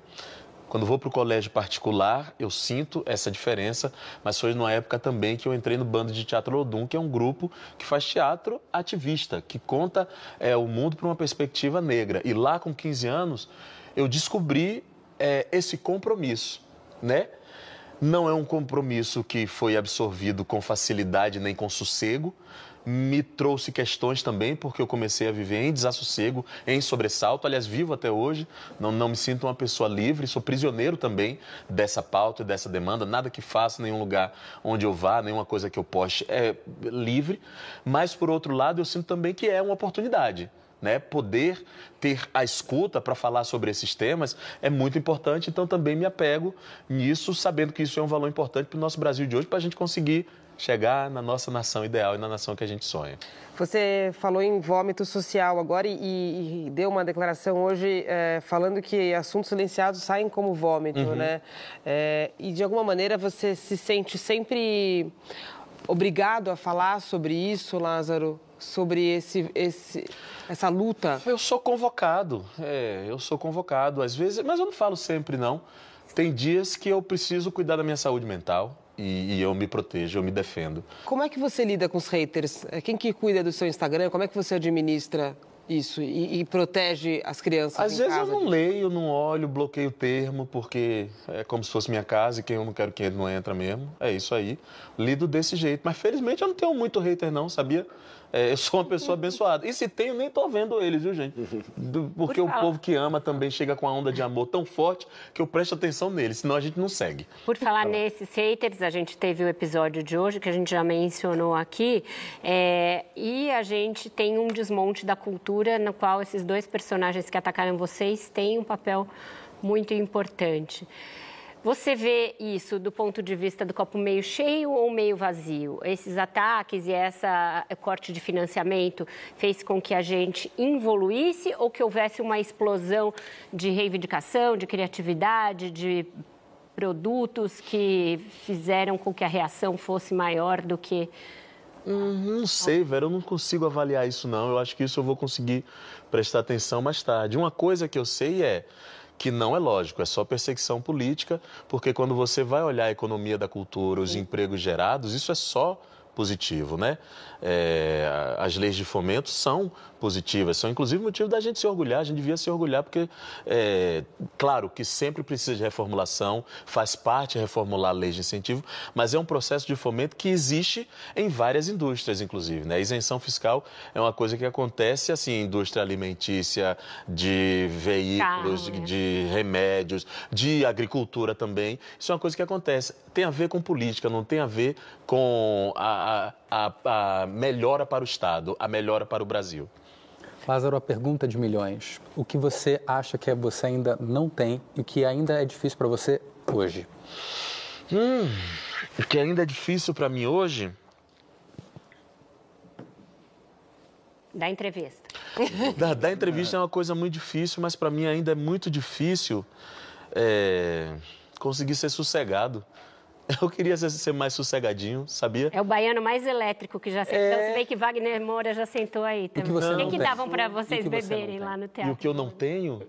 Quando vou para o colégio particular, eu sinto essa diferença, mas foi numa época também que eu entrei no Bando de Teatro Lodum, que é um grupo que faz teatro ativista, que conta é, o mundo por uma perspectiva negra. E lá, com 15 anos, eu descobri é, esse compromisso, né? Não é um compromisso que foi absorvido com facilidade nem com sossego, me trouxe questões também, porque eu comecei a viver em desassossego, em sobressalto. Aliás, vivo até hoje, não, não me sinto uma pessoa livre, sou prisioneiro também dessa pauta e dessa demanda. Nada que faça, nenhum lugar onde eu vá, nenhuma coisa que eu poste é livre. Mas, por outro lado, eu sinto também que é uma oportunidade. Né? Poder ter a escuta para falar sobre esses temas é muito importante, então também me apego nisso, sabendo que isso é um valor importante para o nosso Brasil de hoje, para a gente conseguir chegar na nossa nação ideal e na nação que a gente sonha. Você falou em vômito social agora e, e deu uma declaração hoje é, falando que assuntos silenciados saem como vômito, uhum. né? É, e de alguma maneira você se sente sempre obrigado a falar sobre isso, Lázaro? Sobre esse, esse, essa luta? Eu sou convocado, é, eu sou convocado às vezes, mas eu não falo sempre não. Tem dias que eu preciso cuidar da minha saúde mental, e, e, eu me protejo, eu me defendo. Como é que você lida com os haters? Quem que cuida do seu Instagram? Como é que você administra isso e, e protege as crianças? Às vezes casa? eu não leio, não olho, bloqueio o termo, porque é como se fosse minha casa e quem eu não quero que entre não entra mesmo. É isso aí. Lido desse jeito. Mas felizmente eu não tenho muito hater, não, sabia? É, eu sou uma pessoa abençoada. E se tenho, nem tô vendo eles, viu, gente? Do, porque Por o povo que ama também chega com a onda de amor tão forte que eu presto atenção neles, senão a gente não segue. Por falar tá nesses haters, a gente teve o episódio de hoje que a gente já mencionou aqui, é, e a gente tem um desmonte da cultura no qual esses dois personagens que atacaram vocês têm um papel muito importante. Você vê isso do ponto de vista do copo meio cheio ou meio vazio? Esses ataques e essa corte de financiamento fez com que a gente evoluísse ou que houvesse uma explosão de reivindicação, de criatividade, de produtos que fizeram com que a reação fosse maior do que Hum, não sei, velho, eu não consigo avaliar isso não. Eu acho que isso eu vou conseguir prestar atenção mais tarde. Uma coisa que eu sei é que não é lógico, é só perseguição política, porque quando você vai olhar a economia da cultura, os empregos gerados, isso é só positivo, né? É, as leis de fomento são positivas, são inclusive motivo da gente se orgulhar, a gente devia se orgulhar porque, é, claro que sempre precisa de reformulação, faz parte reformular leis de incentivo, mas é um processo de fomento que existe em várias indústrias, inclusive, né? A isenção fiscal é uma coisa que acontece, assim, indústria alimentícia, de veículos, de remédios, de agricultura também, isso é uma coisa que acontece. Tem a ver com política, não tem a ver com a, a, a melhora para o Estado, a melhora para o Brasil. Lázaro, a pergunta de milhões. O que você acha que você ainda não tem e que ainda é difícil para você hoje? Hum, o que ainda é difícil para mim hoje? Da entrevista. Da, da entrevista é uma coisa muito difícil, mas para mim ainda é muito difícil é, conseguir ser sossegado. *laughs* Eu queria ser mais sossegadinho, sabia? É o baiano mais elétrico que já sentou. É... Se bem que Wagner Moura já sentou aí também. O que, que, que davam para vocês beberem lá no teatro? E o que eu não tenho?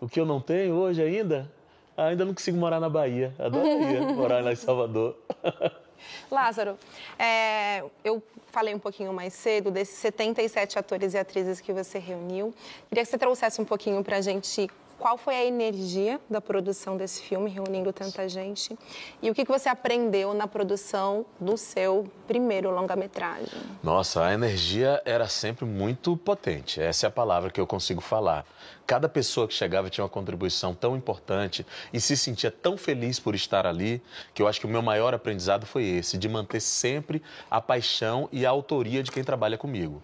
O que eu não tenho hoje ainda? Ainda não consigo morar na Bahia. Adoraria *laughs* morar lá em Salvador. *laughs* Lázaro, é, eu falei um pouquinho mais cedo desses 77 atores e atrizes que você reuniu. Queria que você trouxesse um pouquinho para a gente qual foi a energia da produção desse filme, reunindo tanta gente? E o que, que você aprendeu na produção do seu primeiro longa-metragem? Nossa, a energia era sempre muito potente. Essa é a palavra que eu consigo falar. Cada pessoa que chegava tinha uma contribuição tão importante e se sentia tão feliz por estar ali, que eu acho que o meu maior aprendizado foi esse, de manter sempre a paixão e a autoria de quem trabalha comigo.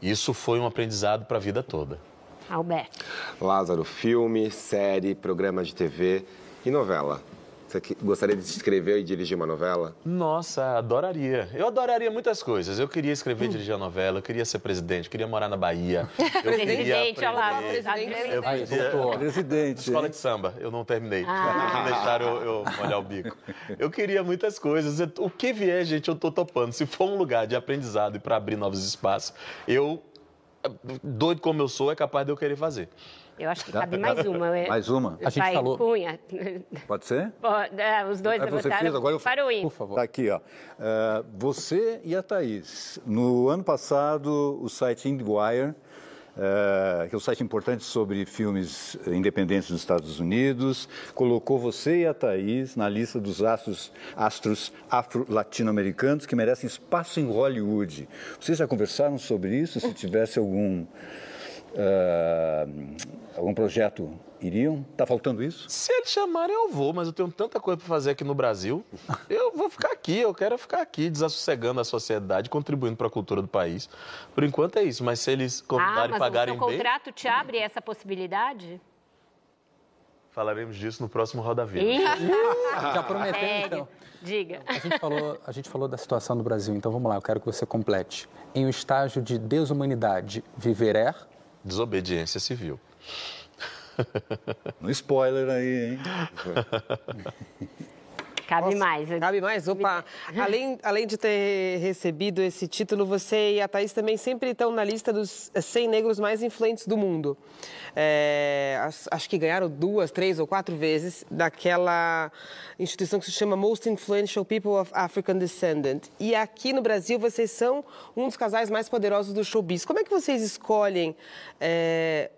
Isso foi um aprendizado para a vida toda. Alberto. Lázaro, filme, série, programa de TV e novela. Você gostaria de escrever e dirigir uma novela? Nossa, adoraria. Eu adoraria muitas coisas. Eu queria escrever e dirigir uma novela, eu queria ser presidente, eu queria morar na Bahia. Eu *laughs* presidente, olha lá, presidente. Eu doutor. *laughs* Presidente. Escola de samba, eu não terminei. Ah. Não deixaram eu, eu molhar o bico. Eu queria muitas coisas. O que vier, gente, eu tô topando. Se for um lugar de aprendizado e para abrir novos espaços, eu, doido como eu sou, é capaz de eu querer fazer. Eu acho que cabe mais uma. é- Mais uma? A gente Vai, falou- Cunha. Pode ser? *laughs* Pode- é, os dois você levantaram fez, agora eu- para o IN. Tá aqui, ó. Ah, você e a Thaís. No ano passado, o site IndieWire, ah, que é um site importante sobre filmes independentes dos Estados Unidos, colocou você e a Thaís na lista dos astros, astros afro-latino-americanos que merecem espaço em Hollywood. Vocês já conversaram sobre isso? Se tivesse algum, ah, algum projeto, iriam? Tá faltando isso? Se eles chamarem, eu vou, mas eu tenho tanta coisa para fazer aqui no Brasil. Eu vou ficar aqui, eu quero ficar aqui, desassossegando a sociedade, contribuindo para a cultura do país. Por enquanto é isso, mas se eles Ah, convidarem e mas o pagarem seu bem, contrato te abre essa possibilidade? falaremos disso no próximo Roda Viva. *laughs* Já prometeu, Sério? então. Diga. A gente, falou, a gente falou da situação do Brasil, então vamos lá, eu quero que você complete. Em um estágio de desumanidade, viver é? Desobediência civil. No spoiler aí, hein? Cabe mais. Cabe mais? Opa! Além, além de ter recebido esse título, você e a Thaís também sempre estão na lista dos 100 negros mais influentes do mundo. É, acho que ganharam duas, três ou quatro vezes daquela instituição que se chama Most Influential People of African Descent. E aqui no Brasil, vocês são um dos casais mais poderosos do showbiz. Como é que vocês escolhem... é,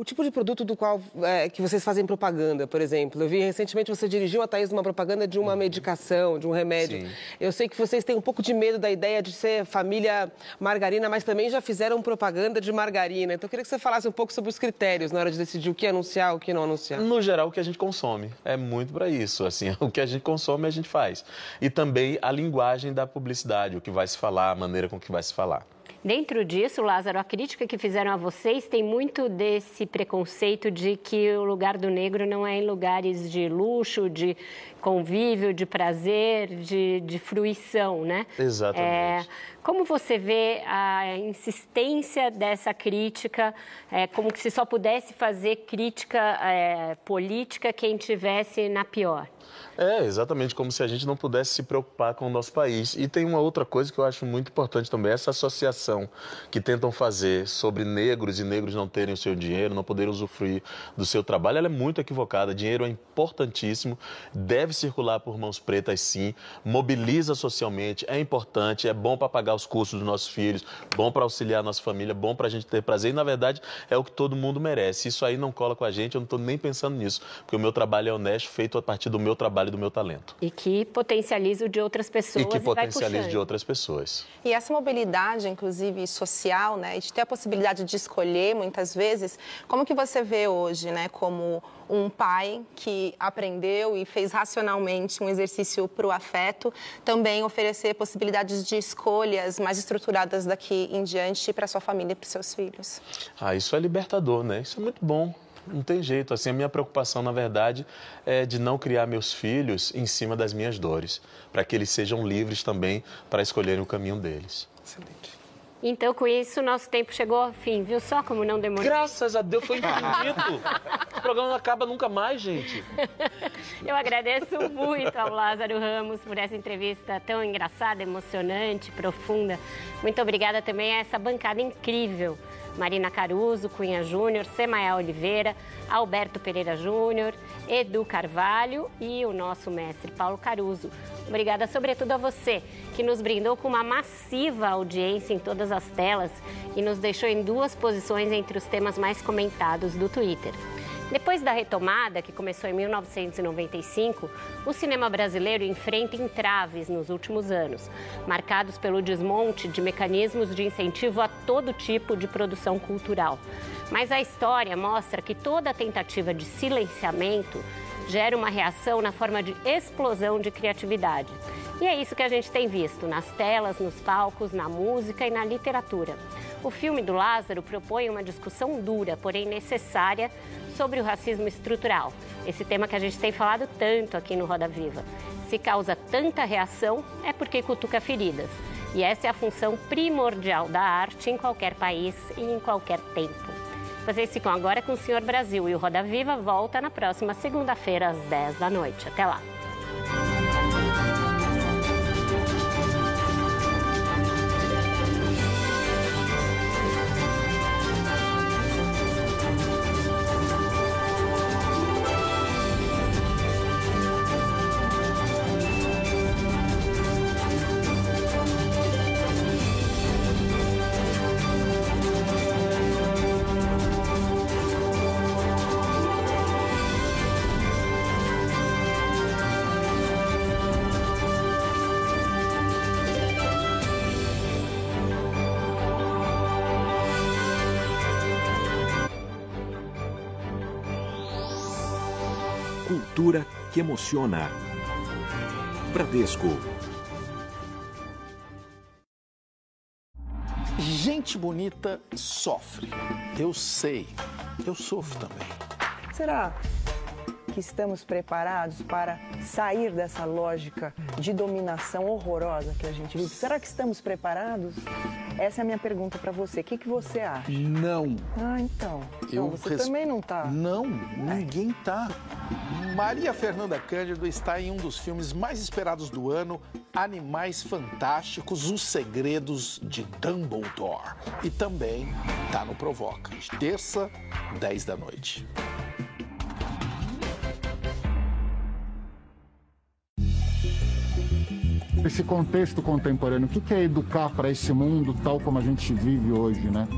o tipo de produto do qual é, que vocês fazem propaganda, por exemplo. Eu vi recentemente você dirigiu a Thaís numa propaganda de uma medicação, de um remédio. Sim. Eu sei que vocês têm um pouco de medo da ideia de ser família margarina, mas também já fizeram propaganda de margarina. Então eu queria que você falasse um pouco sobre os critérios na hora de decidir o que anunciar, o que não anunciar. No geral, o que a gente consome. É muito para isso. Assim, *laughs* o que a gente consome, a gente faz. E também a linguagem da publicidade, o que vai se falar, a maneira com que vai se falar. Dentro disso, Lázaro, a crítica que fizeram a vocês tem muito desse preconceito de que o lugar do negro não é em lugares de luxo, de convívio, de prazer, de, de fruição, né? Exatamente. É, como você vê a insistência dessa crítica, é, como que se só pudesse fazer crítica é, política quem tivesse na pior? É, exatamente, como se a gente não pudesse se preocupar com o nosso país. E tem uma outra coisa que eu acho muito importante também, essa associação que tentam fazer sobre negros e negros não terem o seu dinheiro, não poderem usufruir do seu trabalho, ela é muito equivocada. Dinheiro é importantíssimo, deve circular por mãos pretas sim, mobiliza socialmente, é importante, é bom para pagar os custos dos nossos filhos, bom para auxiliar a nossa família, bom para a gente ter prazer. E, na verdade, é o que todo mundo merece. Isso aí não cola com a gente, eu não estou nem pensando nisso, porque o meu trabalho é honesto, feito a partir do meu trabalho e do meu talento. E que potencializa o de outras pessoas E que potencialize puxando. de outras pessoas. E essa mobilidade, inclusive social, né, e de ter a possibilidade de escolher muitas vezes, como que você vê hoje, né, como um pai que aprendeu e fez racionalmente um exercício para o afeto, também oferecer possibilidades de escolhas mais estruturadas daqui em diante para sua família e para seus filhos? Ah, isso é libertador, né? Isso é muito bom. Não tem jeito. Assim, a minha preocupação, na verdade, é de não criar meus filhos em cima das minhas dores, para que eles sejam livres também para escolherem o caminho deles. Então, com isso, nosso tempo chegou ao fim, viu? Só como não demorou. Graças a Deus, foi infinito. *laughs* o programa não acaba nunca mais, gente. Eu agradeço muito ao Lázaro Ramos por essa entrevista tão engraçada, emocionante, profunda. Muito obrigada também a essa bancada incrível. Marina Caruso, Cunha Júnior, Semael Oliveira, Alberto Pereira Júnior, Edu Carvalho e o nosso mestre Paulo Caruso. Obrigada, sobretudo, a você, que nos brindou com uma massiva audiência em todas as telas e nos deixou em duas posições entre os temas mais comentados do Twitter. Depois da retomada, que começou em 1995, o cinema brasileiro enfrenta entraves nos últimos anos, marcados pelo desmonte de mecanismos de incentivo a todo tipo de produção cultural. Mas a história mostra que toda tentativa de silenciamento gera uma reação na forma de explosão de criatividade. E é isso que a gente tem visto nas telas, nos palcos, na música e na literatura. O filme do Lázaro propõe uma discussão dura, porém necessária, sobre o racismo estrutural. Esse tema que a gente tem falado tanto aqui no Roda Viva. Se causa tanta reação, é porque cutuca feridas. E essa é a função primordial da arte em qualquer país e em qualquer tempo. Vocês ficam agora com o Senhor Brasil e o Roda Viva volta na próxima segunda-feira às 10 da noite. Até lá. Que emociona. Bradesco. Gente bonita sofre. Eu sei. Eu sofro também. Será que estamos preparados para sair dessa lógica de dominação horrorosa que a gente vive? Será que estamos preparados? Essa é a minha pergunta para você. O que, que você acha? Não. Ah, então. Eu Não, você res- também não tá. Não, ninguém tá. Maria Fernanda Cândido está em um dos filmes mais esperados do ano, Animais Fantásticos, Os Segredos de Dumbledore. E também tá no Provoca, terça, 10 da noite. Esse contexto contemporâneo, o que é educar para esse mundo tal como a gente vive hoje, né?